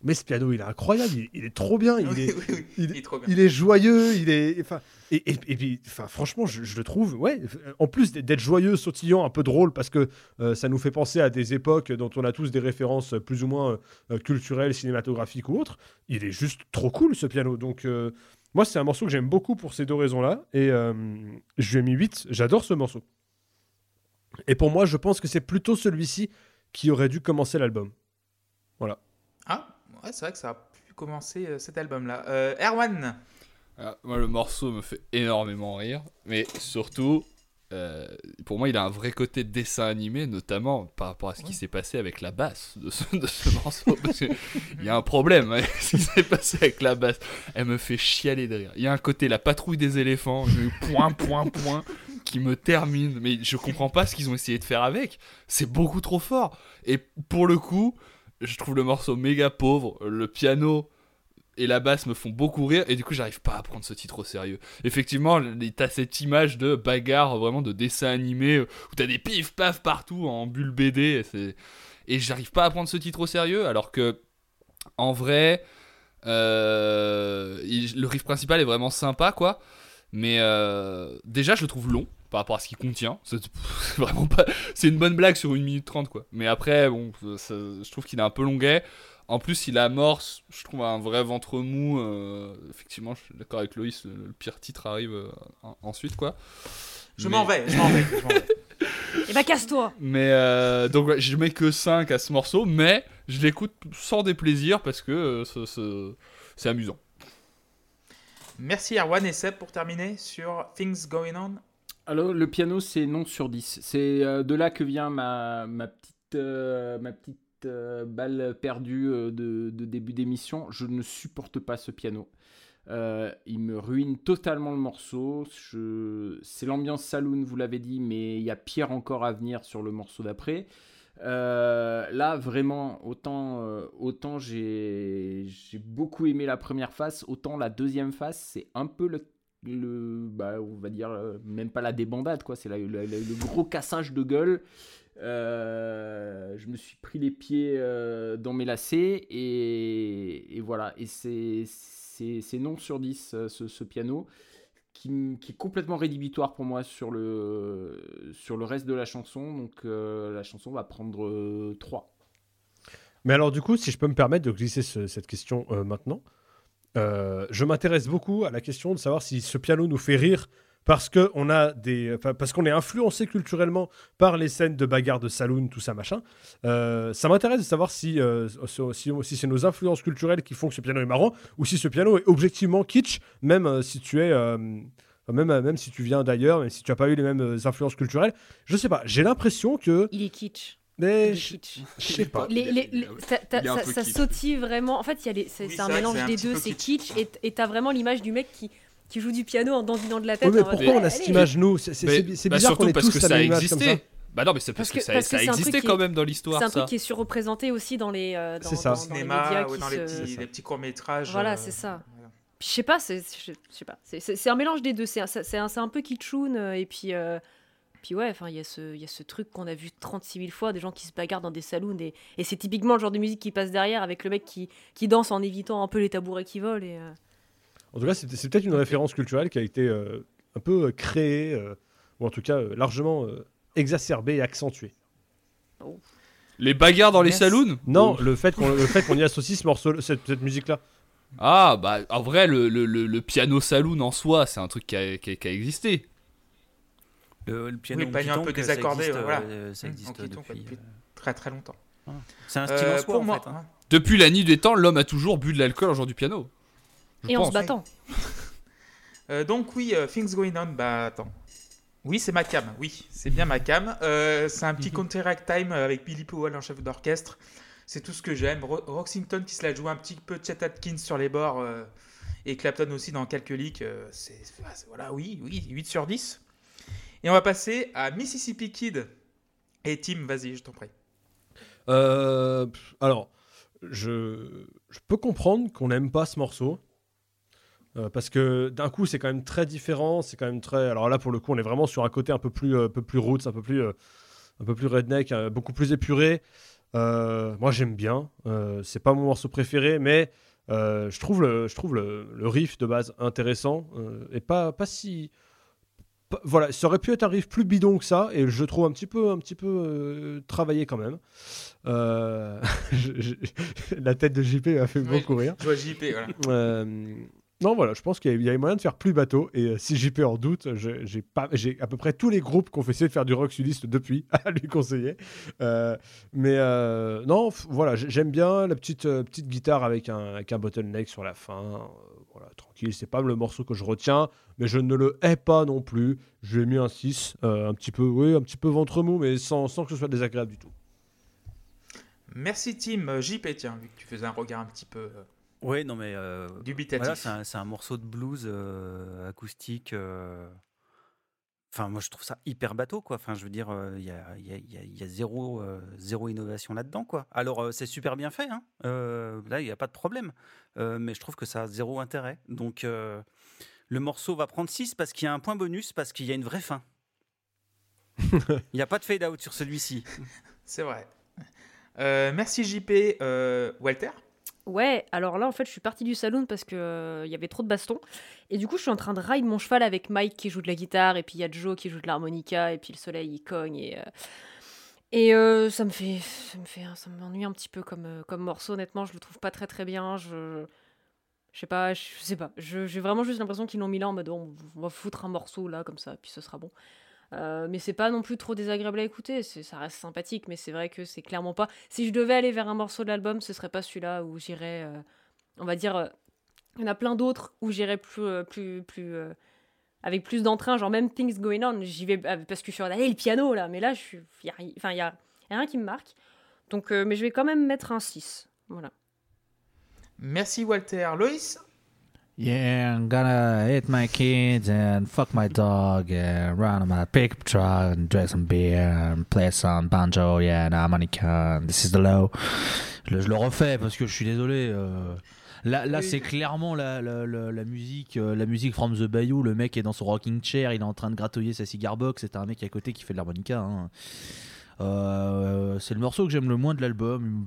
mais ce piano il est incroyable, il, il est trop bien, il est, il, est trop bien. il est joyeux, il est, enfin, et, et, et puis, enfin, franchement, je, je le trouve, ouais, en plus d'être joyeux, sautillant, un peu drôle, parce que euh, ça nous fait penser à des époques dont on a tous des références plus ou moins euh, culturelles, cinématographiques ou autres. Il est juste trop cool ce piano, donc. euh, moi, c'est un morceau que j'aime beaucoup pour ces deux raisons-là. Et je lui ai mis 8. J'adore ce morceau. Et pour moi, je pense que c'est plutôt celui-ci qui aurait dû commencer l'album. Ah, ouais, c'est vrai que ça a pu commencer euh, cet album-là. Euh, Erwan Ah, moi, le morceau me fait énormément rire, mais surtout, euh, pour moi, il a un vrai côté dessin animé, notamment par rapport à ce qui s'est passé avec la basse de ce, de ce morceau. Parce que il y a un problème avec ce qui s'est passé avec la basse. Elle me fait chialer de rire. Il y a un côté la patrouille des éléphants, je point, point, point, qui me termine. Mais je comprends pas ce qu'ils ont essayé de faire avec. C'est beaucoup trop fort. Et pour le coup, je trouve le morceau méga pauvre. Le piano et la basse me font beaucoup rire et du coup j'arrive pas à prendre ce titre au sérieux. Effectivement, t'as cette image de bagarre vraiment de dessin animé euh, où t'as des pif paf partout en bulle BD et, j'arrive pas à prendre ce titre au sérieux alors que en vrai euh, le riff principal est vraiment sympa quoi. Mais euh, déjà je le trouve long par rapport à ce qu'il contient. C'est vraiment pas c'est une bonne blague sur une minute 30 quoi. Mais après bon ça- je trouve qu'il est un peu longuet. En plus, il amorce, je trouve, un vrai ventre mou. euh, effectivement, je suis d'accord avec Loïs, le, le pire titre arrive euh, en- ensuite, quoi. Je Mais- m'en vais, je m'en vais. je m'en vais. Et bah casse-toi Mais euh, donc, ouais, je mets que 5 à ce morceau, mais je l'écoute sans déplaisir parce que euh, ce- ce- c'est amusant. Merci Erwan et Seb pour terminer sur Things Going On. Alors, le piano, c'est non sur 10. C'est euh, de là que vient ma, petite, euh, euh, balle perdue de, début d'émission. Je ne supporte pas ce piano. Il me ruine totalement le morceau. C'est l'ambiance saloon, vous l'avez dit, mais il y a pire encore à venir sur le morceau d'après. Là, vraiment, autant, j'ai beaucoup aimé la première phase, autant la deuxième phase, c'est un peu le le bah, on va dire euh, même pas la débandade quoi. C'est le gros cassage de gueule. Euh, je me suis pris les pieds euh, dans mes lacets et, et voilà. Et c'est non sur 10 euh, ce, piano qui, qui est complètement rédhibitoire pour moi sur le sur le reste de la chanson. Donc la chanson va prendre euh, 3 Mais alors, du coup, si je peux me permettre de glisser ce- cette question maintenant, euh, je m'intéresse beaucoup à la question de savoir si ce piano nous fait rire parce que on a des, parce qu'on est influencé culturellement par les scènes de bagarre de saloon, tout ça machin. Euh, ça m'intéresse de savoir si, euh, si, si- c'est nos influences culturelles qui font que ce piano est marrant ou si ce piano est objectivement kitsch, même si tu es même, même si tu viens d'ailleurs, même si tu n'as pas eu les mêmes influences culturelles, je sais pas. J'ai l'impression que, Il est kitsch. Mais je sais pas. Les, les- les- ça, ça- ça sautille vraiment. En fait, c'est Oui, c'est c'est un mélange un des deux. C'est kitsch. kitsch et t'as vraiment l'image du mec qui, qui joue du piano en dansinant de la tête. Oui, mais pourquoi on a cette image, nous? C'est bah, bizarre qu'on surtout ait parce tous ça ça. existé. Bah non, mais c'est parce, Parce que, que- ça, parce ça que truc existait qui quand est- même dans l'histoire. C'est un truc ça. qui est surreprésenté aussi dans les, euh, dans, ça. dans- les cinéma médias ou dans se- les petits, les petits courts-métrages. Voilà, euh, c'est ça. voilà. Je sais pas, c'est je je sais pas, c'est- c'est c'est un mélange des deux. C'est un, c'est un, c'est un peu kitschoun euh, et puis euh, puis ouais, enfin il y a ce il y a ce truc qu'on a vu 36 000 fois, des gens qui se bagarrent dans des saloons et, et c'est typiquement le genre de musique qui passe derrière avec le mec qui qui danse en évitant un peu les tabourets qui volent et euh, En tout cas, c'est c'est peut-être une référence culturelle qui a été euh, un peu euh, créée, euh, ou en tout cas euh, largement euh, exacerbée et accentuée. Les bagarres dans les saloons? Non, Oh. le fait qu'on le fait qu'on y associe ce morceau, cette, cette musique-là. Ah, bah en vrai, le, le, le, le piano saloon en soi, c'est un truc qui a, qui a- qui a existé. Le, le piano Oui, un peu désaccordé, ça existe, voilà. euh, ça Mmh, existe honky-tonk, depuis. depuis- euh, Très très longtemps. C'est un style Euh, en soi, pour en moi, fait, hein. Depuis la nuit des temps, l'homme a toujours bu de l'alcool en jouant du piano. Je et en se battant. Euh, donc oui, euh, Things Going On, bah attends. Oui, c'est ma cam. Oui, c'est bien ma cam. Euh, c'est un Mhm. petit country ragtime avec Billy Powell en chef d'orchestre. C'est tout ce que j'aime. Ro- Roxington qui se la joue un petit peu Chet Atkins sur les bords euh, et Clapton aussi dans quelques leaks. euh, c'est ah, c'est- voilà, oui, oui, 8 sur 10. Et on va passer à Mississippi Kid. Et Tim, vas-y, je t'en prie. Euh, alors, je, peux comprendre qu'on n'aime pas ce morceau. Euh, parce que d'un coup, c'est quand même très différent. C'est quand même très. Alors là, pour le coup, on est vraiment sur un côté un peu plus, euh, un peu plus roots, un peu plus, un peu plus redneck, beaucoup plus épuré. Moi, j'aime bien. C'est pas mon morceau préféré, mais je trouve le, je trouve le, riff de base intéressant et pas, pas si. Voilà, ça aurait pu être un riff plus bidon que ça, et je trouve un petit peu, un petit peu euh, travaillé quand même. Euh, je- je- la tête de JP m'a fait Oui, beaucoup rire. Je vois JP, voilà. Euh, non, voilà, je pense qu'il y avait- moyen de faire plus bateau. Et si JP en doute, j'ai à peu près tous les groupes qui ont fait essayer de faire du rock sudiste depuis à lui conseiller. Mais non, voilà, j'ai- j'aime bien la petite, petite guitare avec un, avec un bottleneck sur la fin. Tranquille, c'est pas le morceau que je retiens, mais je ne le hais pas non plus. Je lui ai mis un 6, euh, un petit peu, oui, un petit peu ventre mou, mais sans, sans que ce soit désagréable du tout. Merci Tim. Euh, JP, tiens, vu que tu faisais un regard un petit peu euh, Ouais, non mais euh, dubitatif. voilà, c'est un, c'est un morceau de blues euh, acoustique. euh, Enfin, moi je trouve ça hyper bateau, quoi. Enfin, je veux dire, euh, il y, a, il y a- il y a- il y a zéro, euh, zéro innovation là-dedans, quoi. Alors, euh, c'est super bien fait, hein. Euh, là, il n'y a pas de problème. Euh, mais je trouve que ça a zéro intérêt. Donc, euh, le morceau va prendre 6 parce qu'il y a un point bonus, parce qu'il y a une vraie fin. Il n'y a pas de fade-out sur celui-ci. C'est vrai. Euh, merci JP. Euh, Walter? Ouais, alors là en fait je suis partie du saloon parce que euh, il y avait trop de bastons et du coup je suis en train de ride mon cheval avec Mike qui joue de la guitare et puis il y a Joe qui joue de l'harmonica et puis le soleil il cogne et euh, et euh, ça me fait ça me fait ça m'ennuie un petit peu comme euh, comme morceau honnêtement je le trouve pas très très bien je je sais pas je sais pas j'ai vraiment juste l'impression qu'ils l'ont mis là en mode on, va foutre un morceau là comme ça puis ce sera bon Euh, mais c'est pas non plus trop désagréable à écouter, ça reste sympathique, mais c'est vrai que c'est clairement pas. Si je devais aller vers un morceau de l'album, ce serait pas celui-là où j'irais, on va dire, il y en a plein d'autres où j'irais plus, plus, plus, avec plus d'entrain, genre même Things Going On, j'y vais euh, parce que je suis en allez le piano là, mais là je suis, y a, ri- enfin il y a, y a rien qui me marque, donc euh, mais je vais quand même mettre un 6, voilà. Merci Walter. Loïs? Yeah, I'm gonna hit my kids and fuck my dog and run on my pickup truck and drink some beer and play some banjo, yeah, and harmonica. and This is the low. Je le, je le refais parce que je suis désolé. euh, Là, là Oui. c'est clairement la, la, la, la musique, euh, la musique from the Bayou. Le mec est dans son rocking chair, il est en train de gratouiller sa cigar box. C'est un mec à côté qui fait de l'harmonica. hein. Euh, c'est le morceau que j'aime le moins de l'album.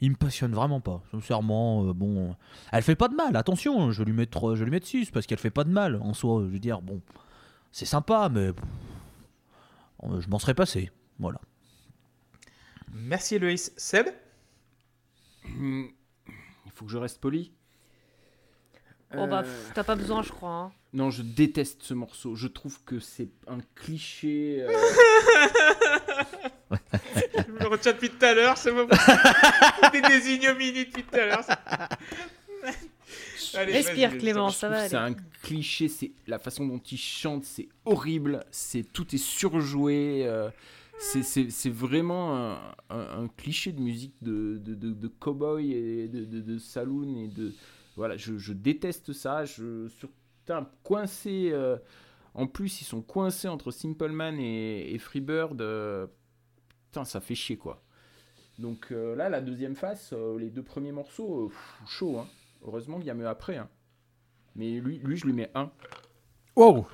Il me passionne vraiment pas, sincèrement. euh, bon, elle fait pas de mal, attention, je vais lui mettre, je vais lui mettre 6 parce qu'elle fait pas de mal en soi. Je veux dire, bon, c'est sympa, mais euh, je m'en serais passé. Voilà. Merci Loïs. Seb? Hmm, faut que je reste poli. Oh bah Euh, pff, t'as pas besoin je crois. hein. Non, je déteste ce morceau. Je trouve que c'est un cliché. euh, Je me retiens depuis tout à l'heure, c'est pas possible. Des désignominies depuis tout à l'heure. c'est- Allez, Respire vas-y, Clément, je ça trouve va que C'est aller. un cliché. C'est la façon dont il chante, c'est horrible. C'est tout est surjoué. euh, c'est- vraiment un, un- cliché de musique de, de, de, cowboy et de, de, saloon et de voilà. Je, déteste ça. Je sur coincé. euh, en plus, ils sont coincés entre Simple Man et, et Freebird. euh, putain, ça fait chier quoi. Donc euh, là, la deuxième face, les deux premiers morceaux, chaud. Hein. Heureusement qu'il y a mieux après. hein. Mais lui, lui, je lui mets un. Wow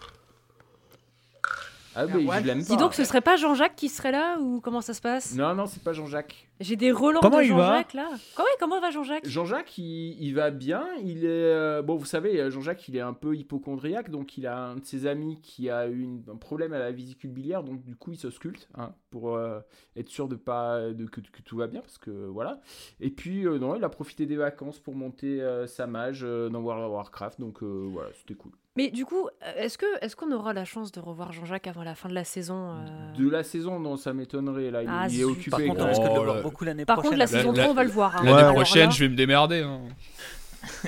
Ah, mais ouais, je l'aime dis pas. Dis donc ce serait pas Jean-Jacques qui serait là ou comment ça se passe? Non, non, c'est pas Jean-Jacques. J'ai des relents Comment de il va Jean-Jacques là. Comment, comment va Jean-Jacques? Jean-Jacques, il, il va bien. Il est euh, bon, vous savez, euh, Jean-Jacques, il est un peu hypochondriaque, donc il a un de ses amis qui a eu une- un problème à la vésicule biliaire, donc du coup, il se sculpte hein, pour euh, être sûr de pas de, que, que tout va bien, parce que voilà. Et puis, euh, non, il a profité des vacances pour monter euh, sa mage euh, dans World of Warcraft, donc euh, voilà, c'était cool. Mais du coup, euh, est-ce que est-ce qu'on aura la chance de revoir Jean-Jacques avant la fin de la saison euh De la saison, non, ça m'étonnerait. Là, il, Ah, il est occupé. Par contre, on risque de le Oh, voir beaucoup l'année Par prochaine. contre, la avec- saison la- 3, on va le voir. hein. L'année Alors prochaine, là, je vais me démerder. hein.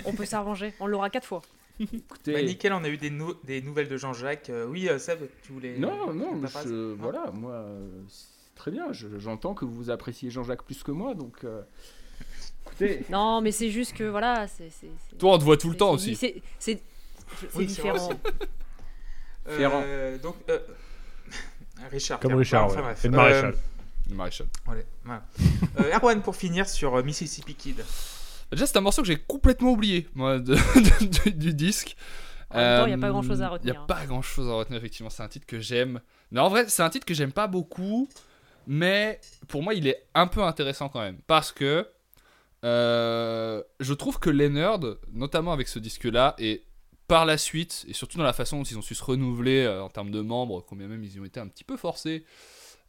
On peut s'arranger. On l'aura quatre fois. Écoutez, Bah, nickel, on a eu des, nou- des nouvelles de Jean-Jacques. Euh, oui, Seb, tu voulais. non, non, je- Non voilà, moi, euh, c'est très bien. je- J'entends que vous appréciez Jean-Jacques plus que moi, donc. euh, écoutez, Non, mais c'est juste que voilà, c'est. c'est- c'est- Toi, on te voit tout le temps c'est- aussi. C'est c'est- Oui, différent. Euh, Ferrand. donc, euh, Richard. Comme. Richard, Enfin, ouais. bref. Et le maréchal. Le maréchal. Euh, ouais, voilà. Euh, Erwan, pour finir sur euh, Mississippi Kid. Déjà, c'est un morceau que j'ai complètement oublié, moi, de- de- du disque. En même temps, il y a Euh, pas grand-chose à Il n'y retenir, a pas grand chose à retenir, effectivement. C'est un titre que j'aime. Mais en vrai, c'est un titre que j'aime pas beaucoup. Mais pour moi, il est un peu intéressant quand même. Parce que euh, je trouve que les nerds, notamment avec ce disque-là, et par la suite, et surtout dans la façon dont ils ont su se renouveler euh, en termes de membres, combien même ils ont été un petit peu forcés,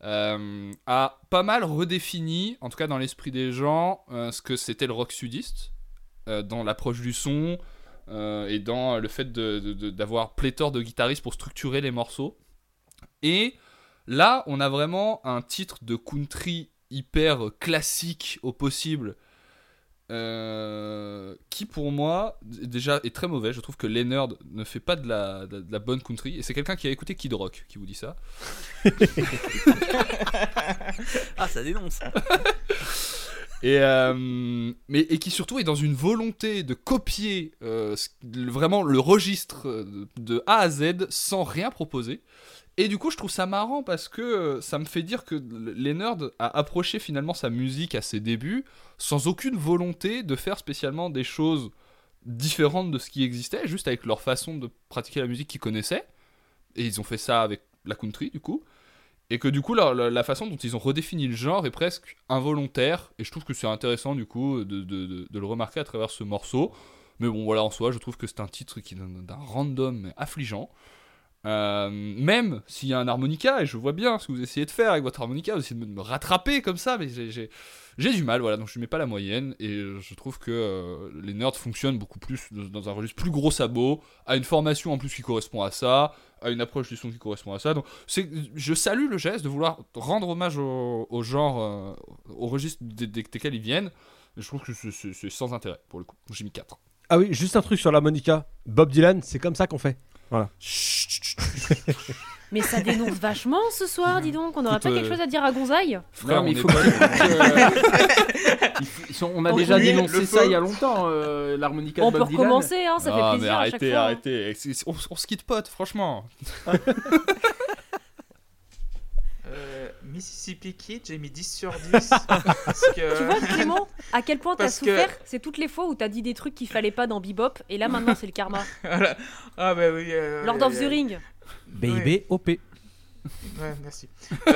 euh, a pas mal redéfini, en tout cas dans l'esprit des gens, euh, ce que c'était le rock sudiste, dans l'approche du son, et dans le fait d'avoir pléthore de guitaristes pour structurer les morceaux. Et là, on a vraiment un titre de country hyper classique au possible. Euh, qui pour moi déjà est très mauvais. Je trouve que Leonard ne fait pas de la, de la- de la bonne country et c'est quelqu'un qui a écouté Kid Rock qui vous dit ça. Ah, ça dénonce. Et, euh, mais, et qui surtout est dans une volonté de copier euh, vraiment le registre de A à Z sans rien proposer. Et du coup, je trouve ça marrant parce que euh, ça me fait dire que Leonard a approché finalement sa musique à ses débuts sans aucune volonté de faire spécialement des choses différentes de ce qui existait, juste avec leur façon de pratiquer la musique qu'ils connaissaient. Et ils ont fait ça avec la country, du coup. Et que du coup, la, la- façon dont ils ont redéfini le genre est presque involontaire. Et je trouve que c'est intéressant, du coup, de le remarquer à travers ce morceau. Mais bon, voilà, en soi, je trouve que c'est un titre qui donne d'un random mais affligeant. Euh, même s'il y a un harmonica, et je vois bien ce que vous essayez de faire avec votre harmonica, vous essayez de me, rattraper comme ça, mais j'ai- du mal, voilà, donc je ne mets pas la moyenne, et je trouve que euh, les nerds fonctionnent beaucoup plus dans un registre plus gros sabot, à une formation en plus qui correspond à ça, à une approche du son qui correspond à ça, donc je salue le geste de vouloir rendre hommage au, genre, euh, au registre des- des- desquels ils viennent, je trouve que c'est sans intérêt, pour le coup, j'ai mis 4. Ah oui, juste un truc sur l'harmonica. Bob Dylan, c'est comme ça qu'on fait. Mais ça dénonce vachement ce soir, dis donc. On n'aurait pas quelque euh, chose à dire à Gonzaï Frère, non, mais on il faut pas- que- Il faut- ils sont- on a On déjà dénoncé ça il y a longtemps, euh, l'harmonica de On peut Bob Dylan. recommencer, hein, ça Ah, fait mais plaisir à chaque arrêtez, fois. arrêtez, On, on se quitte pote, franchement. Mississippi Kid, j'ai mis 10 sur 10. parce que... Tu vois, Clément, à quel point t'as que- souffert? C'est toutes les fois où t'as dit des trucs qu'il fallait pas dans Bebop, et là maintenant c'est le karma. Voilà. Ah bah oui. euh, Lord euh, of the Ring. Baby OP. Ouais, merci. Euh,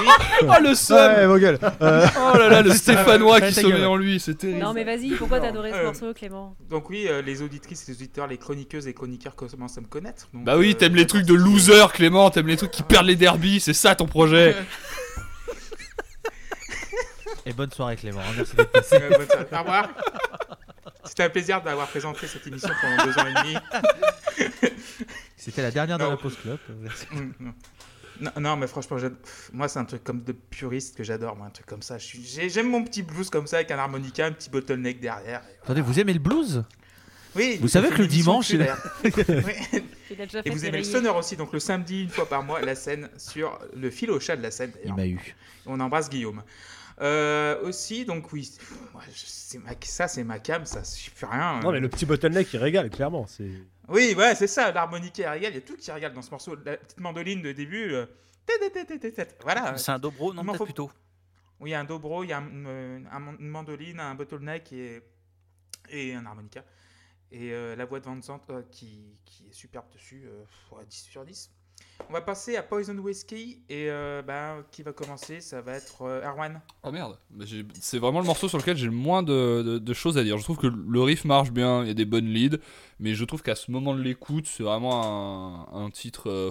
oui, Oh le seum Ouais, vos gueules. Euh, Oh là là, le Stéphanois qui se met en lui, c'est terrible. Non mais vas-y, pourquoi t'as adoré ce morceau, Clément? Donc oui, euh, les auditrices, les auditeurs, les chroniqueuses et chroniqueurs commencent à me connaître. donc, Bah oui, euh, t'aimes les trucs de loser, Clément, t'aimes les trucs qui perdent les derbies, c'est ça ton projet. Et bonne soirée Clément. hein, Merci d'être passé. Euh, bonne soirée. Au revoir. C'était un plaisir d'avoir présenté cette émission pendant deux ans et demi. C'était la dernière dans Non. la pause club. Merci. Mm, non. Non, non, mais franchement, moi, c'est un truc comme de puriste que j'adore, moi, un truc comme ça. Suis- J'aime mon petit blues comme ça, avec un harmonica, un petit bottleneck derrière. Attendez, vous aimez le blues? Oui, Vous savez que le dimanche, il d'ailleurs. Oui. Il a déjà Et vous aimez le sonore aussi, donc le samedi, une fois par mois, la scène sur le fil au chat de la scène. Il m'a eu. On embrasse Guillaume. Euh, aussi, donc oui, pff, moi, je- c'est ma- ça c'est ma cam, ça je fais rien. Non, mais le petit bottleneck, il régale, clairement. C'est... Oui, ouais, c'est ça, l'harmonica elle régale, il y a tout qui régale dans ce morceau. La petite mandoline de début. euh, tét, tét, tét, tét, tét. Voilà. C'est un dobro, non peut-être faut- plutôt. Oui, il y a un dobro, il y a un- euh, une mandoline, un bottleneck et, et un harmonica. Et euh, la voix de euh, qui, qui est superbe dessus, euh, ouais, 10 sur 10. On va passer à Poison Whiskey et euh, ben, qui va commencer Ça va être euh, Erwan. Oh merde, c'est vraiment le morceau sur lequel j'ai le moins de, choses à dire. Je trouve que le riff marche bien, il y a des bonnes leads, mais je trouve qu'à ce moment de l'écoute, c'est vraiment un, un titre. euh,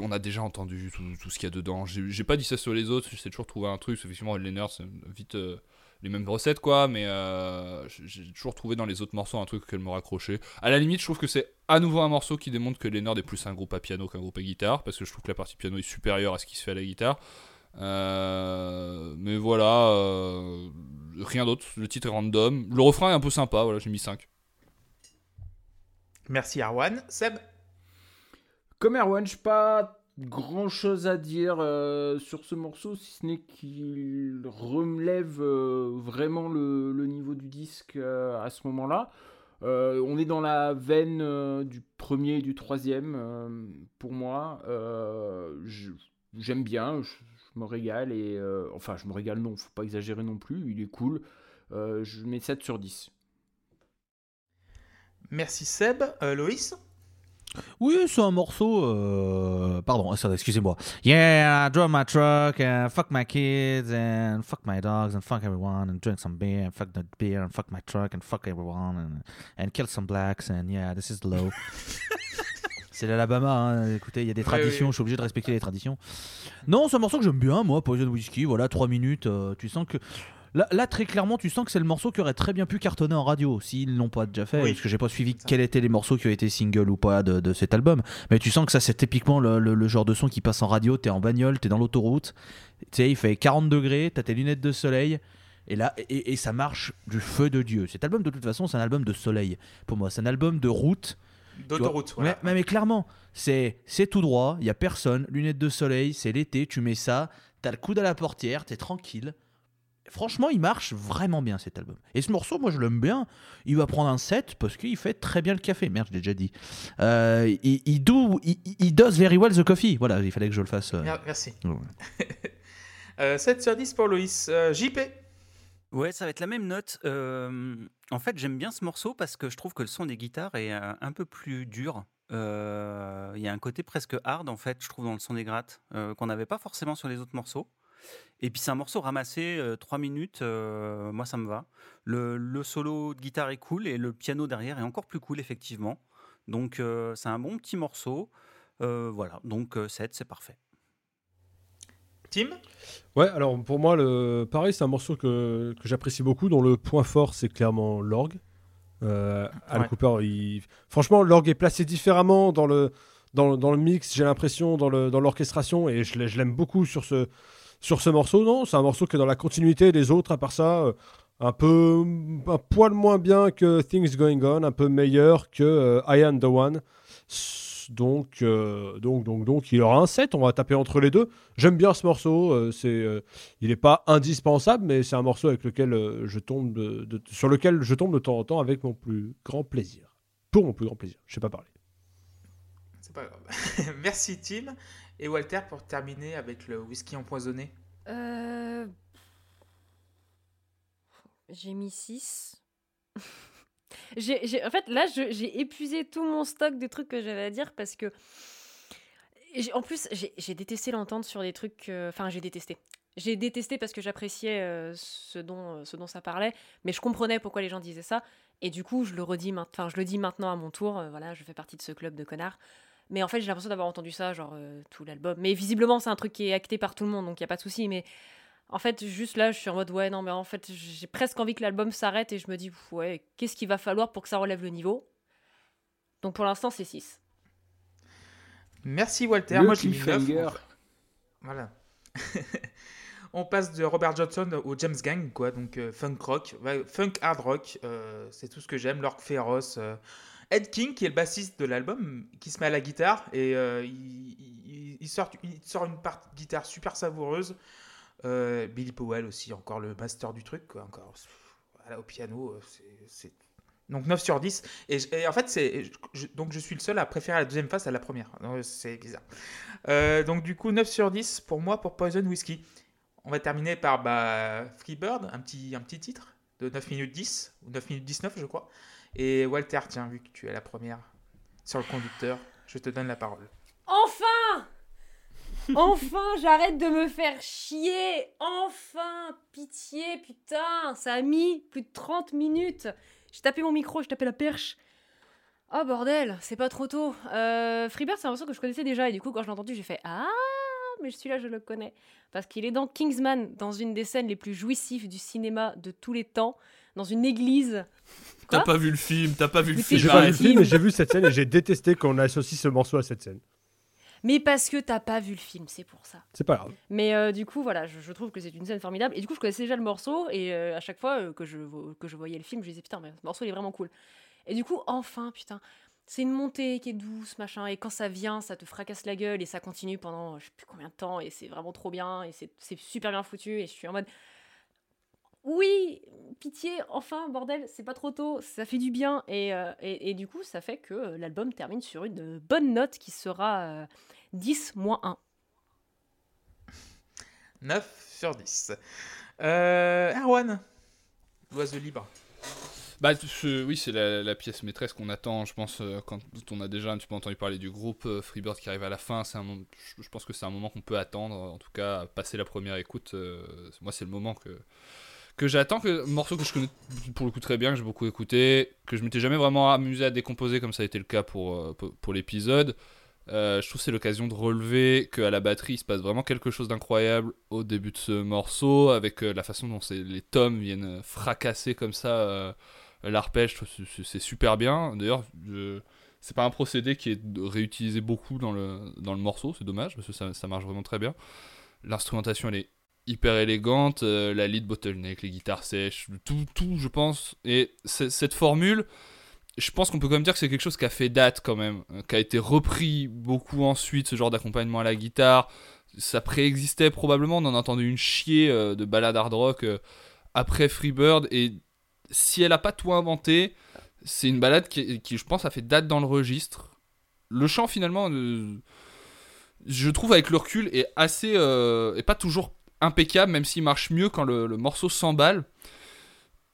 on a déjà entendu tout, ce qu'il y a dedans. J'ai pas dit ça sur les autres, j'essaie toujours trouver un truc. Effectivement, Leonard, c'est vite euh, les mêmes recettes, quoi, mais euh, j'ai- toujours trouvé dans les autres morceaux un truc qu'elle me raccrochait. À la limite, je trouve que c'est à nouveau un morceau qui démontre que Leonard est plus un groupe à piano qu'un groupe à guitare, parce que je trouve que la partie piano est supérieure à ce qui se fait à la guitare. Euh, mais voilà, euh, rien d'autre. Le titre est random. Le refrain est un peu sympa, voilà, j'ai mis 5. Merci Arwan. Seb? Comme Erwan, je pas grand chose à dire euh, sur ce morceau, si ce n'est qu'il relève euh, vraiment le, niveau du disque euh, à ce moment-là. On est dans la veine du premier et du troisième pour moi. J'aime bien, je, me régale et enfin je me régale non, faut pas exagérer non plus, il est cool. Je mets 7 sur 10. Merci Seb. Loïs? Oui, c'est un morceau. euh, Pardon, excusez-moi. Yeah, I drive my truck and fuck my kids and fuck my dogs and fuck everyone and drink some beer and fuck the beer and fuck my truck and fuck everyone and, and kill some blacks and yeah, this is low. c'est l'Alabama, hein. écoutez, il y a des traditions, je suis obligé de respecter les traditions. Non, c'est un morceau que j'aime bien, moi, Poison Whiskey, voilà, 3 minutes, euh, tu sens que. Là, là, très clairement, tu sens que c'est le morceau qui aurait très bien pu cartonner en radio s'ils l'ont pas déjà fait. Oui. Parce que j'ai pas suivi quels étaient les morceaux qui ont été singles ou pas de, de cet album. Mais tu sens que ça, c'est typiquement le, le- le genre de son qui passe en radio. T'es en bagnole, t'es dans l'autoroute. Tu il fait 40 degrés, t'as tes lunettes de soleil. Et là, et, et ça marche du feu de Dieu. Cet album, de toute façon, c'est un album de soleil. Pour moi, c'est un album de route. D'autoroute. Voilà. Mais, mais- mais clairement, c'est c'est tout droit, il y a personne, lunettes de soleil, c'est l'été, tu mets ça, t'as le coude à la portière, t'es tranquille. Franchement, il marche vraiment bien cet album. Et ce morceau, moi je l'aime bien. Il va prendre un 7 parce qu'il fait très bien le café. Merde, je l'ai déjà dit. Euh, il, il, do, il, il does very well the coffee. Voilà, il fallait que je le fasse. euh. Mer- Merci. Ouais. Euh, 7 sur 10 pour Loïs. Euh, JP Ouais, ça va être la même note. Euh, en fait, j'aime bien ce morceau parce que je trouve que le son des guitares est euh, un peu plus dur. Euh, Il y a un côté presque hard, en fait, je trouve, dans le son des grattes, euh, qu'on n'avait pas forcément sur les autres morceaux. Et puis c'est un morceau ramassé, 3 minutes, euh, moi ça me va. Le, le solo de guitare est cool et le piano derrière est encore plus cool, effectivement. Donc euh, c'est un bon petit morceau. Euh, voilà, donc 7, c'est parfait. Tim? Ouais, alors pour moi, le... pareil, c'est un morceau que, que j'apprécie beaucoup, dont le point fort, c'est clairement l'orgue. Euh, Al Ouais. Cooper, il... franchement, l'orgue est placé différemment dans le, dans, le- dans le mix, j'ai l'impression, dans le- dans l'orchestration, et je l'aime beaucoup sur ce, sur ce morceau. Non, c'est un morceau qui est dans la continuité des autres, à part ça, euh, un peu, un poil moins bien que Things Going On, un peu meilleur que euh, I Am The One. Donc, euh, donc, donc, donc, il aura un 7, on va taper entre les deux. J'aime bien ce morceau, euh, c'est, il n'est pas indispensable, mais c'est un morceau avec lequel je tombe sur lequel je tombe de temps en temps avec mon plus grand plaisir. Pour mon plus grand plaisir, je sais pas parler. C'est pas grave. Merci Tim. Et Walter pour terminer avec le whisky empoisonné? Euh, J'ai mis 6. j'ai, j'ai- En fait, là, j'ai épuisé tout mon stock de trucs que j'avais à dire parce que. En plus, j'ai détesté l'entendre sur des trucs. euh, Enfin, j'ai détesté. J'ai détesté parce que j'appréciais euh, ce, dont, ce dont ça parlait, mais je comprenais pourquoi les gens disaient ça. Et du coup, je le redis. Enfin, je le dis maintenant à mon tour. euh, voilà, je fais partie de ce club de connards. Mais en fait, j'ai l'impression d'avoir entendu ça, genre euh, tout l'album. Mais visiblement, c'est un truc qui est acté par tout le monde, donc il y a pas de souci. Mais en fait, juste là, je suis en mode ouais, non, mais en fait, j'ai presque envie que l'album s'arrête et je me dis ouais, qu'est-ce qu'il va falloir pour que ça relève le niveau? Donc pour l'instant, c'est 6. Merci Walter. Le Moi j'ai mis cliffhanger. 9. Voilà. On passe de Robert Johnson au James Gang, quoi. Donc euh, funk rock, ouais, funk hard rock, euh, c'est tout ce que j'aime. L'orgue féroce. euh. Ed King, qui est le bassiste de l'album, qui se met à la guitare et euh, il, il- sort, il sort une part guitare super savoureuse. Euh, Billy Powell aussi, encore le master du truc, quoi. Encore voilà, au piano, euh, c'est- donc 9 sur 10. Et, et en fait, c'est donc je suis le seul à préférer la deuxième face à la première. C'est bizarre. Euh, donc du coup, 9 sur 10 pour moi pour Poison Whiskey. On va terminer par bah, Freebird, un petit, un petit titre de 9 minutes 10, ou 9 minutes 19 je crois. Et Walter, tiens, vu que tu es la première sur le conducteur, je te donne la parole. Enfin Enfin, j'arrête de me faire chier Enfin Pitié, putain Ça a mis plus de 30 minutes J'ai tapé mon micro, j'ai tapé la perche. Oh bordel, c'est pas trop tôt. Euh, Freebird, c'est un morceau que je connaissais déjà et du coup, quand je l'ai entendu, j'ai fait Ah mais celui-là, je le connais. Parce qu'il est dans Kingsman, dans une des scènes les plus jouissives du cinéma de tous les temps, dans une église. T'as pas vu le film, t'as pas vu le film. J'ai pas vu le arrête. film, mais j'ai vu cette scène et j'ai détesté qu'on associe ce morceau à cette scène. Mais parce que t'as pas vu le film, c'est pour ça. C'est pas grave. Mais euh, du coup, voilà, je, je trouve que c'est une scène formidable. Et du coup, je connaissais déjà le morceau. Et euh, à chaque fois euh, que, je, que je voyais le film, je disais putain, mais ce morceau il est vraiment cool. Et du coup, enfin, putain. c'est une montée qui est douce, machin, et quand ça vient, ça te fracasse la gueule et ça continue pendant je sais plus combien de temps et c'est vraiment trop bien et c'est super bien foutu et je suis en mode oui, pitié, enfin, bordel, c'est pas trop tôt, ça fait du bien et, euh, et, et du coup, ça fait que euh, l'album termine sur une bonne note qui sera euh, 10 moins 1. 9 sur 10. Euh, Erwan, l'oiseau libre. Bah, ce- oui, c'est la, la pièce maîtresse qu'on attend, je pense, euh, quand on a déjà un petit peu entendu parler du groupe euh, Freebird qui arrive à la fin. C'est un moment- je, je pense que c'est un moment qu'on peut attendre, en tout cas, passer la première écoute. euh, moi, c'est le moment que, que j'attends, que morceau que je connais pour le coup très bien, que j'ai beaucoup écouté, que je m'étais jamais vraiment amusé à décomposer comme ça a été le cas pour, euh, pour, l'épisode. Euh, je trouve c'est l'occasion de relever qu'à la batterie il se passe vraiment quelque chose d'incroyable au début de ce morceau, avec euh, la façon dont les tomes viennent fracasser comme ça l'arpège, c'est- super bien. D'ailleurs, c'est pas un procédé qui est réutilisé beaucoup dans le, dans le morceau, c'est dommage parce que ça, ça marche vraiment très bien. L'instrumentation elle est hyper élégante, euh, la lead bottleneck, les guitares sèches, tout, tout je pense. Et cette formule, je pense qu'on peut quand même dire que c'est quelque chose qui a fait date quand même, euh, qui a été repris beaucoup ensuite, ce genre d'accompagnement à la guitare. Ça préexistait probablement, on en a entendu une chier euh, de ballade hard rock après Freebird et si elle a pas tout inventé, c'est une balade qui, je pense, a fait date dans le registre. Le chant, finalement, je trouve avec le recul, est assez. est pas toujours impeccable, même s'il marche mieux quand le, le morceau s'emballe.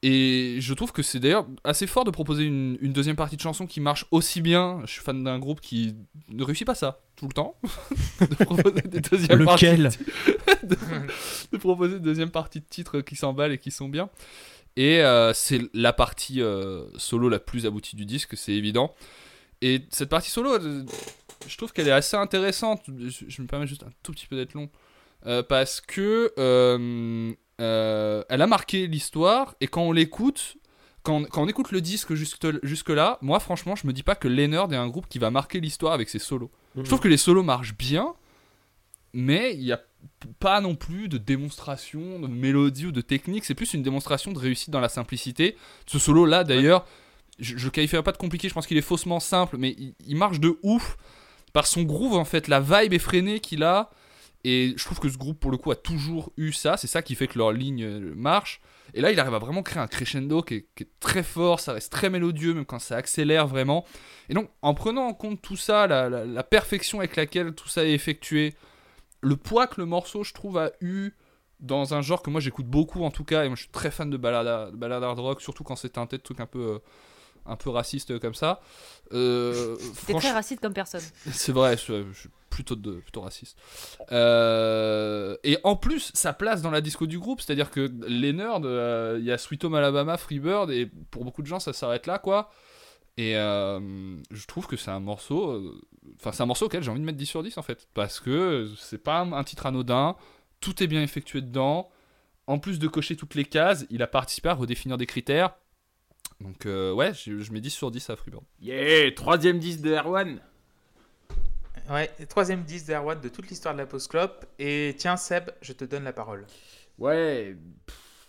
Et je trouve que c'est d'ailleurs assez fort de proposer une, une deuxième partie de chanson qui marche aussi bien. Je suis fan d'un groupe qui ne réussit pas ça tout le temps. de proposer des deuxièmes parties Lequel de, de proposer une deuxième partie de titres qui s'emballent et qui sont bien. Et euh, c'est la partie euh, solo la plus aboutie du disque, c'est évident. Et cette partie solo, euh, je trouve qu'elle est assez intéressante. Je, je me permets juste un tout petit peu d'être long. Euh, parce que euh, euh, elle a marqué l'histoire et quand on l'écoute, quand, on- quand on écoute le disque jusque, jusque là, moi franchement, je me dis pas que Leonard est un groupe qui va marquer l'histoire avec ses solos. Je trouve que les solos marchent bien, mais il n'y a pas non plus de démonstration de mélodie ou de technique. C'est plus une démonstration de réussite dans la simplicité. Ce solo là, d'ailleurs, je, je le qualifierais pas de compliqué. Je pense qu'il est faussement simple, mais il, il marche de ouf par son groove en fait, la vibe effrénée qu'il a. Et je trouve que ce groupe, pour le coup, a toujours eu ça. C'est ça qui fait que leur ligne euh, marche. Et là, il arrive à vraiment créer un crescendo qui est, qui est très fort. Ça reste très mélodieux, même quand ça accélère vraiment. Et donc, en prenant en compte tout ça, la, la- la perfection avec laquelle tout ça est effectué, le poids que le morceau, je trouve, a eu dans un genre que moi j'écoute beaucoup en tout cas, et moi je suis très fan de balade, de balade hard rock, surtout quand c'est teinté de trucs un peu, euh, un peu racistes comme ça. Euh, C'était franch- très raciste comme personne. c'est vrai, je, je plutôt, de, plutôt raciste. Euh, et en plus, sa place dans la disco du groupe, c'est-à-dire que les nerds, euh, il y a Sweet Home Alabama, Freebird, et pour beaucoup de gens, ça s'arrête là, quoi. Et euh, je trouve que c'est un morceau. Enfin, c'est un morceau auquel j'ai envie de mettre 10 sur 10 en fait. Parce que c'est pas un, titre anodin, tout est bien effectué dedans. En plus de cocher toutes les cases, il a participé à redéfinir des critères. Donc, ouais, je, mets 10 sur 10 à Freebird. Yeah, troisième disque de Erwan. Ouais, troisième 10 d'Erwan de toute l'histoire de la Post Clope. Et tiens, Seb, je te donne la parole. Ouais,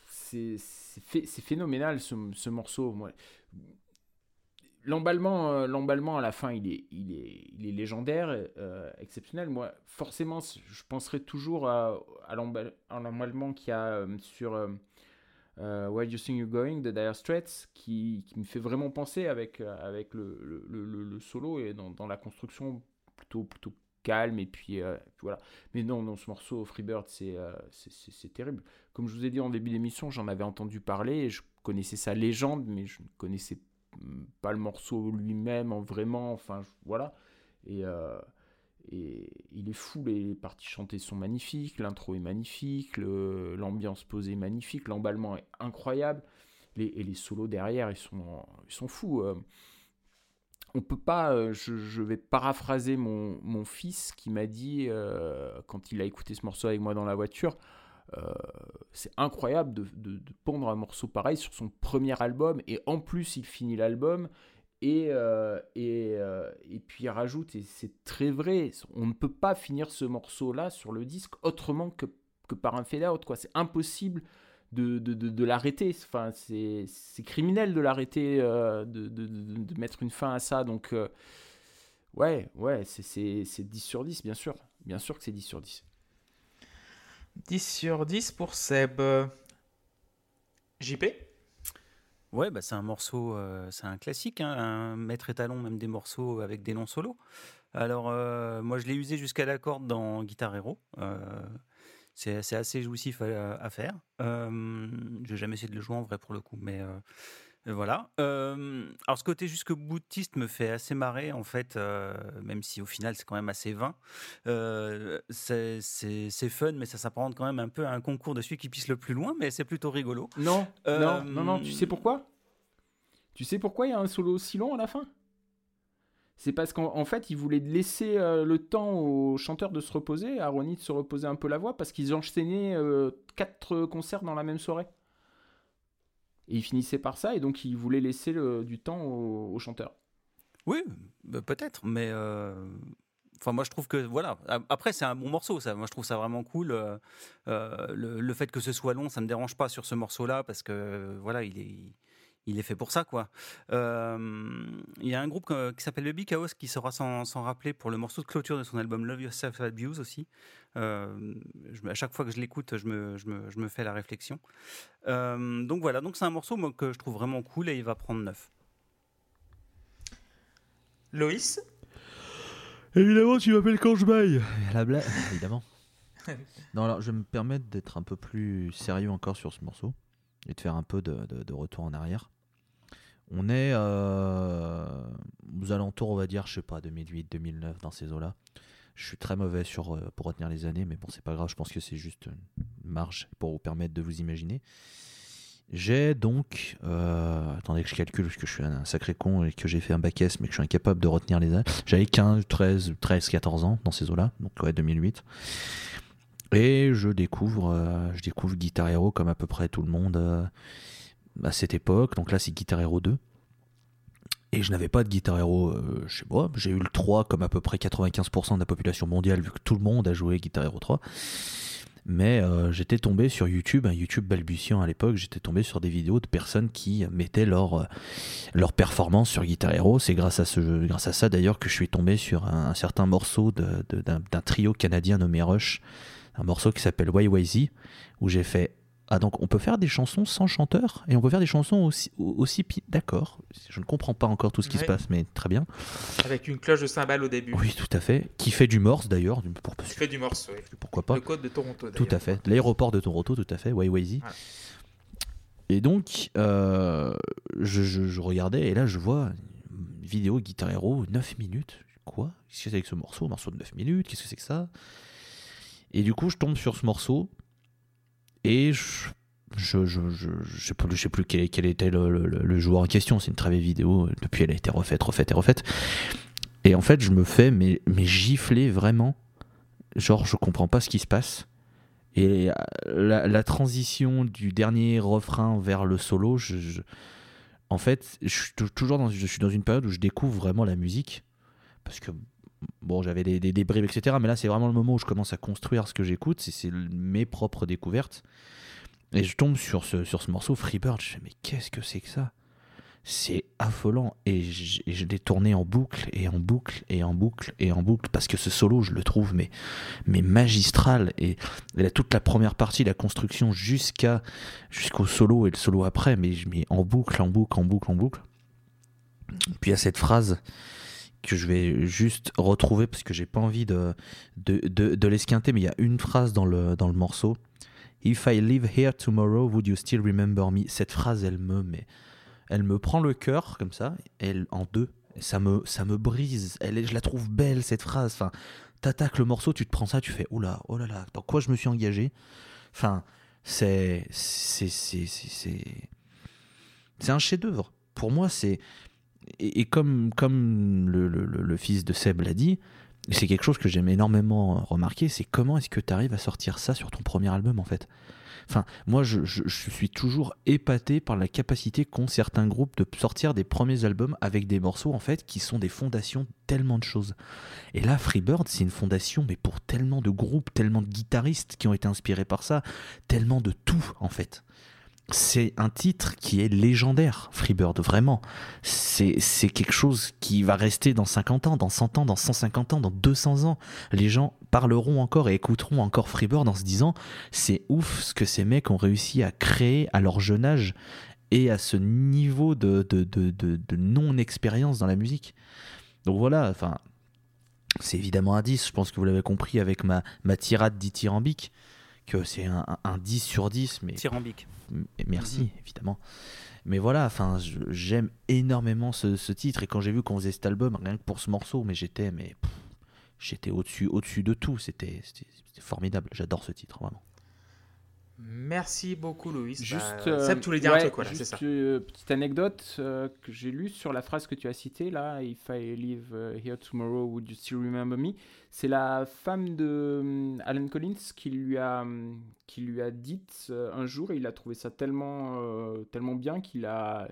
c'est c'est phé- c'est phénoménal ce, ce morceau. Euh, l'emballement à la fin, il est, il est, il est légendaire, euh, exceptionnel. Moi, forcément, je penserai toujours à, à l'emball- à l'emballement qu'il y a euh, sur Where You Think You're Going de Dire Straits, qui, qui me fait vraiment penser avec, avec le, le, solo et dans la construction plutôt, calme. Et puis, euh, puis voilà. Mais non, non, ce morceau, Freebird, c'est euh, c'est- terrible. Comme je vous ai dit en début d'émission, j'en avais entendu parler je connaissais sa légende, mais je ne connaissais pas le morceau lui-même en vraiment. Enfin, voilà. Et, euh, et il est fou, les parties chantées sont magnifiques, l'intro est magnifique, l'ambiance posée est magnifique, l'emballement est incroyable. Les, et les solos derrière, ils sont, ils sont fous. On peut pas, euh, je, vais paraphraser mon, mon fils qui m'a dit, euh, quand il a écouté ce morceau avec moi dans la voiture, euh, c'est incroyable de, de- pondre un morceau pareil sur son premier album et en plus il finit l'album et, et, et puis il rajoute, et c'est très vrai, on ne peut pas finir ce morceau-là sur le disque autrement que, que par un fade-out. C'est impossible de, de, de, de l'arrêter. Enfin, c'est c'est criminel de l'arrêter, euh, de, de, de, de mettre une fin à ça. Donc, euh, ouais, ouais, c'est- c'est c'est 10 sur 10, bien sûr. Bien sûr que c'est 10 sur 10. 10 sur 10 pour Seb. JP Ouais, bah, c'est un morceau, euh, c'est un classique, hein, un maître étalon, même des morceaux avec des noms solos. Alors, euh, moi, je l'ai usé jusqu'à la corde dans Guitar Hero. C'est assez jouissif à, à faire. Euh, J'ai jamais essayé de le jouer en vrai pour le coup, mais euh, voilà. Euh, alors, ce côté jusque boutiste me fait assez marrer, en fait, euh, même si au final, c'est quand même assez vain. Euh, c'est fun, mais ça s'apparente quand même un peu à un concours de celui qui pisse le plus loin, mais c'est plutôt rigolo. Non, non, non, non, tu sais pourquoi? Tu sais pourquoi il y a un solo aussi long à la fin? C'est parce qu'en en fait, ils voulaient laisser euh, le temps aux chanteurs de se reposer, à Ronnie de se reposer un peu la voix, parce qu'ils enchaînaient euh, quatre concerts dans la même soirée. Et ils finissaient par ça, et donc ils voulaient laisser du temps aux, chanteurs. Oui, bah, peut-être, mais euh, enfin moi je trouve que voilà. Après c'est un bon morceau, ça. Moi je trouve ça vraiment cool. euh, le, fait que ce soit long, ça me dérange pas sur ce morceau-là parce que voilà, il est il est fait pour ça quoi. Euh, Il y a un groupe euh, qui s'appelle Baby Chaos qui sera s'en s'en rappeler pour le morceau de clôture de son album Love Yourself Abuse aussi. Euh, je à chaque fois que je l'écoute, je me, je, me, je me fais la réflexion. Euh, donc voilà, donc c'est un morceau moi, que je trouve vraiment cool et il va prendre 9. Loïs? Évidemment, tu m'appelles quand je baille. La blague, évidemment. non, alors je vais me permettre d'être un peu plus sérieux encore sur ce morceau et de faire un peu de, de- de retour en arrière. On est euh, aux alentours, on va dire, je sais pas, 2008, 2009, dans ces eaux-là. Je suis très mauvais sur, euh, pour retenir les années, mais bon, c'est pas grave, je pense que c'est juste une marge pour vous permettre de vous imaginer. J'ai donc. euh, attendez que je calcule, parce que je suis un sacré con et que j'ai fait un bac S, mais que je suis incapable de retenir les années. J'avais 15, 13, 13, 14 ans dans ces eaux-là, donc ouais, 2008. Et je découvre, je découvre Guitar Hero comme à peu près tout le monde à cette époque. Donc là, c'est Guitar Hero 2. Et je n'avais pas de Guitar Hero euh, chez moi. J'ai eu le 3 comme à peu près 95% de la population mondiale, vu que tout le monde a joué Guitar Hero 3. Mais euh, j'étais tombé sur YouTube, un YouTube balbutiant à l'époque, j'étais tombé sur des vidéos de personnes qui mettaient leur, euh, leur performance sur Guitar Hero. C'est grâce à, ce, grâce à ça d'ailleurs que je suis tombé sur un, un certain morceau d'un trio canadien nommé Rush, un morceau qui s'appelle YYZ, où j'ai fait Ah, donc on peut faire des chansons sans chanteur et on peut faire des chansons aussi. aussi D'accord, je ne comprends pas encore tout ce qui se Ouais. passe, mais très bien. Avec une cloche de cymbale au début. Oui, tout à fait. Qui fait du morse d'ailleurs, pour, Tu fais du morceau. oui. pourquoi pas. Le code de Toronto. Tout à fait. L'aéroport de Toronto, tout à fait, YYZ. Voilà. Et donc, euh, je, je- je regardais et là, je vois une vidéo Guitar Hero, 9 minutes. Quoi? Qu'est-ce que c'est que ce morceau? Un morceau de 9 minutes? Qu'est-ce que c'est que ça? Et du coup, je tombe sur ce morceau et je. Je, je, je, sais plus, plus quel, était le, le- joueur en question. C'est une très vieille vidéo. Depuis, elle a été refaite, refaite et refaite. Et en fait, je me fais mais, mais gifler vraiment. Genre, je comprends pas ce qui se passe. Et la, transition du dernier refrain vers le solo, je, en fait, je suis tou- toujours dans, je suis dans une période où je découvre vraiment la musique. Parce que, bon, j'avais des, des, des bribes, etc. Mais là, c'est vraiment le moment où je commence à construire ce que j'écoute. C'est mes propres découvertes. Et je tombe sur ce, sur ce morceau Freebird. Je fais, mais qu'est-ce que c'est que ça? C'est affolant. Et je, et je l'ai tourné en boucle, et en boucle, et en boucle, et en boucle. Parce que ce solo, je le trouve, mais, mais magistral. Et et là, toute la première partie, la construction jusqu'à jusqu'au solo et le solo après, mais je mets en boucle, en boucle, en boucle, en boucle. Puis il y a cette phrase que je vais juste retrouver parce que j'ai pas envie de, de, de, de l'esquinter, mais il y a une phrase dans le, dans le morceau. If I live here tomorrow, would you still remember me? Cette phrase, elle me, mais, elle me prend le cœur comme ça, elle en deux. Ça me, ça me brise. Elle, je la trouve belle cette phrase. Enfin, t'attaques le morceau, tu te prends ça, tu fais oh là, oh là là, dans quoi je me suis engagé? Enfin, c'est c'est c'est c'est c'est un chef-d'œuvre. Pour moi, c'est et, comme comme le- le fils de Seb l'a dit, c'est quelque chose que j'aime énormément remarquer, c'est comment est-ce que tu arrives à sortir ça sur ton premier album en fait? Enfin, moi, je, je- je suis toujours épaté par la capacité qu'ont certains groupes de sortir des premiers albums avec des morceaux en fait qui sont des fondations de tellement de choses. Et là, Freebird, c'est une fondation, mais pour tellement de groupes, tellement de guitaristes qui ont été inspirés par ça, tellement de tout en fait. C'est un titre qui est légendaire, Freebird, vraiment. C'est quelque chose qui va rester dans 50 ans, dans 100 ans, dans 150 ans, dans 200 ans. Les gens parleront encore et écouteront encore Freebird en se disant c'est ouf ce que ces mecs ont réussi à créer à leur jeune âge et à ce niveau de, de, de, de- non-expérience dans la musique. Donc voilà, enfin, c'est évidemment un 10, je pense que vous l'avez compris avec ma, ma tirade dithyrambique, que c'est un, un- un 10 sur 10, mais Tyrambique. Merci, évidemment. Mais voilà, enfin, j'aime énormément ce, ce titre et quand j'ai vu qu'on faisait cet album, rien que pour ce morceau, mais j'étais, mais j'étais au-dessus, au-dessus de tout. C'était formidable. J'adore ce titre, vraiment. Merci beaucoup, Louis. Juste, Bah, Seb, ouais, voilà, juste, ça. euh, petite anecdote euh, que j'ai lue sur la phrase que tu as citée là, If I live here tomorrow, would you still remember me? C'est la femme de Alan Collins qui lui a qui lui a dit un jour, et il a trouvé ça tellement euh, tellement bien qu'il a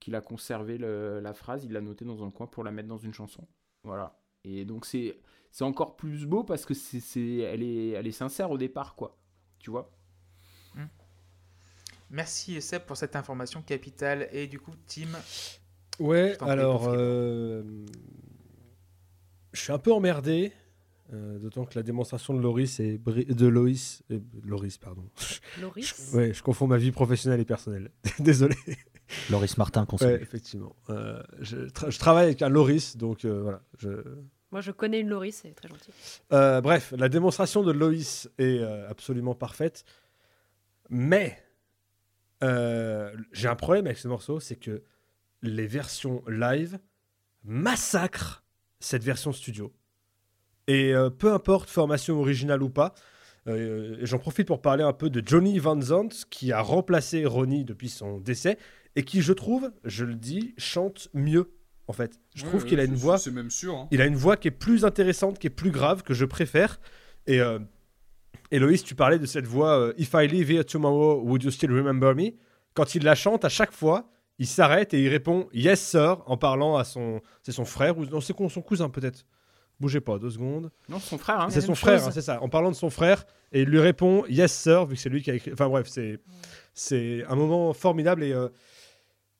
qu'il a conservé le- la phrase, il l'a notée dans un coin pour la mettre dans une chanson. Voilà. Et donc c'est c'est encore plus beau parce que c'est c'est elle est elle est sincère au départ quoi. Tu vois? Merci, Seb, pour cette information capitale. Et du coup, Tim, Ouais, Je alors, euh, je suis un peu emmerdé, euh, d'autant que la démonstration de Loris et Bri- de Loïs, euh, Loris, pardon. Loris. Ouais, je confonds ma vie professionnelle et personnelle. Désolé. Loris Martin, qu'on salue. Ouais, effectivement. Euh, je, tra- je travaille avec un Loris, donc euh, voilà. Je... Moi, je connais une Loris, c'est très gentil. Euh, bref, la démonstration de Loïs est euh, absolument parfaite, mais euh, j'ai un problème avec ce morceau, c'est que les versions live massacrent cette version studio. Et euh, peu importe formation originale ou pas, euh, j'en profite pour parler un peu de Johnny Van Zandt qui a remplacé Ronnie depuis son décès et qui, je trouve, je le dis, chante mieux en fait. Je trouve qu'il a une voix C'est même sûr. hein. il a une voix qui est plus intéressante, qui est plus grave, que je préfère. Et euh, Héloïse, tu parlais de cette voix euh, If I live here tomorrow, would you still remember me? Quand il la chante, à chaque fois, il s'arrête et il répond Yes, sir, en parlant à son. C'est son frère ou non, c'est son cousin peut-être. Bougez pas, deux secondes. Non, son frère hein. c'est son frère, hein, c'est ça. En parlant de son frère, et il lui répond Yes, sir, vu que c'est lui qui a écrit. Enfin bref, c'est c'est un moment formidable et. euh,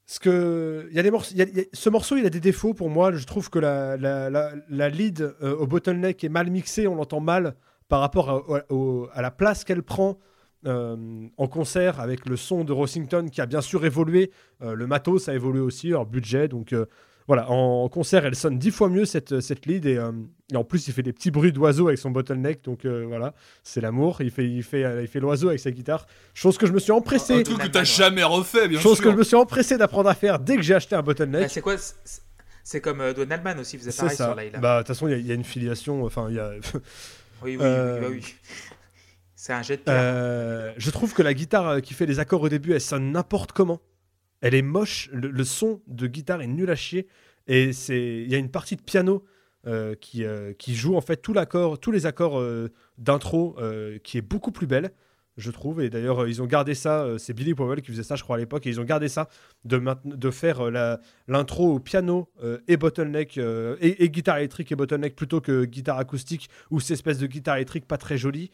ce que il y a des morceaux, il y a- il y a- ce morceau, il a des défauts pour moi. Je trouve que la, la, la, la lead euh, au bottleneck est mal mixée, on l'entend mal par rapport à, au- à la place qu'elle prend euh, en concert avec le son de Rossington qui a bien sûr évolué. Euh, le matos a évolué aussi, leur budget. Donc euh, voilà, en, concert, elle sonne dix fois mieux cette, cette lead et, euh, et en plus, il fait des petits bruits d'oiseaux avec son bottleneck. Donc euh, voilà, c'est l'amour. Il fait, il fait, il fait l'oiseau avec sa guitare. Chose que je me suis Un empressé. truc que t'as jamais refait, bien Chose sûr. que je me suis empressé d'apprendre à faire dès que j'ai acheté un Bah, bottleneck. c'est quoi c'est- C'est comme euh, Donald Mann aussi, faisait pareil ça. sur Layla. Bah, de toute façon, il y y, a une filiation. Enfin, il y a. oui, oui, euh, oui, bah oui. C'est un jet de. Euh, je trouve que la guitare euh, qui fait les accords au début, elle sonne n'importe comment. Elle est moche. Le, le son de guitare est nul à chier. Et c'est, il y a une partie de piano euh, qui, euh, qui joue en fait tout l'accord, tous les accords euh, d'intro, euh, qui est beaucoup plus belle, je trouve. Et d'ailleurs, euh, ils ont gardé ça. euh, c'est Billy Powell qui faisait ça, je crois à l'époque, et ils ont gardé ça de, faire euh, l'intro au piano et bottleneck et, guitare électrique et bottleneck plutôt que guitare acoustique ou cette espèce de guitare électrique pas très jolie.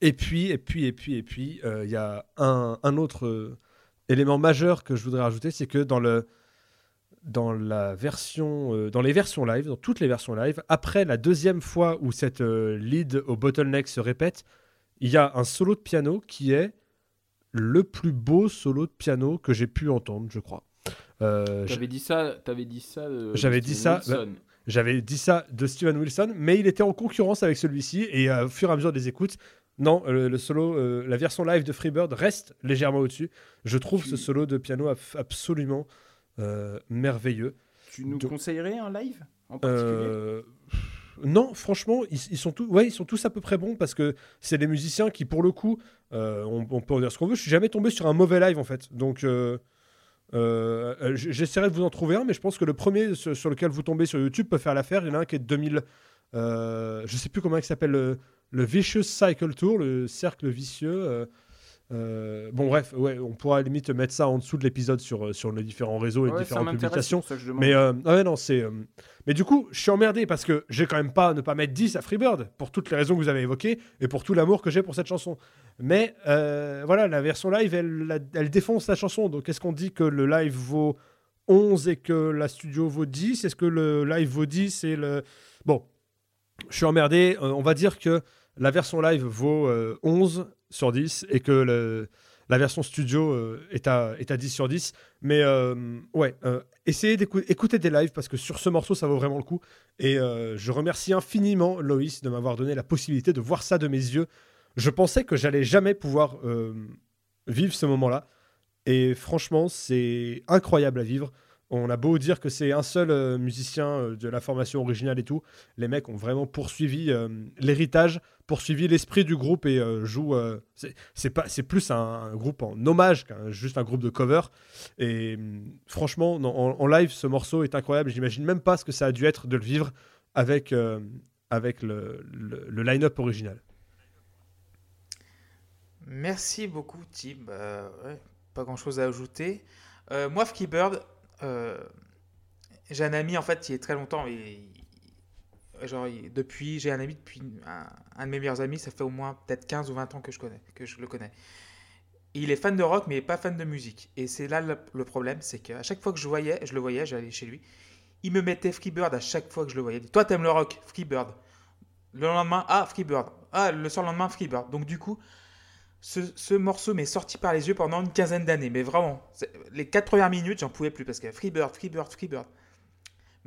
Et puis, et puis, et puis, et puis, il y a un, un autre élément majeur que je voudrais rajouter, c'est que dans le dans la version, euh, dans les versions live, dans toutes les versions live, après la deuxième fois où cette euh, lead au bottleneck se répète, il y a un solo de piano qui est le plus beau solo de piano que j'ai pu entendre, je crois. Euh, T'avais dit ça, t'avais dit ça. J'avais dit Steven ça, Wilson. j'avais dit ça de Steven Wilson, mais il était en concurrence avec celui-ci, et euh, au fur et à mesure des écoutes, non, le solo, la version live de Freebird reste légèrement au-dessus. Je trouve Tu- ce solo de piano ab- absolument merveilleux. Tu nous Donc- conseillerais un live en particulier? Euh, non, franchement, ils, ils sont tous, ouais, ils sont tous à peu près bons parce que c'est des musiciens qui, pour le coup, euh, on, on peut en dire ce qu'on veut. Je suis jamais tombé sur un mauvais live en fait, donc. euh, Euh, euh, J'essaierai de vous en trouver un, mais je pense que le premier sur, sur lequel vous tombez sur YouTube peut faire l'affaire. Il y en a un qui est de 2000. Euh, je sais plus comment il s'appelle. Le, le Vicious Cycle Tour, le cercle vicieux. Euh, bon, bref, ouais, on pourra à la limite mettre ça en dessous de l'épisode sur, euh, sur les différents réseaux et Ouais, ça différentes publications. Mais euh, ouais, non, c'est. euh, Mais du coup, je suis emmerdé parce que j'ai quand même pas ne pas mettre 10 à Freebird pour toutes les raisons que vous avez évoquées et pour tout l'amour que j'ai pour cette chanson. Mais voilà, la version live, elle, elle, elle défonce la chanson. Donc est-ce qu'on dit que le live vaut 11 et que la studio vaut 10 Est-ce que le live vaut 10 et le. Bon, je suis emmerdé. On va dire que la version live vaut euh, 11 sur 10 et que le- la version studio euh, est, à, est à 10 sur 10. Mais euh, ouais, euh, essayez d'écouter des lives parce que sur ce morceau, ça vaut vraiment le coup. Et je remercie infiniment Loïs de m'avoir donné la possibilité de voir ça de mes yeux. Je pensais que j'allais jamais pouvoir vivre ce moment-là. Et franchement, c'est incroyable à vivre. On a beau dire que c'est un seul euh, musicien euh, de la formation originale et tout. Les mecs ont vraiment poursuivi euh, l'héritage, poursuivi l'esprit du groupe et jouent. c'est- plus un, groupe en hommage qu'un juste un groupe de cover. Et hum, franchement, en, live, ce morceau est incroyable. J'imagine même pas ce que ça a dû être de le vivre avec, avec le, line-up original. Merci beaucoup, Tim. Pas grand chose à ajouter. Euh, moi, euh, j'ai un ami en fait qui est très longtemps. Et, genre, il- depuis, j'ai un ami depuis un, de mes meilleurs amis, ça fait au moins peut-être 15 ou 20 ans que je, connais, que je le connais. Il est fan de rock, mais il pas fan de musique. Et c'est là le, le problème, c'est qu'à chaque fois que je, voyais, je le voyais, j'allais chez lui, il me mettait Freebird à chaque fois que je le voyais. Toi, t'aimes le rock, Freebird. Le lendemain, ah, Freebird. Ah, le surlendemain, Freebird. Donc, du coup, ce, ce morceau m'est sorti par les yeux pendant une quinzaine d'années. Mais vraiment, les quatre premières minutes, j'en pouvais plus parce que Freebird, Freebird, Freebird.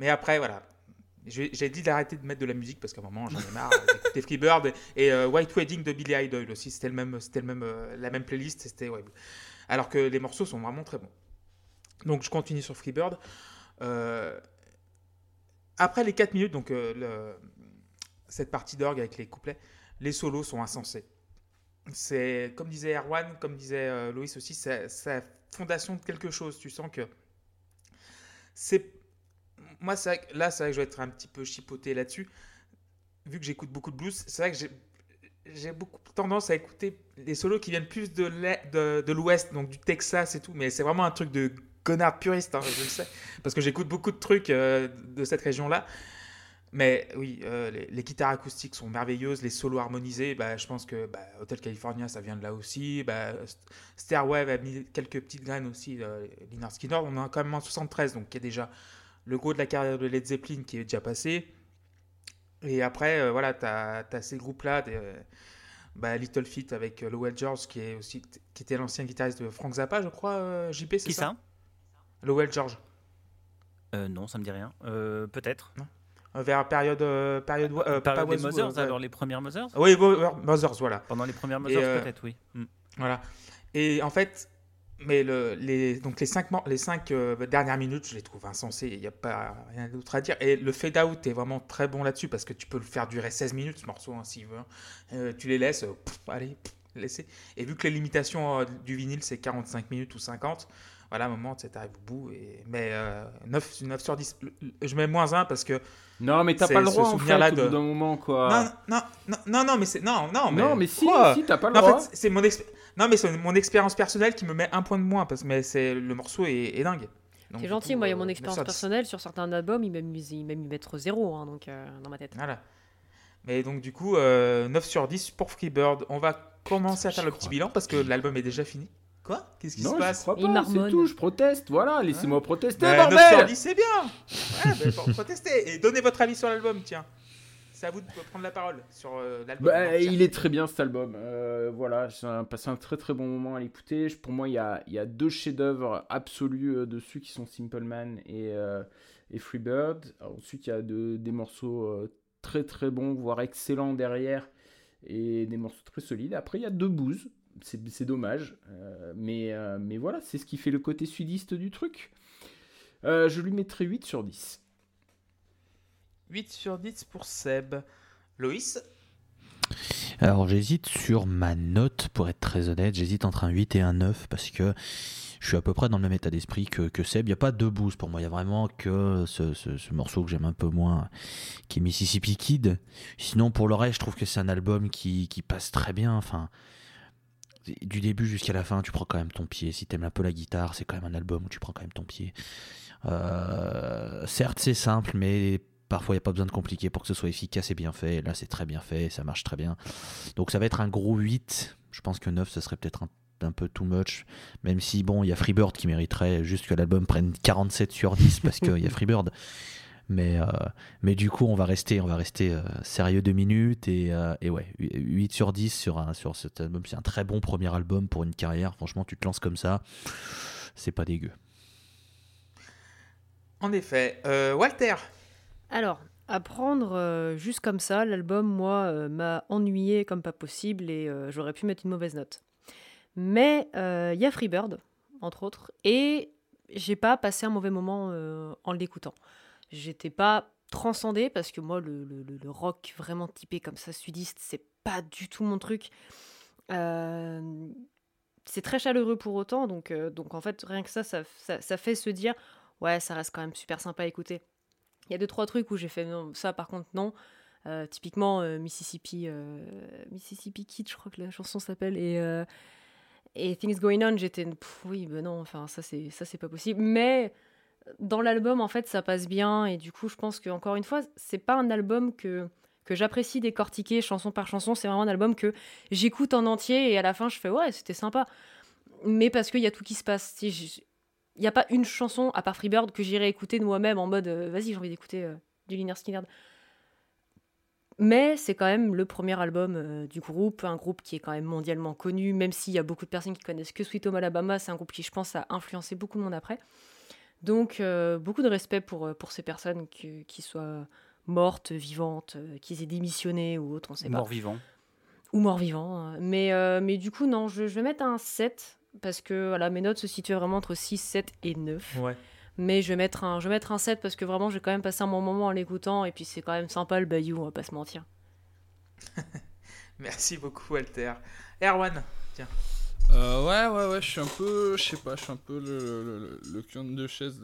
Mais après, voilà. J'ai dit d'arrêter de mettre de la musique parce qu'à un moment, j'en ai marre d'écouter Freebird et, et, euh, White Wedding de Billy Idol aussi. C'était le même, le même, euh, la même playlist. C'était ouais. Alors que les morceaux sont vraiment très bons. Donc, je continue sur Freebird. Euh, après les 4 minutes, donc euh, le- cette partie d'orgue avec les couplets, les solos sont insensés. C'est comme disait Erwan, comme disait euh, Loïs aussi, c'est la fondation de quelque chose. Tu sens que c'est moi, vrai que- là, c'est vrai que je vais être un petit peu chipoté là-dessus. Vu que j'écoute beaucoup de blues, c'est vrai que j'ai beaucoup tendance à écouter les solos qui viennent plus de l'ouest, donc du Texas et tout, mais c'est vraiment un truc de connard puriste, hein, je le sais, parce que j'écoute beaucoup de trucs euh, de cette région-là. Mais oui, euh, les, les guitares acoustiques sont merveilleuses, les solos harmonisés, bah, je pense que bah, Hotel California, ça vient de là aussi. Bah, a mis quelques petites graines aussi, euh, Skynyrd, on est quand même en 73, donc il y a déjà le gros de la carrière de Led Zeppelin qui est déjà passé. Et après, euh, voilà, tu as, ces groupes-là, euh, bah, Little Feat avec Lowell George, qui, est aussi, qui était l'ancien guitariste de Frank Zappa, je crois, JP, c'est Qui ça? Lowell George. Non, ça me dit rien. Peut-être. Euh, Vers période, euh, période, euh, Période des Mothers, euh, alors les premières Mothers? Oui, Mothers, voilà. Pendant les premières Mothers, euh, peut-être, oui. Mm. Voilà. Et en fait, mais le, les, donc les cinq, les cinq euh, dernières minutes, je les trouve insensées. Il n'y a pas rien d'autre à dire. Et le fade out est vraiment très bon là-dessus parce que tu peux le faire durer 16 minutes, ce morceau, hein, s'il veut. Euh, tu les laisses, euh, pff, allez, pff, laissez. Et vu que les limitations euh, du vinyle, c'est 45 minutes ou 50, voilà, à un moment, tu arrives au bout. Et... Mais euh, 9, 9 sur 10. Le- le- Je mets moins 1 parce que. Non, mais t'as pas le ce droit en fait au de- d'un moment quoi. Non, non, non, non, mais c'est. Non, non, mais. Non, mais si, quoi si, t'as pas le Non, en droit. fait, c'est mon Non, mais c'est mon expérience personnelle qui me met un point de moins parce que mais c'est le morceau est, est dingue. C'est gentil, coup, moi, il y a euh, mon 9 expérience sur 10. personnelle sur certains albums, ils m'aiment ils m'aiment y mettre zéro hein, donc, euh, dans ma tête. Voilà. Mais donc du coup, euh, 9 sur 10 pour Freebird. On va commencer à faire le petit bilan parce que l'album est déjà fini. Quoi? Qu'est-ce qui Non, se je passe? crois pas, c'est tout, je proteste, voilà, laissez-moi protester, Bah, 9 sur bordel 10 c'est bien Ouais, bah, pour protester Et donnez votre avis sur l'album, tiens. C'est à vous de prendre la parole sur euh, l'album. Bah, il est très bien cet album. Euh, voilà, j'ai passé un très très bon moment à l'écouter. Pour moi, il y a, il y a deux chefs-d'œuvre absolus euh, dessus qui sont Simple Man et, euh, et Freebird. Ensuite, il y a de- des morceaux euh, très très bons, voire excellents derrière et des morceaux très solides. Après, il y a deux bouses. C'est c'est dommage. Euh, mais, euh, mais voilà, c'est ce qui fait le côté sudiste du truc. Euh, je lui mettrai 8 sur 10. 8 sur 10 pour Seb. Loïs? Alors j'hésite sur ma note, pour être très honnête, j'hésite entre un 8 et un 9 parce que je suis à peu près dans le même état d'esprit que, que Seb. Il n'y a pas deux boosts pour moi. Il y a vraiment que ce, ce- ce morceau que j'aime un peu moins, qui est Mississippi Kid. Sinon, pour le reste, je trouve que c'est un album qui, qui passe très bien. Enfin, du début jusqu'à la fin, tu prends quand même ton pied. Si t'aimes un peu la guitare, c'est quand même un album où tu prends quand même ton pied. Euh, certes, c'est simple, mais parfois il n'y a pas besoin de compliquer pour que ce soit efficace et bien fait. Là, c'est très bien fait, ça marche très bien. Donc ça va être un gros 8. Je pense que 9, ce serait peut-être un, un peu too much. Même si, bon, il y a Freebird qui mériterait juste que l'album prenne 47 sur 10 parce qu'il y a Freebird. Mais, euh, mais du coup, on va rester, on va rester euh, sérieux deux minutes. Et, euh, et ouais, 8 sur 10 sur, un, sur cet album. C'est un très bon premier album pour une carrière. Franchement, tu te lances comme ça, c'est pas dégueu. En effet. Euh, Walter Alors, à prendre euh, juste comme ça, l'album, moi, euh, m'a ennuyé comme pas possible et euh, j'aurais pu mettre une mauvaise note. Mais euh, il y a Freebird, entre autres, et j'ai pas passé un mauvais moment euh, en l'écoutant. J'étais pas transcendée parce que moi, le, le- le- rock vraiment typé comme ça, sudiste, c'est pas du tout mon truc. Euh, c'est très chaleureux pour autant, donc, euh, donc en fait, rien que ça, ça, ça, fait se dire, ouais, ça reste quand même super sympa à écouter. Il y a deux, trois trucs où j'ai fait, ça par contre, non. Euh, typiquement, Mississippi, Mississippi Kid, je crois que la chanson s'appelle, et, et Things Going On, j'étais, oui, ben non, enfin, ça c'est pas possible. Mais dans l'album, en fait, ça passe bien, et du coup, je pense que encore une fois, c'est pas un album que que j'apprécie décortiquer chanson par chanson, c'est vraiment un album que j'écoute en entier et à la fin je fais ouais c'était sympa, mais parce qu'il y a tout qui se passe. Il n'y a pas une chanson, à part Freebird, que j'irai écouter de moi-même en mode euh, vas-y, j'ai envie d'écouter euh, du Lynyrd Skynyrd. Mais c'est quand même le premier album euh, du groupe, un groupe qui est quand même mondialement connu, même s'il y a beaucoup de personnes qui connaissent que Sweet Home Alabama, c'est un groupe qui, je pense, a influencé beaucoup de monde après. Donc, euh, beaucoup de respect pour, euh, pour ces personnes qui, qui soient mortes, vivantes, euh, qu'ils aient démissionné ou autre, on sait pas Mort vivant. ou mort-vivant. hein. Mais, euh, mais du coup, non, je, je vais mettre un 7 parce que voilà, mes notes se situaient vraiment entre 6, 7 et 9. Ouais. Mais je vais, mettre un, je vais mettre un 7 parce que vraiment, j'ai quand même passé un bon moment en l'écoutant et puis c'est quand même sympa le bayou, on va pas se mentir. Merci beaucoup, Walter. Erwan Euh, ouais, ouais, ouais, je suis un peu, je sais pas, je suis un peu le, le, le, deux chaises.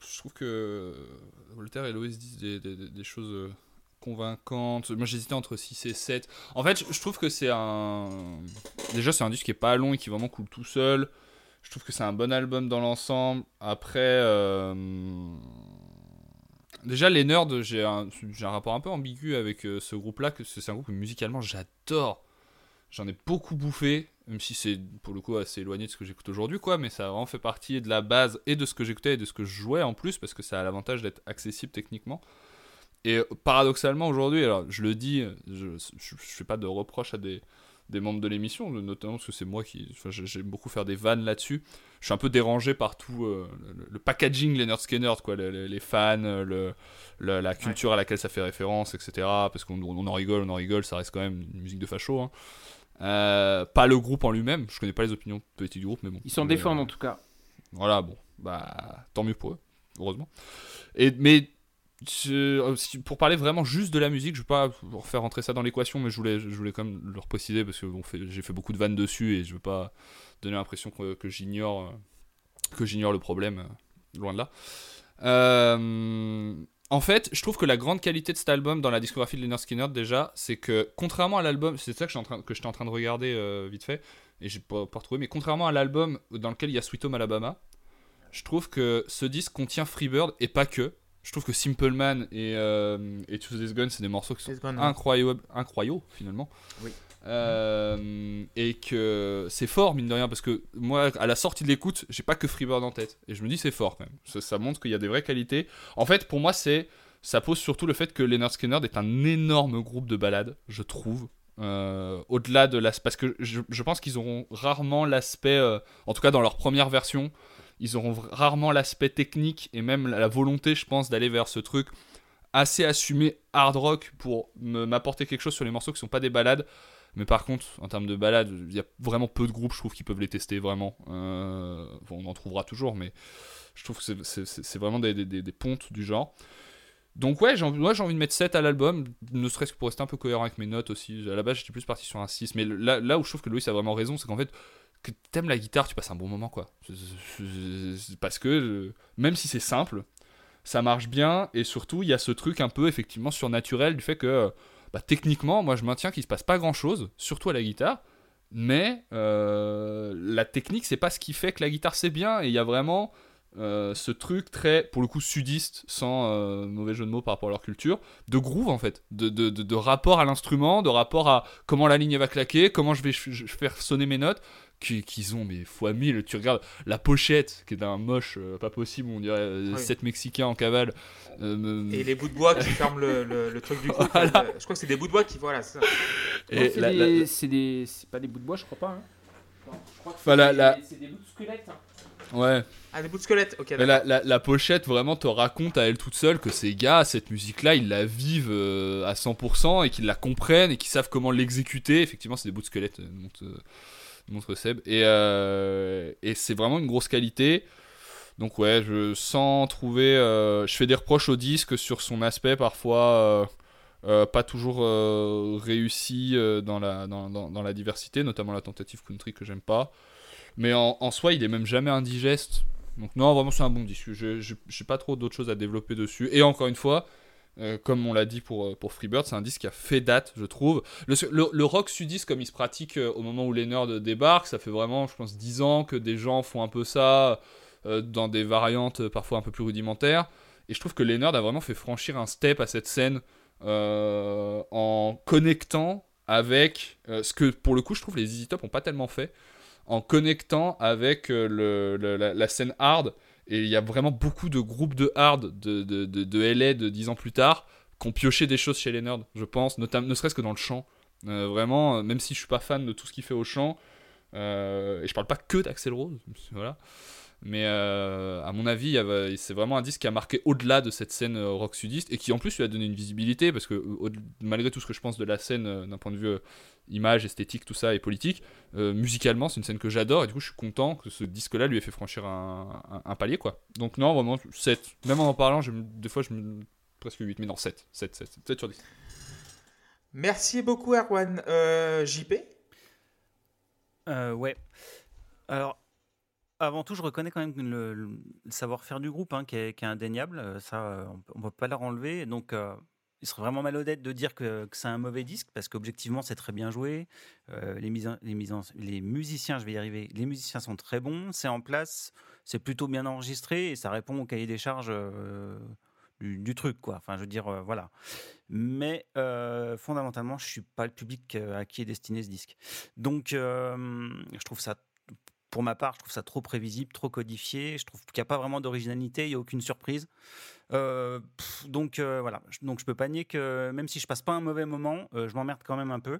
Je, trouve que Voltaire et Loïs disent des, choses euh, convaincantes. Moi, j'hésitais entre 6 et 7. En fait, je, trouve que c'est un. Déjà, c'est un disque qui est pas long et qui vraiment coule tout seul. Je trouve que c'est un bon album dans l'ensemble. Après. euh, Déjà, les nerds, j'ai un, rapport un peu ambigu avec euh, ce groupe-là, que c'est un groupe musicalement j'adore. J'en ai beaucoup bouffé, même si c'est pour le coup assez éloigné de ce que j'écoute aujourd'hui, quoi. Mais ça a vraiment fait partie de la base et de ce que j'écoutais et de ce que je jouais en plus, parce que ça a l'avantage d'être accessible techniquement. Et euh, paradoxalement aujourd'hui, alors je le dis, je, je fais pas de reproches à des, des membres de l'émission, notamment parce que c'est moi qui. Enfin, j'aime beaucoup faire des vannes là-dessus. Je suis un peu dérangé par tout euh, le, le packaging, les nerds skinner, quoi, les, fans, la culture à laquelle ça fait référence, etc. Parce qu'on on en rigole, on en rigole, ça reste quand même une musique de facho. hein. Euh, pas le groupe en lui-même, je connais pas les opinions politiques du groupe, mais bon. Ils s'en défendent euh, en tout cas. voilà, bon, bah tant mieux pour eux, heureusement. Et mais je- euh, pour parler vraiment juste de la musique, je vais pas refaire rentrer ça dans l'équation, mais je voulais, je voulais quand même le repréciser parce que bon, j'ai fait beaucoup de vannes dessus et je veux pas donner l'impression que, j'ignore que j'ignore le problème, loin de là. Euh, en fait, je trouve que la grande qualité de cet album dans la discographie de Leonard Skinner déjà, c'est que contrairement à l'album, c'est ça que j'étais en en train de regarder euh, vite fait et j'ai pas, pas retrouvé, mais contrairement à l'album dans lequel il y a Sweet Home Alabama, je trouve que ce disque contient Freebird et pas que. Je trouve que Simple Man et, euh, et This Gun, c'est des morceaux qui sont incroyables, incroyables finalement. Oui. Euh, et que c'est fort, mine de rien, parce que moi, à la sortie de l'écoute, j'ai pas que Freebird en tête. Et je me dis, c'est fort quand même. Ça, montre qu'il y a des vraies qualités. En fait, pour moi, c'est ça pose surtout le fait que Leonard Skinner est un énorme groupe de ballades, je trouve. Euh, au-delà de l'aspect. Parce que je, je pense qu'ils auront rarement l'aspect, euh, en tout cas dans leur première version, ils auront rarement l'aspect technique et même la, la volonté, je pense, d'aller vers ce truc assez assumé hard rock pour m'apporter quelque chose sur les morceaux qui sont pas des balades. Mais par contre, en termes de balades, il y a vraiment peu de groupes, je trouve, qui peuvent les tester vraiment. Euh, on en trouvera toujours, mais je trouve que c'est- vraiment des, pontes du genre. Donc ouais, moi j'ai envie de mettre 7 à l'album, ne serait-ce que pour rester un peu cohérent avec mes notes aussi. À la base, j'étais plus parti sur un 6, mais là, là où je trouve que Loïs a vraiment raison, c'est qu'en fait, que t'aimes la guitare, tu passes un bon moment, quoi. Parce que, euh, même si c'est simple, ça marche bien, et surtout, il y a ce truc un peu, effectivement, surnaturel du fait que, euh, bah, techniquement, moi, je maintiens qu'il se passe pas grand-chose, surtout à la guitare, mais euh, la technique, c'est pas ce qui fait que la guitare, c'est bien, et il y a vraiment... euh, ce truc très, pour le coup, sudiste, sans euh, mauvais jeu de mots par rapport à leur culture, de groove en fait, de, de, de- rapport à l'instrument, de rapport à comment la ligne va claquer, comment je vais faire sonner mes notes, qu'ils ont mais fois mille. Tu regardes la pochette qui est d'un moche euh, pas possible, on dirait euh, Oui. sept Mexicains en cavale. euh, Et les bouts de bois qui ferment le, le- le truc du coup. Voilà. euh, Je crois que c'est des bouts de bois qui. Voilà, c'est la- des- la- c'est des, c'est pas des bouts de bois, je crois pas. hein. Non, je crois que Enfin, c'est la- des- la- c'est des bouts de squelette. hein. ouais. Ah, des bouts de squelette, ok. Mais la, la- la pochette vraiment te raconte à elle toute seule que ces gars, cette musique-là, ils la vivent euh, à 100% et qu'ils la comprennent et qu'ils savent comment l'exécuter. Effectivement, c'est des bouts de squelette, euh, montre, Seb. Et, euh, et c'est vraiment une grosse qualité. Donc ouais, je sens trouver... euh, je fais des reproches au disque sur son aspect parfois euh, pas toujours réussi dans, la, dans, dans- dans la diversité, notamment la tentative country que j'aime pas. Mais en, en soi, il est même jamais indigeste. Donc non, vraiment c'est un bon disque. Je j'ai pas trop d'autres choses à développer dessus. Et encore une fois, euh, comme on l'a dit pour, euh, pour Freebird, c'est un disque qui a fait date, je trouve. Le, le- le rock sudiste, comme il se pratique euh, au moment où les nerds débarquent, ça fait vraiment, je pense, 10 ans que des gens font un peu ça dans des variantes parfois un peu plus rudimentaires. Et je trouve que les nerds a vraiment fait franchir un step à cette scène en connectant avec ce que, pour le coup, je trouve les Easy Top ont pas tellement fait en connectant avec le, la scène hard. Et il y a vraiment beaucoup de groupes de hard de, de, de, de LA de 10 ans plus tard qui ont pioché des choses chez les nerds, je pense, notamment, ne serait-ce que dans le chant. Euh, vraiment, euh, même si je suis pas fan de tout ce qu'il fait au chant, euh, et je parle pas que d'Axel Rose, voilà. Mais euh, à mon avis, c'est vraiment un disque qui a marqué au-delà de cette scène euh, rock sudiste et qui en plus lui a donné une visibilité parce que malgré tout ce que je pense de la scène euh, d'un point de vue image, esthétique, tout ça et politique, euh, musicalement c'est une scène que j'adore et du coup je suis content que ce disque-là lui ait fait franchir un, un- un palier quoi. Donc non, vraiment 7. Même en en parlant, je des fois je me presque 8, mais non 7. 7, 7, 7 sur 10. Merci beaucoup, Erwan. Euh, JP Euh, ouais. Alors, avant tout, je reconnais quand même le, le savoir-faire du groupe hein, qui, est, indéniable. Euh, Ça, euh, on ne peut pas leur enlever. Donc, euh, il serait vraiment malhonnête de dire que, c'est un mauvais disque parce qu'objectivement, c'est très bien joué. Les, mises les, mises en- les musiciens, je vais y arriver, les musiciens sont très bons. C'est en place, c'est plutôt bien enregistré et ça répond au cahier des charges du, truc, quoi. Enfin, je veux dire, voilà. Mais fondamentalement, je suis pas le public à qui est destiné ce disque. Donc, je trouve ça, pour ma part, je trouve ça trop prévisible, trop codifié. Je trouve qu'il n'y a pas vraiment d'originalité, il n'y a aucune surprise. Euh, donc euh, voilà, donc je peux pas nier que même si je passe pas un mauvais moment, euh, je m'emmerde quand même un peu.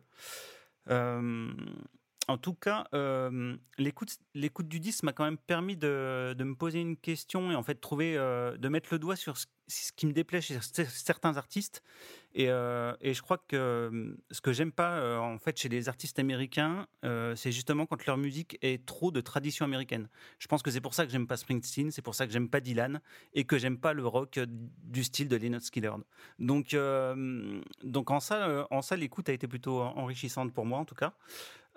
En tout cas, l'écoute, du disque m'a quand même permis de, de me poser une question et en fait trouver, de mettre le doigt sur ce, ce qui me déplaît chez cer- certains artistes. Et, euh, et je crois que ce que j'aime pas en fait chez les artistes américains, c'est justement quand leur musique est trop de tradition américaine. Je pense que c'est pour ça que j'aime pas Springsteen, c'est pour ça que j'aime pas Dylan et que j'aime pas le rock du style de Leonard Skinner. Donc, donc en ça, en ça l'écoute a été plutôt enrichissante pour moi en tout cas.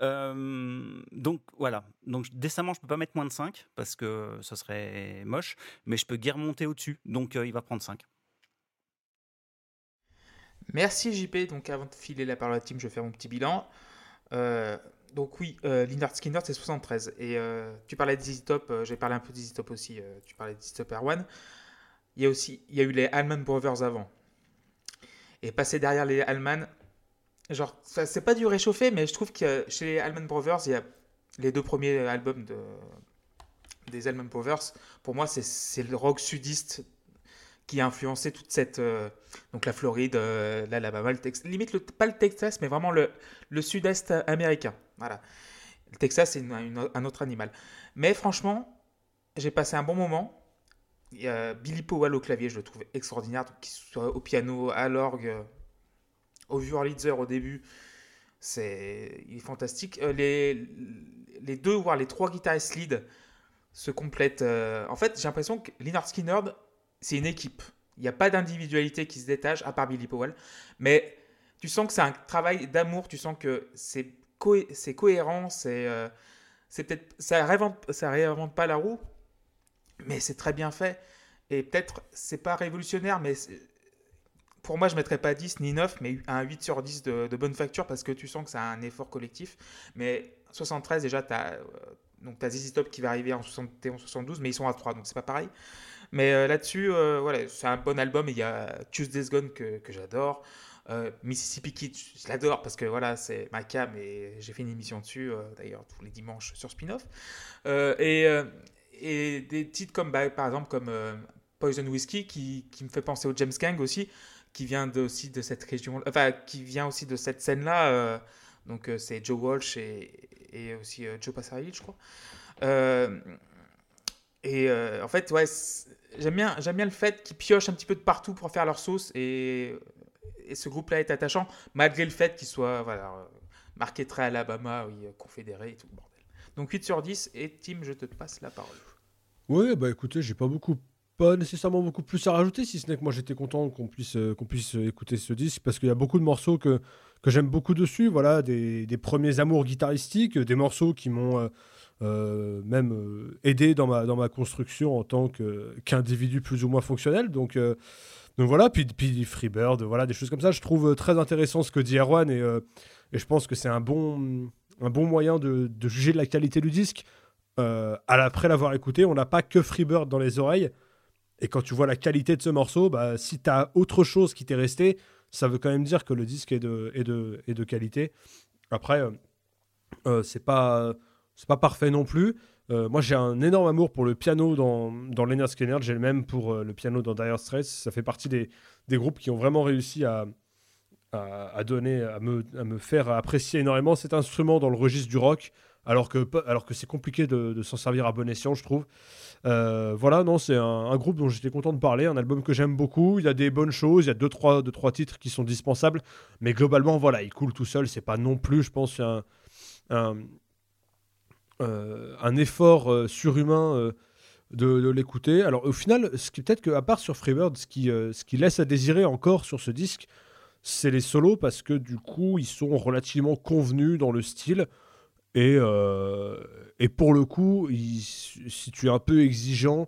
Euh, donc voilà, donc décemment je peux pas mettre moins de 5 parce que ce serait moche, mais je peux guère monter au-dessus, donc euh, il va prendre 5. Merci JP. Donc avant de filer la parole à Tim, je vais faire mon petit bilan. Euh, donc oui, Lynyrd Skynyrd c'est 73. Et tu parlais d'Easy Top, j'ai parlé un peu d'Easy Top aussi. tu parlais d'Easy Top Erwan. Il y a aussi, il y a eu les Allman Brothers avant. Et passer derrière les Allman, genre, c'est pas du réchauffé, mais je trouve que chez les Allman Brothers, il y a les deux premiers albums de, des Allman Brothers. Pour moi, c'est, le rock sudiste qui a influencé toute cette euh, donc la Floride, euh, l'Alabama, le Texas, limite pas le Texas, mais vraiment le, le sud-est américain. Voilà. Le Texas, c'est un autre animal. Mais franchement, j'ai passé un bon moment. Il y a Billy Powell au clavier, je le trouve extraordinaire, qu'il soit au piano, à l'orgue, au Wurlitzer au début, c'est il est fantastique. Euh, les, les deux, voire les trois guitaristes lead se complètent. euh, En fait, j'ai l'impression que Lynyrd Skynyrd, c'est une équipe. Il n'y a pas d'individualité qui se détache, à part Billy Powell. Mais tu sens que c'est un travail d'amour, tu sens que c'est cohé- c'est cohérent, c'est euh, peut-être ça réinvente, ça réinvente pas la roue, mais c'est très bien fait. Et peut-être c'est pas révolutionnaire, mais pour moi je mettrais pas 10 ni 9, mais un 8 sur 10 de, bonne facture parce que tu sens que c'est un effort collectif. Mais 73 déjà t'as euh, donc t'as ZZ Top qui va arriver en 71, 72, mais ils sont à 3 donc c'est pas pareil. Mais euh, là-dessus, euh, voilà, c'est un bon album. Il y a Tuesday's Gone que, que j'adore. Mississippi Kid, je l'adore parce que voilà, c'est ma cam et j'ai fait une émission dessus, d'ailleurs, tous les dimanches sur Spin-off. Et, et des titres comme, bah, par exemple, comme Poison Whiskey qui, qui me fait penser au James Gang aussi, qui vient aussi de cette région, enfin, qui vient aussi de cette scène-là. euh, donc, euh, c'est Joe Walsh et, aussi euh, Joe Passarelli, je crois. Et en fait, ouais, j'aime bien, j'aime bien le fait qu'ils piochent un petit peu de partout pour faire leur sauce et, ce groupe-là est attachant malgré le fait qu'il soit voilà, marqué très Alabama, oui, confédéré et tout le bordel. Donc 8 sur 10 et Tim, je te passe la parole. Oui, bah écoutez, j'ai pas beaucoup, pas nécessairement beaucoup plus à rajouter, si ce n'est que moi j'étais content qu'on puisse, euh, qu'on puisse euh, écouter ce disque parce qu'il y a beaucoup de morceaux que, que j'aime beaucoup dessus. Voilà, des, des premiers amours guitaristiques, des morceaux qui m'ont euh, même aidé dans ma, dans ma construction en tant qu'individu plus ou moins fonctionnel. Donc, donc voilà, puis, puis Freebird, voilà, des choses comme ça. Je trouve très intéressant ce que dit Erwan et, et je pense que c'est un bon, un bon moyen de, de juger de la qualité du disque. Après l'avoir écouté, on n'a pas que Freebird dans les oreilles. Et quand tu vois la qualité de ce morceau, bah, si tu as autre chose qui t'est resté, ça veut quand même dire que le disque est de, est de, est de qualité. Après, euh, euh, c'est pas, c'est pas parfait non plus. Euh, moi, j'ai un énorme amour pour le piano dans, dans Leonard Skinner. J'ai le même pour euh, le piano dans Dire Straits. Ça fait partie des, des groupes qui ont vraiment réussi à, à, à donner, à me, à me faire apprécier énormément cet instrument dans le registre du rock, alors que, alors que c'est compliqué de, s'en servir à bon escient, je trouve. Euh, voilà, non, c'est un, groupe dont j'étais content de parler, un album que j'aime beaucoup. Il y a des bonnes choses, il y a deux trois, deux, trois titres qui sont dispensables, mais globalement, voilà, il coule tout seul. C'est pas non plus, je pense, un, un, euh, effort euh, surhumain de, l'écouter. Alors, au final, ce qui peut-être qu'à part sur Freebird, ce qui, ce qui laisse à désirer encore sur ce disque, c'est les solos parce que du coup, ils sont relativement convenus dans le style. Et, euh, et pour le coup, si tu es un peu exigeant,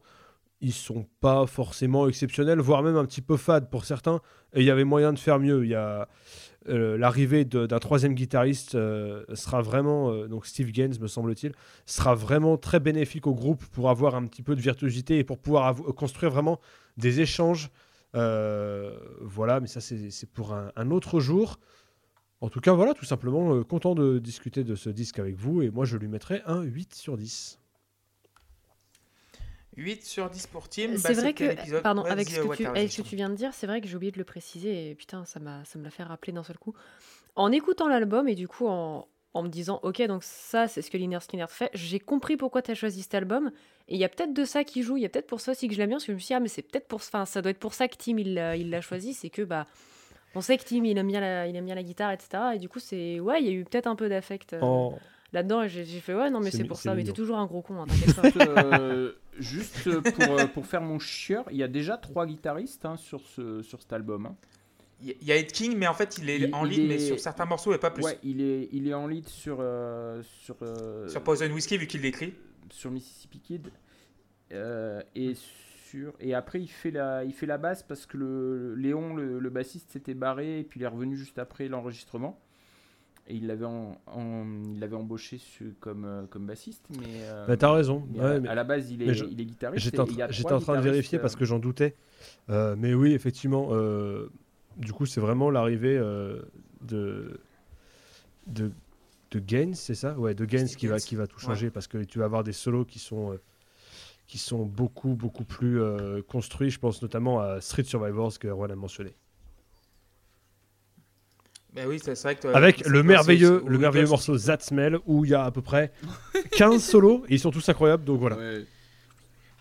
ils sont pas forcément exceptionnels, voire même un petit peu fades pour certains. Et il y avait moyen de faire mieux. Il y a euh, l'arrivée d'un troisième guitariste euh, sera vraiment, donc Steve Gaines me semble-t-il, sera vraiment très bénéfique au groupe pour avoir un petit peu de virtuosité et pour pouvoir construire vraiment des échanges. Voilà, mais ça c'est pour un autre jour. En tout cas, voilà, tout simplement euh, content de discuter de ce disque avec vous et moi je lui mettrai un 8 sur 10. 8 sur 10 pour Tim. bah, C'est vrai c'était que, pardon, avec ce que, tu, Water, avec vas-y, ce que je tu viens de dire, c'est vrai que j'ai oublié de le préciser et putain, ça m'a ça me l'a fait rappeler d'un seul coup. En écoutant l'album et du coup en, en me disant, ok, donc ça, c'est ce que Liner Skinner fait, j'ai compris pourquoi tu as choisi cet album. Et il y a peut-être de ça qui joue, il y a peut-être pour ça aussi que je l'aime bien, parce que je me suis dit, ah, mais c'est peut-être pour enfin, ça doit être pour ça que Tim il l'a il l'a choisi, c'est que bah. On sait que Tim il aime bien la, il aime bien la guitare, etc. Et du coup, c'est. Ouais, il y a eu peut-être un peu d'affect euh, En- là-dedans. Et j'ai j'ai fait, ouais, non, mais C'est pour c'est ça. Mais t'es toujours un gros con, hein, t'inquiète pas. Euh, juste pour, euh, pour faire mon chieur, il y a déjà trois guitaristes hein, sur, ce, sur cet album. hein. Il y a Ed King, mais en fait, il est Il- en lead, mais sur certains morceaux et pas plus. Ouais, il est, il est en lead sur, euh, sur, euh, Sur Poison Whiskey, vu qu'il l'écrit. sur Mississippi Kid. Euh, et, et après, il fait, la, il fait la basse parce que le, Léon, le, le bassiste, s'était barré et puis il est revenu juste après l'enregistrement. Et il l'avait en, en- il l'avait embauché comme, euh, comme bassiste. Mais, euh, Bah, t'as raison. mais Ouais, à, mais- à la base, il est, mais je- il est guitariste. J'étais en, tra- j'étais train de vérifier parce euh, que j'en doutais. Euh, mais oui, effectivement, euh, du coup, c'est vraiment l'arrivée de, de, de Gaines, c'est ça? Ouais, de Gaines qui va, qui va tout changer parce que tu vas avoir des solos qui sont, qui sont beaucoup, beaucoup plus euh, construits. Je pense notamment à Street Survivors que Erwan a mentionné. Bah oui, c'est vrai que. toi, Avec le merveilleux, le merveilleux morceau That Smell où il y a à peu près 15 solos et ils sont tous incroyables. Donc voilà. ouais.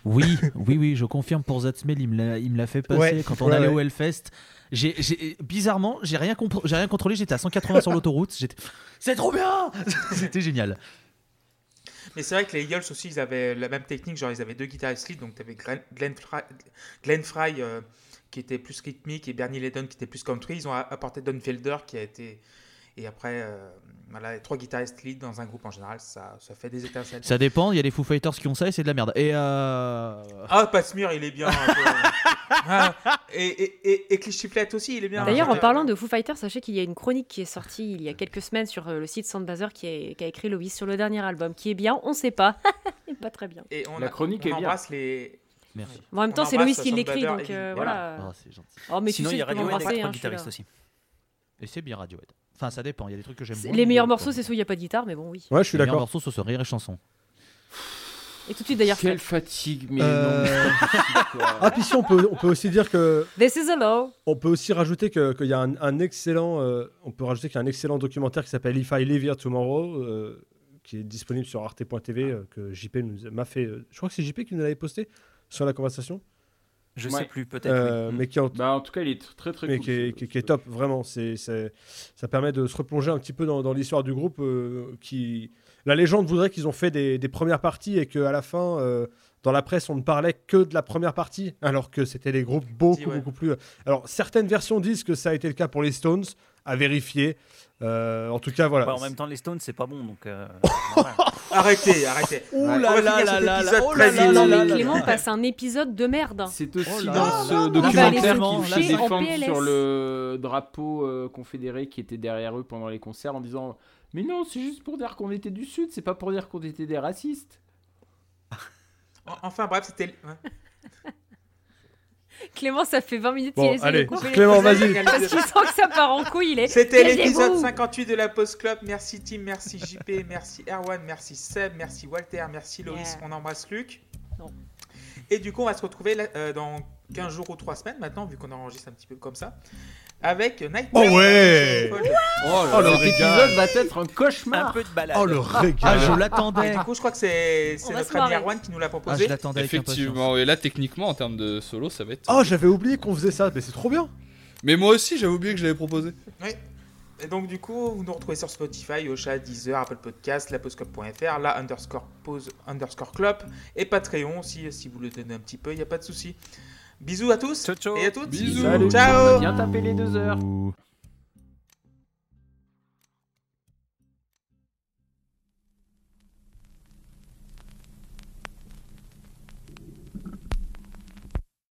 Oui, oui, oui, je confirme pour Zatzmel, il me l'a, fait passer Ouais, quand on ouais, allait ouais. au Hellfest. Bizarrement, j'ai rien, contrôlé, j'étais à 180 sur l'autoroute. J'étais, c'est trop bien C'était génial. Mais c'est vrai que les Eagles aussi, ils avaient la même technique. Genre, ils avaient deux guitaristes lead. Donc, tu avais Glenn, Glenn Fry, euh, qui était plus rythmique et Bernie Ledon qui était plus country. Ils ont apporté Don Felder qui a été Et après, euh, voilà, les trois guitaristes lead dans un groupe en général, ça, ça fait des étincelles. Ça dépend, il y a des Foo Fighters qui ont ça et c'est de la merde. Et euh... Ah, Pasmir, il est bien. un peu. Ah, et, et, et, et Clich Chiflette aussi, il est bien. D'ailleurs, en C'était- parlant de Foo Fighters, sachez qu'il y a une chronique qui est sortie il y a quelques semaines sur euh, le site Soundbazer qui, est- qui a écrit Loïs sur le dernier album, qui est bien, on sait pas. pas très bien. Et on La a- chronique on est bien. embrasse les. Merci. Bon, en même temps, c'est Loïs qui l'écrit, donc euh, voilà. C'est gentil. Oh, mais Sinon, il y a Radiohead avec trois hein, guitaristes aussi. Et c'est bien Radiohead. Enfin, ça dépend, il y a des trucs que j'aime. Les meilleurs morceaux, c'est ceux où il n'y a pas de guitare, mais bon, oui. Ouais, je suis Les meilleurs d'accord. morceaux, ce sont rire et chanson. Et tout de suite, d'ailleurs, Quelle Fred. fatigue, mais Euh, non. Ah, puis si, on peut, on peut aussi dire que. This is a law. On peut aussi rajouter que- qu'il y a un, un excellent. euh, on peut rajouter qu'il y a un excellent documentaire qui s'appelle If I Live Here Tomorrow, euh, qui est disponible sur arte.tv, euh, que JP nous a- m'a fait. euh, je crois que c'est JP qui nous l'avait posté sur la conversation. Je Ouais. sais plus, peut-être. Euh, oui. mais qui en- Bah, en tout cas, il est très très mais cool. qui est, ce- qui est- qui est ce- top, vraiment. C'est, ça permet de se replonger un petit peu dans, dans l'histoire du groupe. euh, qui... La légende voudrait qu'ils ont fait des, des premières parties et qu'à la fin, euh, dans la presse, on ne parlait que de la première partie, alors que c'était des groupes beaucoup, ouais. beaucoup plus. Alors, certaines versions disent que ça a été le cas pour les Stones, à vérifier. Euh, en tout cas, voilà. Bah, en même temps, les Stones, c'est pas bon, donc. euh. Arrêtez, arrêtez. Ouh là là là oh là là Non, mais Clément passe un épisode de merde. C'est aussi Oh dans ce Non, documentaire qu'ils défendent sur le drapeau euh, confédéré qui était derrière eux pendant les concerts en disant Mais non, c'est juste pour dire qu'on était du Sud, c'est pas pour dire qu'on était des racistes. En- Enfin, bref, c'était. ouais. Clément, ça fait 20 minutes Bon, qu'il essaie allez, de couper Clément, vas-y. Parce qu'il sent que ça part en couille, il est. C'était l'épisode 58 de la Post Club. Merci Tim, merci JP, merci Erwan, merci Seb, merci Walter, merci Loïs. Yeah. On embrasse Luc. Non. Et du coup, on va se retrouver là, euh, dans 15 jours ou 3 semaines maintenant, vu qu'on enregistre un petit peu comme ça, avec Nightmare. Oh ouais Oh, Oh, le cet régal. épisode va être un Un cauchemar. peu de balade. Oh, le Ah, régal je Et l'attendais. du coup, je crois que c'est notre ami Erwan qui nous l'a Ah, proposé. je l'attendais. Effectivement, et là, techniquement, en termes de solo, ça va être. Oh, j'avais oublié qu'on faisait ça, mais c'est trop bien. Mais moi aussi, j'avais oublié que je l'avais proposé. Et donc, du coup, vous nous retrouvez sur Spotify, Ocha, Deezer, Apple Podcast, lapostclub.fr, la underscore pause underscore club et Patreon aussi, si vous le donnez un petit peu, il n'y a pas de souci. Bisous à tous Ciao, ciao. et à toutes. Bisous. Salut. Ciao. Bien taper les deux heures.